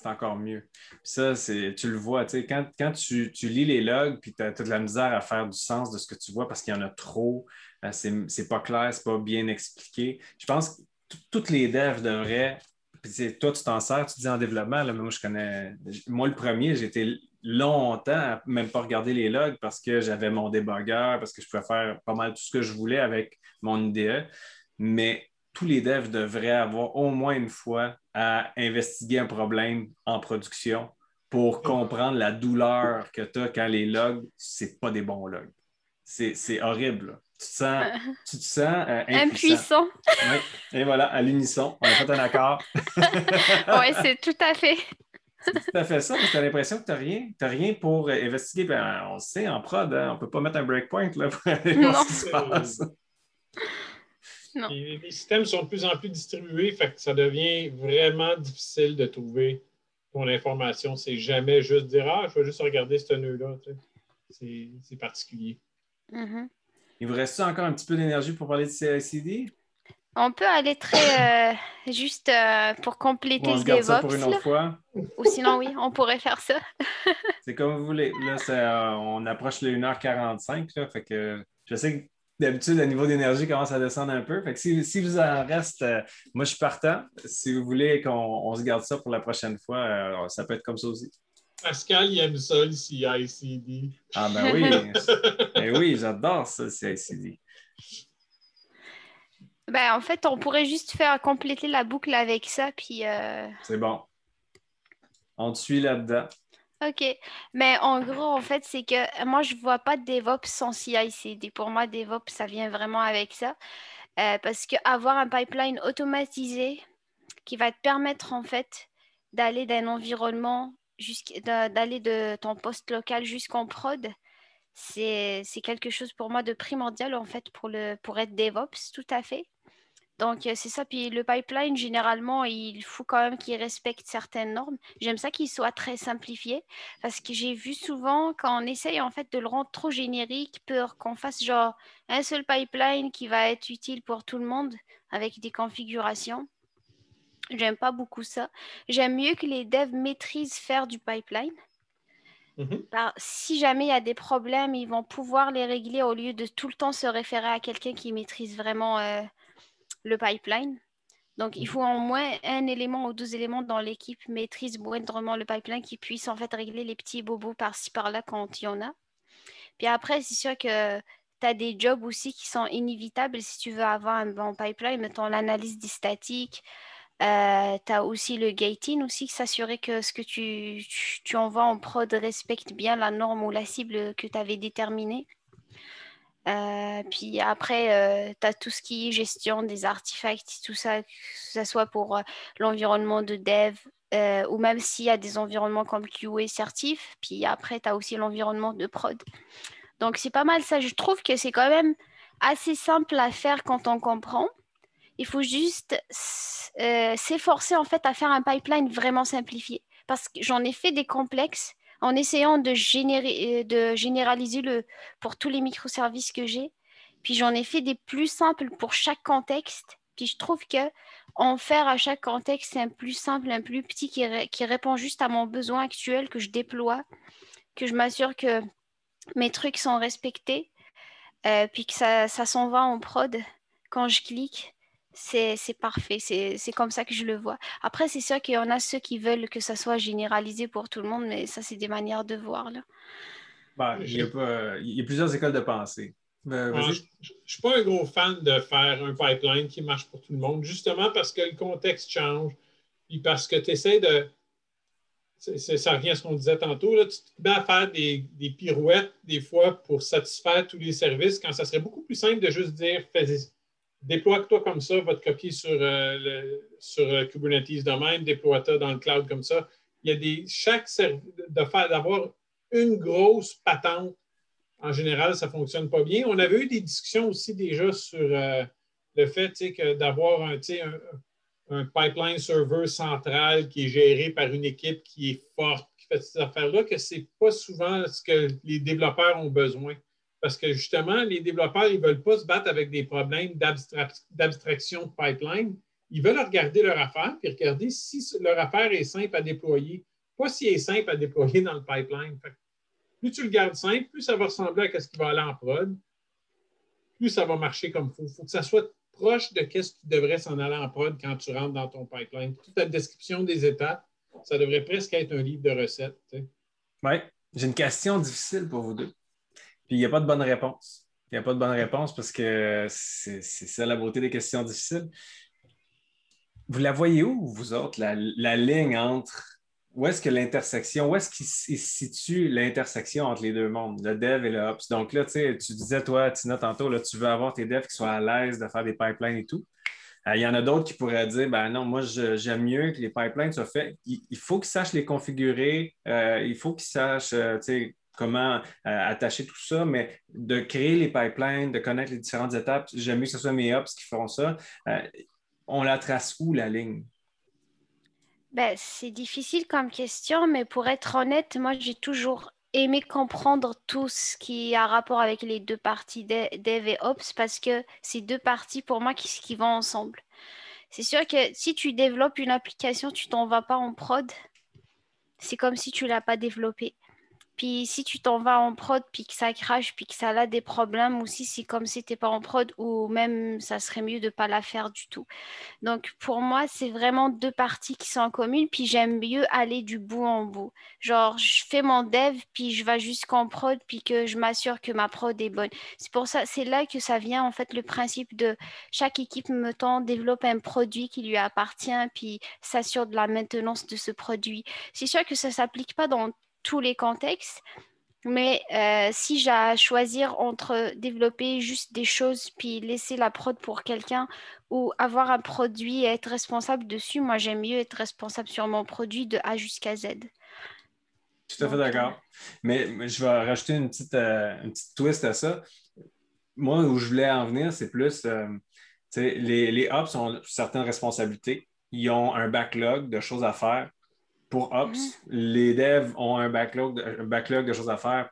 c'est encore mieux. ça, c'est, tu le vois, tu sais, quand, quand tu, lis les logs, puis tu as, de la misère à faire du sens de ce que tu vois parce qu'il y en a trop, euh, c'est, pas clair, c'est pas bien expliqué. Je pense que toutes les devs devraient. Puis toi, tu t'en sers, tu dis en développement, là, mais moi, je connais. Moi, le premier, j'étais longtemps à même pas regarder les logs parce que j'avais mon débugger, parce que je pouvais faire pas mal tout ce que je voulais avec mon IDE. Mais tous les devs devraient avoir au moins une fois à investiguer un problème en production pour comprendre la douleur que tu as quand les logs, c'est pas des bons logs. C'est horrible. Tu te sens, tu te sens euh, impuissant. oui. Et voilà, à l'unisson, on a fait un accord. oui, c'est tout à fait. C'est tout à fait ça, mais tu as l'impression que tu n'as rien. Tu rien pour investiguer. Ben, on sait, en prod, hein, on ne peut pas mettre un breakpoint là, pour aller voir ce qui se passe. Les systèmes sont de plus en plus distribués, fait que ça devient vraiment difficile de trouver ton information. C'est jamais juste dire Ah, je vais juste regarder ce nœud-là. C'est particulier. Mm-hmm. Il vous reste encore un petit peu d'énergie pour parler de CICD? On peut aller très euh, juste euh, pour compléter on le DevOps. Ça pour une autre fois. Ou sinon, oui, on pourrait faire ça. c'est comme vous voulez. Là, euh, on approche les 1h45. Là, fait que je sais que d'habitude, le niveau d'énergie commence à descendre un peu. Fait que si, vous en reste, moi, je suis partant. Si vous voulez qu'on se garde ça pour la prochaine fois, ça peut être comme ça aussi. Pascal, il aime ça, le CICD. Ah, ben oui. ben oui, j'adore ça, le CICD. Ben, en fait, on pourrait juste faire compléter la boucle avec ça, puis... Euh, c'est bon. On te suit là-dedans. OK. Mais en gros, en fait, c'est que moi, je ne vois pas de DevOps sans CI/CD. Pour moi, DevOps, ça vient vraiment avec ça. Euh, parce qu'avoir un pipeline automatisé qui va te permettre, en fait, d'aller d'un environnement, d'aller de ton poste local jusqu'en prod, c'est quelque chose pour moi de primordial, en fait, pour, le, pour être DevOps, tout à fait. Donc, c'est ça. Puis le pipeline, généralement, il faut quand même qu'il respecte certaines normes. J'aime ça qu'il soit très simplifié parce que j'ai vu souvent quand on essaye en fait de le rendre trop générique, peur qu'on fasse genre un seul pipeline qui va être utile pour tout le monde avec des configurations. J'aime pas beaucoup ça. J'aime mieux que les devs maîtrisent faire du pipeline. Mm-hmm. si jamais il y a des problèmes, ils vont pouvoir les régler au lieu de tout le temps se référer à quelqu'un qui maîtrise vraiment euh, le pipeline. Donc, il mhm. faut au moins un élément ou deux éléments dans l'équipe maîtrise moindrement le pipeline qui puisse en fait régler les petits bobos par-ci par-là quand il y en a. Puis après, c'est sûr que tu as des jobs aussi qui sont inévitables si tu veux avoir un bon pipeline, mettons l'analyse des statiques. Euh, tu as aussi le gating aussi, s'assurer que ce que tu, tu, tu, envoies en prod respecte bien la norme ou la cible que tu avais déterminée. Euh, puis après, euh, tu as tout ce qui est gestion des artefacts, tout ça, que ce soit pour euh, l'environnement de dev ou même s'il y a des environnements comme QA certif. Puis après, tu as aussi l'environnement de prod. Donc c'est pas mal ça. Je trouve que c'est quand même assez simple à faire quand on comprend. Il faut juste s'efforcer en fait à faire un pipeline vraiment simplifié. Parce que j'en ai fait des complexes en essayant euh, de généraliser le, pour tous les microservices que j'ai. Puis j'en ai fait des plus simples pour chaque contexte. Puis je trouve que faire à chaque contexte un plus simple, un plus petit qui, qui répond juste à mon besoin actuel que je déploie, que je m'assure que mes trucs sont respectés, euh, puis que ça, ça s'en va en prod quand je clique c'est parfait. C'est comme ça que je le vois. Après, c'est sûr qu'il y en a ceux qui veulent que ça soit généralisé pour tout le monde, mais ça, c'est des manières de voir. Là. Ben, il, y a il, y a plusieurs écoles de pensée. Ben, je ne suis pas un gros fan de faire un pipeline qui marche pour tout le monde, justement parce que le contexte change. Puis parce que tu essaies de. ça revient à ce qu'on disait tantôt, là, tu te mets à faire des, pirouettes des fois pour satisfaire tous les services quand ça serait beaucoup plus simple de juste dire déploie-toi comme ça, va te copier sur, euh, sur euh, Kubernetes de même, déploie-toi dans le cloud comme ça. Il y a des. Chaque d'avoir une grosse patente, en général, ça ne fonctionne pas bien. On avait eu des discussions aussi déjà sur euh, le fait d'avoir un, un, pipeline server central qui est géré par une équipe qui est forte, qui fait ces affaires-là, que ce n'est pas souvent ce que les développeurs ont besoin. Parce que justement, les développeurs, ils ne veulent pas se battre avec des problèmes d'abstraction de pipeline. Ils veulent regarder leur affaire et regarder si leur affaire est simple à déployer, pas si elle est simple à déployer dans le pipeline. plus tu le gardes simple, plus ça va ressembler à ce qui va aller en prod, plus ça va marcher comme il faut. Il faut que ça soit proche de ce qui devrait s'en aller en prod quand tu rentres dans ton pipeline. Toute la description des étapes, ça devrait presque être un livre de recettes. Oui, j'ai une question difficile pour vous deux. Puis il n'y a pas de bonne réponse. Il n'y a pas de bonne réponse parce que c'est ça la beauté des questions difficiles. Vous la voyez où, vous autres, la, la ligne entre où est-ce que l'intersection, où est-ce qu'il se situe l'intersection entre les deux mondes, le dev et le ops? Donc là, tu disais, toi, Tina, tantôt, là, tu veux avoir tes devs qui soient à l'aise de faire des pipelines et tout. Euh, il y en a d'autres qui pourraient dire, ben non, moi, j'aime mieux que les pipelines soient faits. Il, faut qu'ils sachent les configurer, euh, il faut qu'ils sachent, euh, comment attacher tout ça, mais de créer les pipelines, de connaître les différentes étapes, j'aime mieux que ce soit mes ops qui feront ça. on la trace où, la ligne? Ben, c'est difficile comme question, mais pour être honnête, moi j'ai toujours aimé comprendre tout ce qui a rapport avec les deux parties Dev et Ops parce que c'est deux parties pour moi qui, qui vont ensemble. C'est sûr que si tu développes une application, tu t'en vas pas en prod. C'est comme si tu l'as pas développée. Puis si tu t'en vas en prod, puis que ça crache, puis que ça a des problèmes, aussi c'est comme si tu pas en prod, ou même ça serait mieux de ne pas la faire du tout. Donc pour moi, c'est vraiment deux parties qui sont en commune, puis j'aime mieux aller du bout en bout. Genre, je fais mon dev, puis je vais jusqu'en prod, puis que je m'assure que ma prod est bonne. C'est pour ça, c'est là que ça vient en fait le principe de chaque équipe me tend développe un produit qui lui appartient, puis s'assure de la maintenance de ce produit. C'est sûr que ça s'applique pas dans tous les contextes. Mais euh, si j'ai à choisir entre développer juste des choses puis laisser la prod pour quelqu'un ou avoir un produit et être responsable dessus, moi j'aime mieux être responsable sur mon produit de A jusqu'à Z. Tout à fait d'accord. Mais, je vais rajouter une petite, euh, une petite twist à ça. Moi, où je voulais en venir, c'est plus euh, les, les ops ont certaines responsabilités. Ils ont un backlog de choses à faire pour Ops, mm-hmm. les devs ont un backlog, de, backlog de choses à faire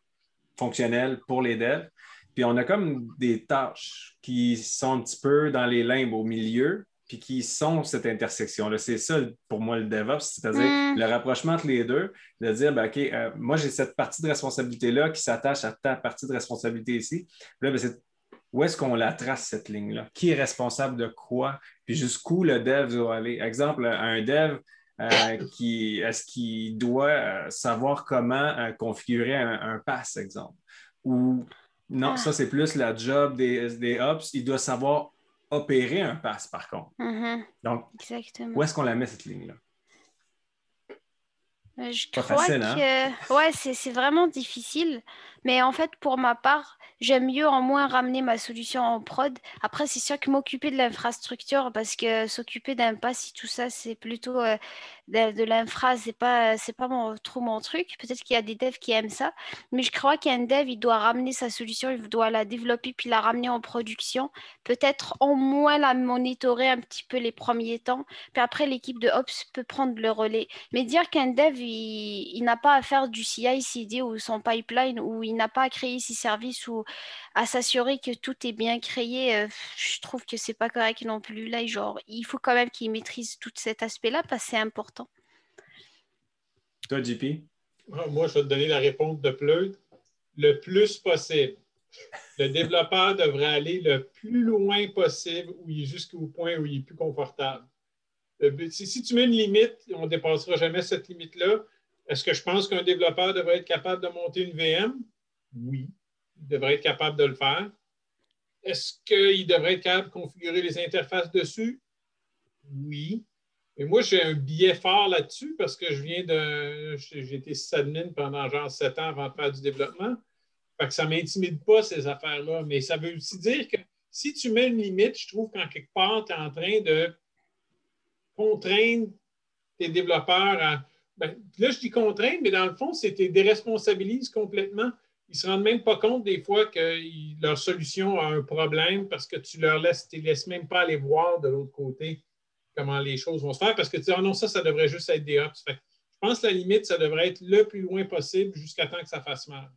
fonctionnel pour les devs. Puis on a comme des tâches qui sont un petit peu dans les limbes au milieu, puis qui sont cette intersection-là. C'est ça pour moi le DevOps, c'est-à-dire mm. le rapprochement entre les deux, de dire, ben, OK, euh, moi j'ai cette partie de responsabilité-là qui s'attache à ta partie de responsabilité ici. Là, ben, où est-ce qu'on la trace, cette ligne-là? Qui est responsable de quoi? Puis jusqu'où le dev doit aller? Exemple, un dev, qui, est-ce qu'il doit euh, savoir comment euh, configurer un, pass, exemple? Ou non, ça, c'est plus la job des, des ops. Il doit savoir opérer un pass, par contre. Mm-hmm. Donc, où est-ce qu'on la met, cette ligne-là? Je crois hein? que ouais, c'est vraiment difficile. Mais en fait, pour ma part, j'aime mieux en moins ramener ma solution en prod. Après, c'est sûr que m'occuper de l'infrastructure, parce que s'occuper d'un pass et tout ça, c'est plutôt euh, de, l'infra, c'est pas, c'est pas trop mon truc. Peut-être qu'il y a des devs qui aiment ça, mais je crois qu'un dev, il doit ramener sa solution, il doit la développer puis la ramener en production. Peut-être au moins la monitorer un petit peu les premiers temps. Puis après, l'équipe de Ops peut prendre le relais. Mais dire qu'un dev, il, il n'a pas à faire du CI/CD ou son pipeline ou il n'a pas à créer ses services ou à s'assurer que tout est bien créé, euh, je trouve que c'est pas correct non plus. Là, genre, il faut quand même qu'il maîtrise tout cet aspect-là parce que c'est important. Toi, JP? Ah, moi, je vais te donner la réponse de Pleut. Le plus possible. Le développeur devrait aller le plus loin possible où il est jusqu'au point où il est plus confortable. Si, tu mets une limite, on ne dépassera jamais cette limite-là. Est-ce que je pense qu'un développeur devrait être capable de monter une VM? Oui, il devrait être capable de le faire. Est-ce qu'il devrait être capable de configurer les interfaces dessus? Oui. Mais moi, j'ai un billet fort là-dessus parce que je viens de. J'ai été sysadmin pendant genre sept ans avant de faire du développement. Fait que ça ne m'intimide pas, ces affaires-là. Mais ça veut aussi dire que si tu mets une limite, je trouve qu'en quelque part, tu es en train de contraindre tes développeurs à. Ben, là, je dis contraindre, mais dans le fond, c'est tu déresponsabilises complètement. Ils ne se rendent même pas compte des fois que leur solution a un problème parce que tu leur laisses, tu laisses même pas aller voir de l'autre côté comment les choses vont se faire parce que tu dis, ah non, ça, ça devrait juste être des ops. je pense que la limite, ça devrait être le plus loin possible jusqu'à temps que ça fasse mal.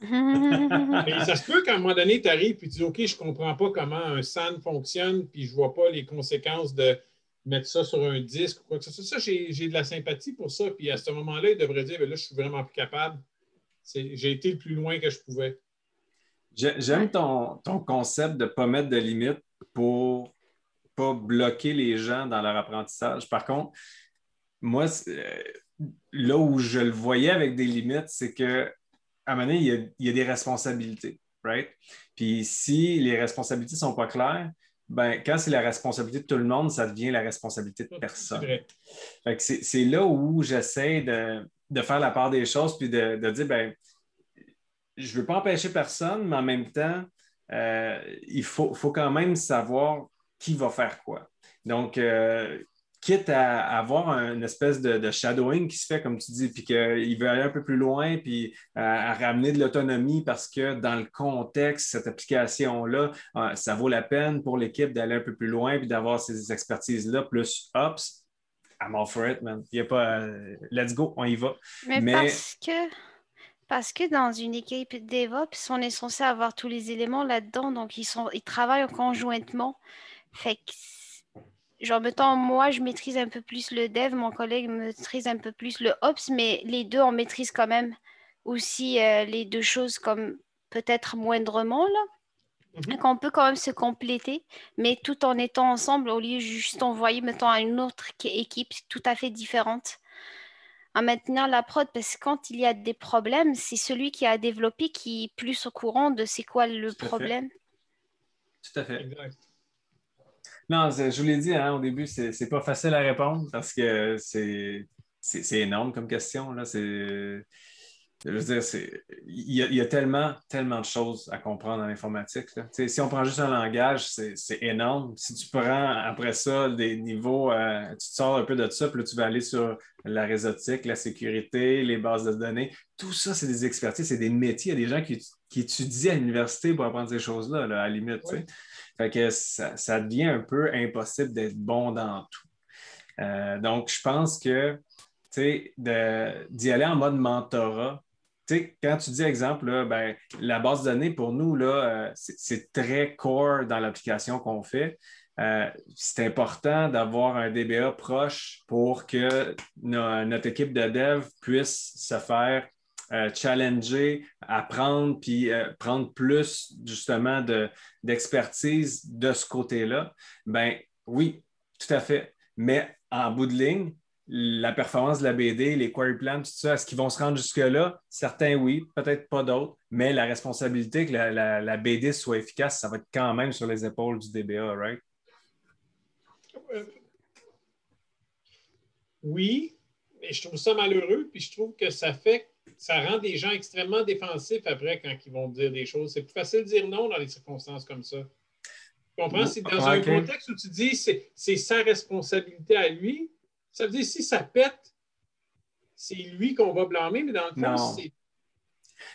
Mais ça se peut qu'à un moment donné, tu arrives et tu dis OK, je ne comprends pas comment un SAN fonctionne, puis je ne vois pas les conséquences de mettre ça sur un disque ou quoi que ce soit. Ça, j'ai de la sympathie pour ça. Puis à ce moment-là, il devrait dire ben là, je suis vraiment plus capable. J'ai été le plus loin que je pouvais. J'aime ton, ton, concept de ne pas mettre de limites pour pas bloquer les gens dans leur apprentissage. Par contre, moi, euh, là où je le voyais avec des limites, c'est que à un moment donné, il y a, des responsabilités, right? Puis si les responsabilités ne sont pas claires, ben, quand c'est la responsabilité de tout le monde, ça devient la responsabilité de personne. C'est là où j'essaie de, faire la part des choses puis de, dire, ben, je ne veux pas empêcher personne, mais en même temps, euh, il faut, faut, quand même savoir qui va faire quoi. Donc, euh, quitte à avoir une espèce de, shadowing qui se fait, comme tu dis, puis qu'il veut aller un peu plus loin, puis à, ramener de l'autonomie parce que dans le contexte, cette application-là, euh, ça vaut la peine pour l'équipe d'aller un peu plus loin, puis d'avoir ces expertises-là, plus Ops. I'm all for it, man. Il n'y a pas. Euh, let's go, on y va. Mais, parce que. Parce que dans une équipe DevOps, on est censé avoir tous les éléments là-dedans, donc ils, sont, ils travaillent conjointement. Fait que genre, mettons, moi, je maîtrise un peu plus le dev, mon collègue maîtrise un peu plus le ops, mais les deux, on maîtrise quand même aussi euh, les deux choses comme peut-être moindrement, là. Mhm. Donc, on peut quand même se compléter, mais tout en étant ensemble, au lieu de juste envoyer, mettons, à une autre équipe tout à fait différente. En maintenant la prod, parce que quand il y a des problèmes, c'est celui qui a développé qui est plus au courant de c'est quoi le problème. Tout à fait. Non, je vous l'ai dit hein, au début, c'est pas facile à répondre parce que c'est énorme comme question. Là. Je veux dire, il y, a, il y, a, tellement, tellement de choses à comprendre dans l'informatique. Si on prend juste un langage, c'est énorme. Si tu prends après ça des niveaux, euh, tu te sors un peu de ça, puis là, tu vas aller sur la réseautique, la sécurité, les bases de données. Tout ça, c'est des expertises, c'est des métiers. Il y a des gens qui, qui étudient à l'université pour apprendre ces choses-là, à la limite. Fait que ça, devient un peu impossible d'être bon dans tout. Euh, donc, je pense que d'y aller en mode mentorat, quand tu dis exemple, ben, la base de données pour nous, euh, c'est très core dans l'application qu'on fait. Euh, c'est important d'avoir un DBA proche pour que notre équipe de dev puisse se faire euh, challenger, apprendre, puis prendre plus justement d'expertise de, ce côté-là, ben oui, tout à fait. Mais en bout de ligne, la performance de la BD, les query plans, tout ça, est-ce qu'ils vont se rendre jusque-là? Certains oui, peut-être pas d'autres, mais la responsabilité que la, BD soit efficace, ça va être quand même sur les épaules du DBA, right? Euh, oui, mais je trouve ça malheureux, puis je trouve que ça fait ça rend des gens extrêmement défensifs après quand ils vont dire des choses. C'est plus facile de dire non dans des circonstances comme ça. Tu comprends? C'est dans un contexte où tu dis c'est, c'est sa responsabilité à lui. Ça veut dire si ça pète, c'est lui qu'on va blâmer, mais dans le fond, c'est.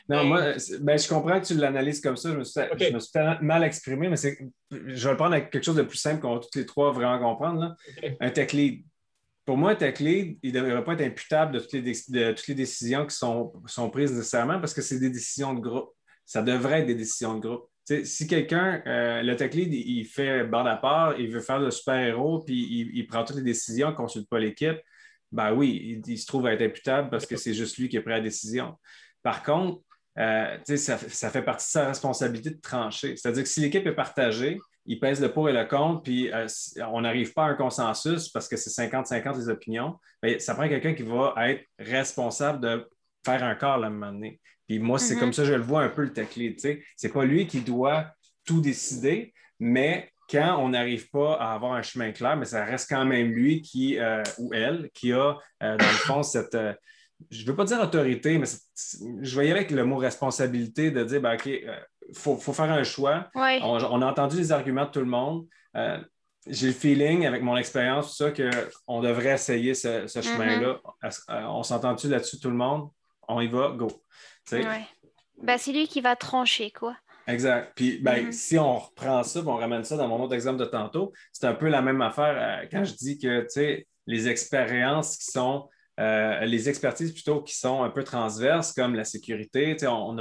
Non, moi, ben, je comprends que tu l'analyses comme ça. Je me suis, je mal exprimé, mais je vais le prendre avec quelque chose de plus simple qu'on va tous les trois vraiment comprendre. Un tech lead pour moi, tech lead, il ne devrait pas être imputable de toutes les, décisions qui sont, prises nécessairement parce que c'est des décisions de groupe. Ça devrait être des décisions de groupe. Si quelqu'un, euh, le tech lead, il, fait bande à part, il veut faire le super-héros, puis il, prend toutes les décisions, ne consulte pas l'équipe, ben oui, il, se trouve à être imputable parce que c'est juste lui qui a pris la décision. Par contre, euh, ça, fait partie de sa responsabilité de trancher. C'est-à-dire que si l'équipe est partagée, il pèse le pour et le contre, puis euh, on n'arrive pas à un consensus parce que c'est 50-50 les opinions, mais ça prend quelqu'un qui va être responsable de faire un corps à un moment donné. Puis moi, c'est mm-hmm. comme ça que je le vois un peu le tech lead. C'est pas lui qui doit tout décider, mais quand on n'arrive pas à avoir un chemin clair, mais ça reste quand même lui qui, euh, ou elle qui a, euh, dans le fond, cette, euh, je ne veux pas dire autorité, mais je aller avec le mot responsabilité de dire, ben, OK, il faut, faire un choix. On, a entendu les arguments de tout le monde. j'ai le feeling, avec mon expérience, tout ça, qu'on devrait essayer ce, mm-hmm. chemin-là. On s'entend-tu là-dessus, tout le monde? On y va, go. Ben, c'est lui qui va trancher, quoi. Exact. Puis ben, mm-hmm. si on reprend ça, on ramène ça dans mon autre exemple de tantôt, c'est un peu la même affaire euh, quand je dis que les expériences qui sont, euh, les expertises plutôt qui sont un peu transverses, comme la sécurité, on,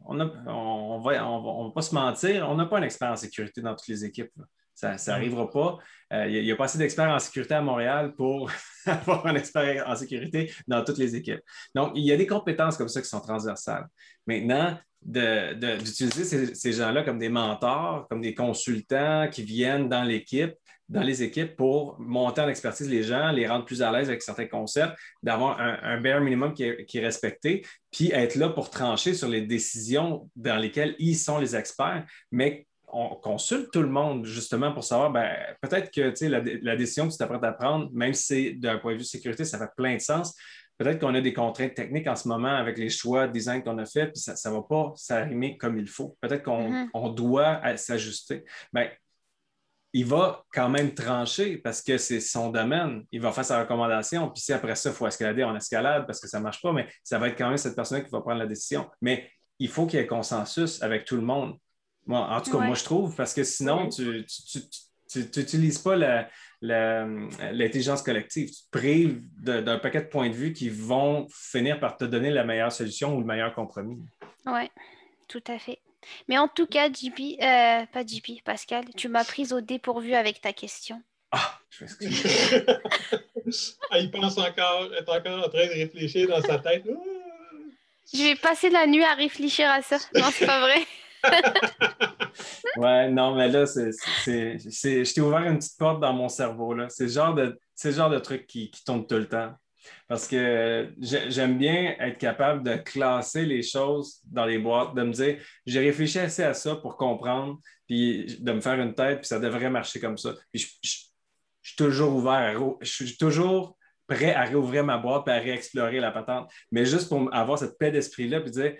on, on, va, on, va, pas se mentir, on n'a pas un expert en sécurité dans toutes les équipes. Ça n'arrivera pas. Euh, il n'y a, pas assez d'experts en sécurité à Montréal pour avoir un expert en sécurité dans toutes les équipes. Donc, il y a des compétences comme ça qui sont transversales. Maintenant, d'utiliser ces, gens-là comme des mentors, comme des consultants qui viennent dans l'équipe, dans les équipes pour monter en expertise les gens, les rendre plus à l'aise avec certains concepts, d'avoir un, bare minimum qui est, respecté, puis être là pour trancher sur les décisions dans lesquelles ils sont les experts, mais on consulte tout le monde justement pour savoir, ben, peut-être que la, la, décision que tu t'apprêtes à prendre, même si c'est d'un point de vue sécurité, ça fait plein de sens, peut-être qu'on a des contraintes techniques en ce moment avec les choix de design qu'on a fait, puis ça ne va pas s'arrimer comme il faut. Peut-être qu'on mm-hmm. doit s'ajuster. Mais ben, il va quand même trancher parce que c'est son domaine. Il va faire sa recommandation. Puis si après ça, il faut escalader, on escalade parce que ça ne marche pas, mais ça va être quand même cette personne qui va prendre la décision. Mais il faut qu'il y ait consensus avec tout le monde. Moi, en tout cas, moi, je trouve, parce que sinon, tu n'utilises pas la, l'intelligence collective. Tu te prives d'un paquet de points de vue qui vont finir par te donner la meilleure solution ou le meilleur compromis. Oui, tout à fait. Mais en tout cas, JP, euh, pas JP, Pascal, tu m'as prise au dépourvu avec ta question. Ah, je m'excuse. ah, il pense encore, est encore en train de réfléchir dans sa tête. Je vais passer la nuit à réfléchir à ça. Non, c'est pas vrai. Ouais, non, mais là, c'est, je t'ai ouvert une petite porte dans mon cerveau. C'est le genre de, truc qui, qui tourne tout le temps. Parce que j'aime bien être capable de classer les choses dans les boîtes, de me dire, j'ai réfléchi assez à ça pour comprendre, puis de me faire une tête, puis ça devrait marcher comme ça. Puis je, suis toujours ouvert, je suis toujours prêt à réouvrir ma boîte et à réexplorer la patente. Mais juste pour avoir cette paix d'esprit-là, puis dire,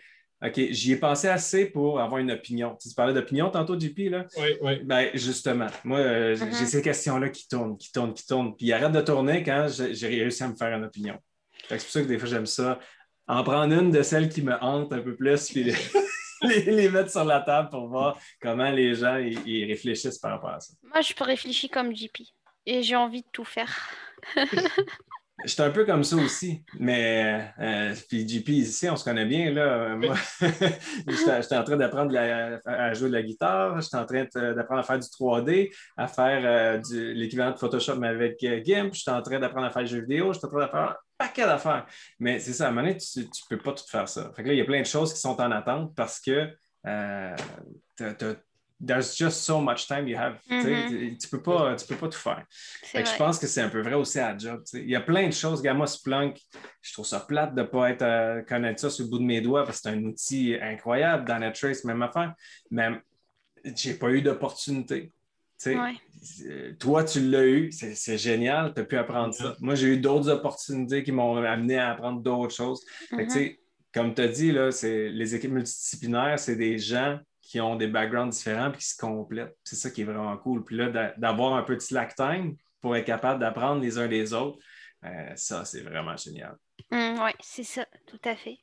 OK, j'y ai pensé assez pour avoir une opinion. Tu, parlais d'opinion tantôt, JP, là? Oui, oui. Ben, justement, moi, euh, j'ai uh-huh. ces questions-là qui tournent, qui tournent, qui tournent. Puis ils arrêtent de tourner quand j'ai réussi à me faire une opinion. C'est pour ça que des fois, j'aime ça. En prendre une de celles qui me hantent un peu plus, puis les, mettre sur la table pour voir comment les gens ils réfléchissent par rapport à ça. Moi, je peux réfléchir comme JP. Et j'ai envie de tout faire. J'étais un peu comme ça aussi, mais euh, puis JP, ici, on se connaît bien. Là. Moi, j'étais en train d'apprendre à jouer de la guitare, j'étais en train d'apprendre à faire du 3D, à faire euh, l'équivalent de Photoshop mais avec euh, GIMP, j'étais en train d'apprendre à faire des jeux vidéo, j'étais en train de faire un paquet d'affaires. Mais c'est ça, à un moment donné, tu ne peux pas tout faire ça. Fait que là, il y a plein de choses qui sont en attente parce que euh, tu as there's just so much time you have. Mm-hmm. Tu peux pas, tu peux pas tout faire. je pense que c'est un peu vrai aussi à la job. Il y a plein de choses. Gamma Splunk, je trouve ça plate de ne pas être euh, connaître ça sur le bout de mes doigts parce que c'est un outil incroyable. Dans Netrace, même affaire. Mais j'ai pas eu d'opportunité. Euh, toi, tu l'as eu, c'est génial, tu as pu apprendre ça. Moi, j'ai eu d'autres opportunités qui m'ont amené à apprendre d'autres choses. Mm-hmm. comme tu as dit, là, les équipes multidisciplinaires, c'est des gens qui ont des backgrounds différents et qui se complètent. C'est ça qui est vraiment cool. Puis là, d'avoir un petit slack time pour être capable d'apprendre les uns des autres, euh, ça, c'est vraiment génial. Mmh, oui, c'est ça, tout à fait.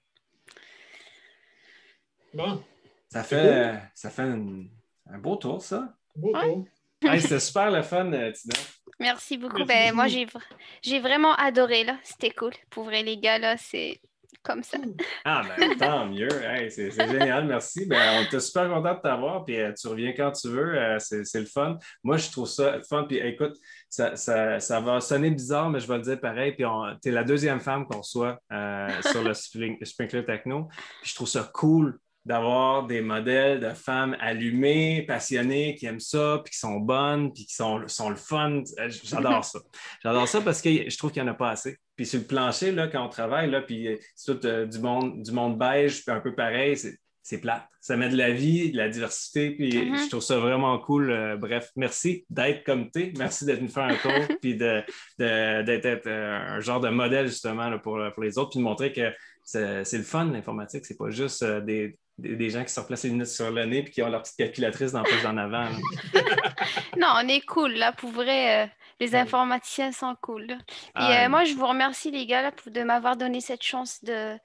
Bon. Ça fait, ça fait un beau tour, ça. Beau tour. C'était super le fun, euh, Tina. Merci beaucoup. ben, moi, j'ai vraiment adoré. là. C'était cool. Pour vrai, les gars, là, c'est comme ça. Ah, ben tant mieux. c'est génial, merci. Ben, on était super content de t'avoir, puis euh, tu reviens quand tu veux. Euh, c'est le fun. Moi, je trouve ça fun. Puis écoute, ça, ça, va sonner bizarre, mais je vais le dire pareil. Puis tu es la deuxième femme qu'on soit euh, sur le Sprinkler Techno. Puis je trouve ça cool d'avoir des modèles de femmes allumées, passionnées, qui aiment ça, puis qui sont bonnes, puis qui sont, sont le fun. J'adore ça. J'adore ça parce que je trouve qu'il n'y en a pas assez. Puis sur le plancher, là, quand on travaille, là, puis c'est tout euh, du, monde, du monde beige, puis un peu pareil, c'est plate. Ça met de la vie, de la diversité, puis Mhm. je trouve ça vraiment cool. Euh, bref, merci d'être comme tu es. Merci d'être venu faire un tour, puis de- de- d'être être, euh, un genre de modèle justement là, pour, pour les autres, puis de montrer que c'est le fun, l'informatique. C'est pas juste euh, des, des, des gens qui se replacent les lunettes sur le nez puis qui ont leur petite calculatrice dans la poche d'en avant. Non, on est cool, là, pour vrai. Les informaticiens sont cool. là. Et Ah, euh, moi, je vous remercie, les gars, là, pour, de m'avoir donné cette chance de,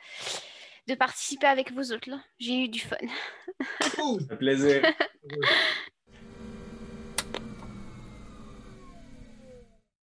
de participer avec vous autres. J'ai eu du fun. Cool. fait plaisir.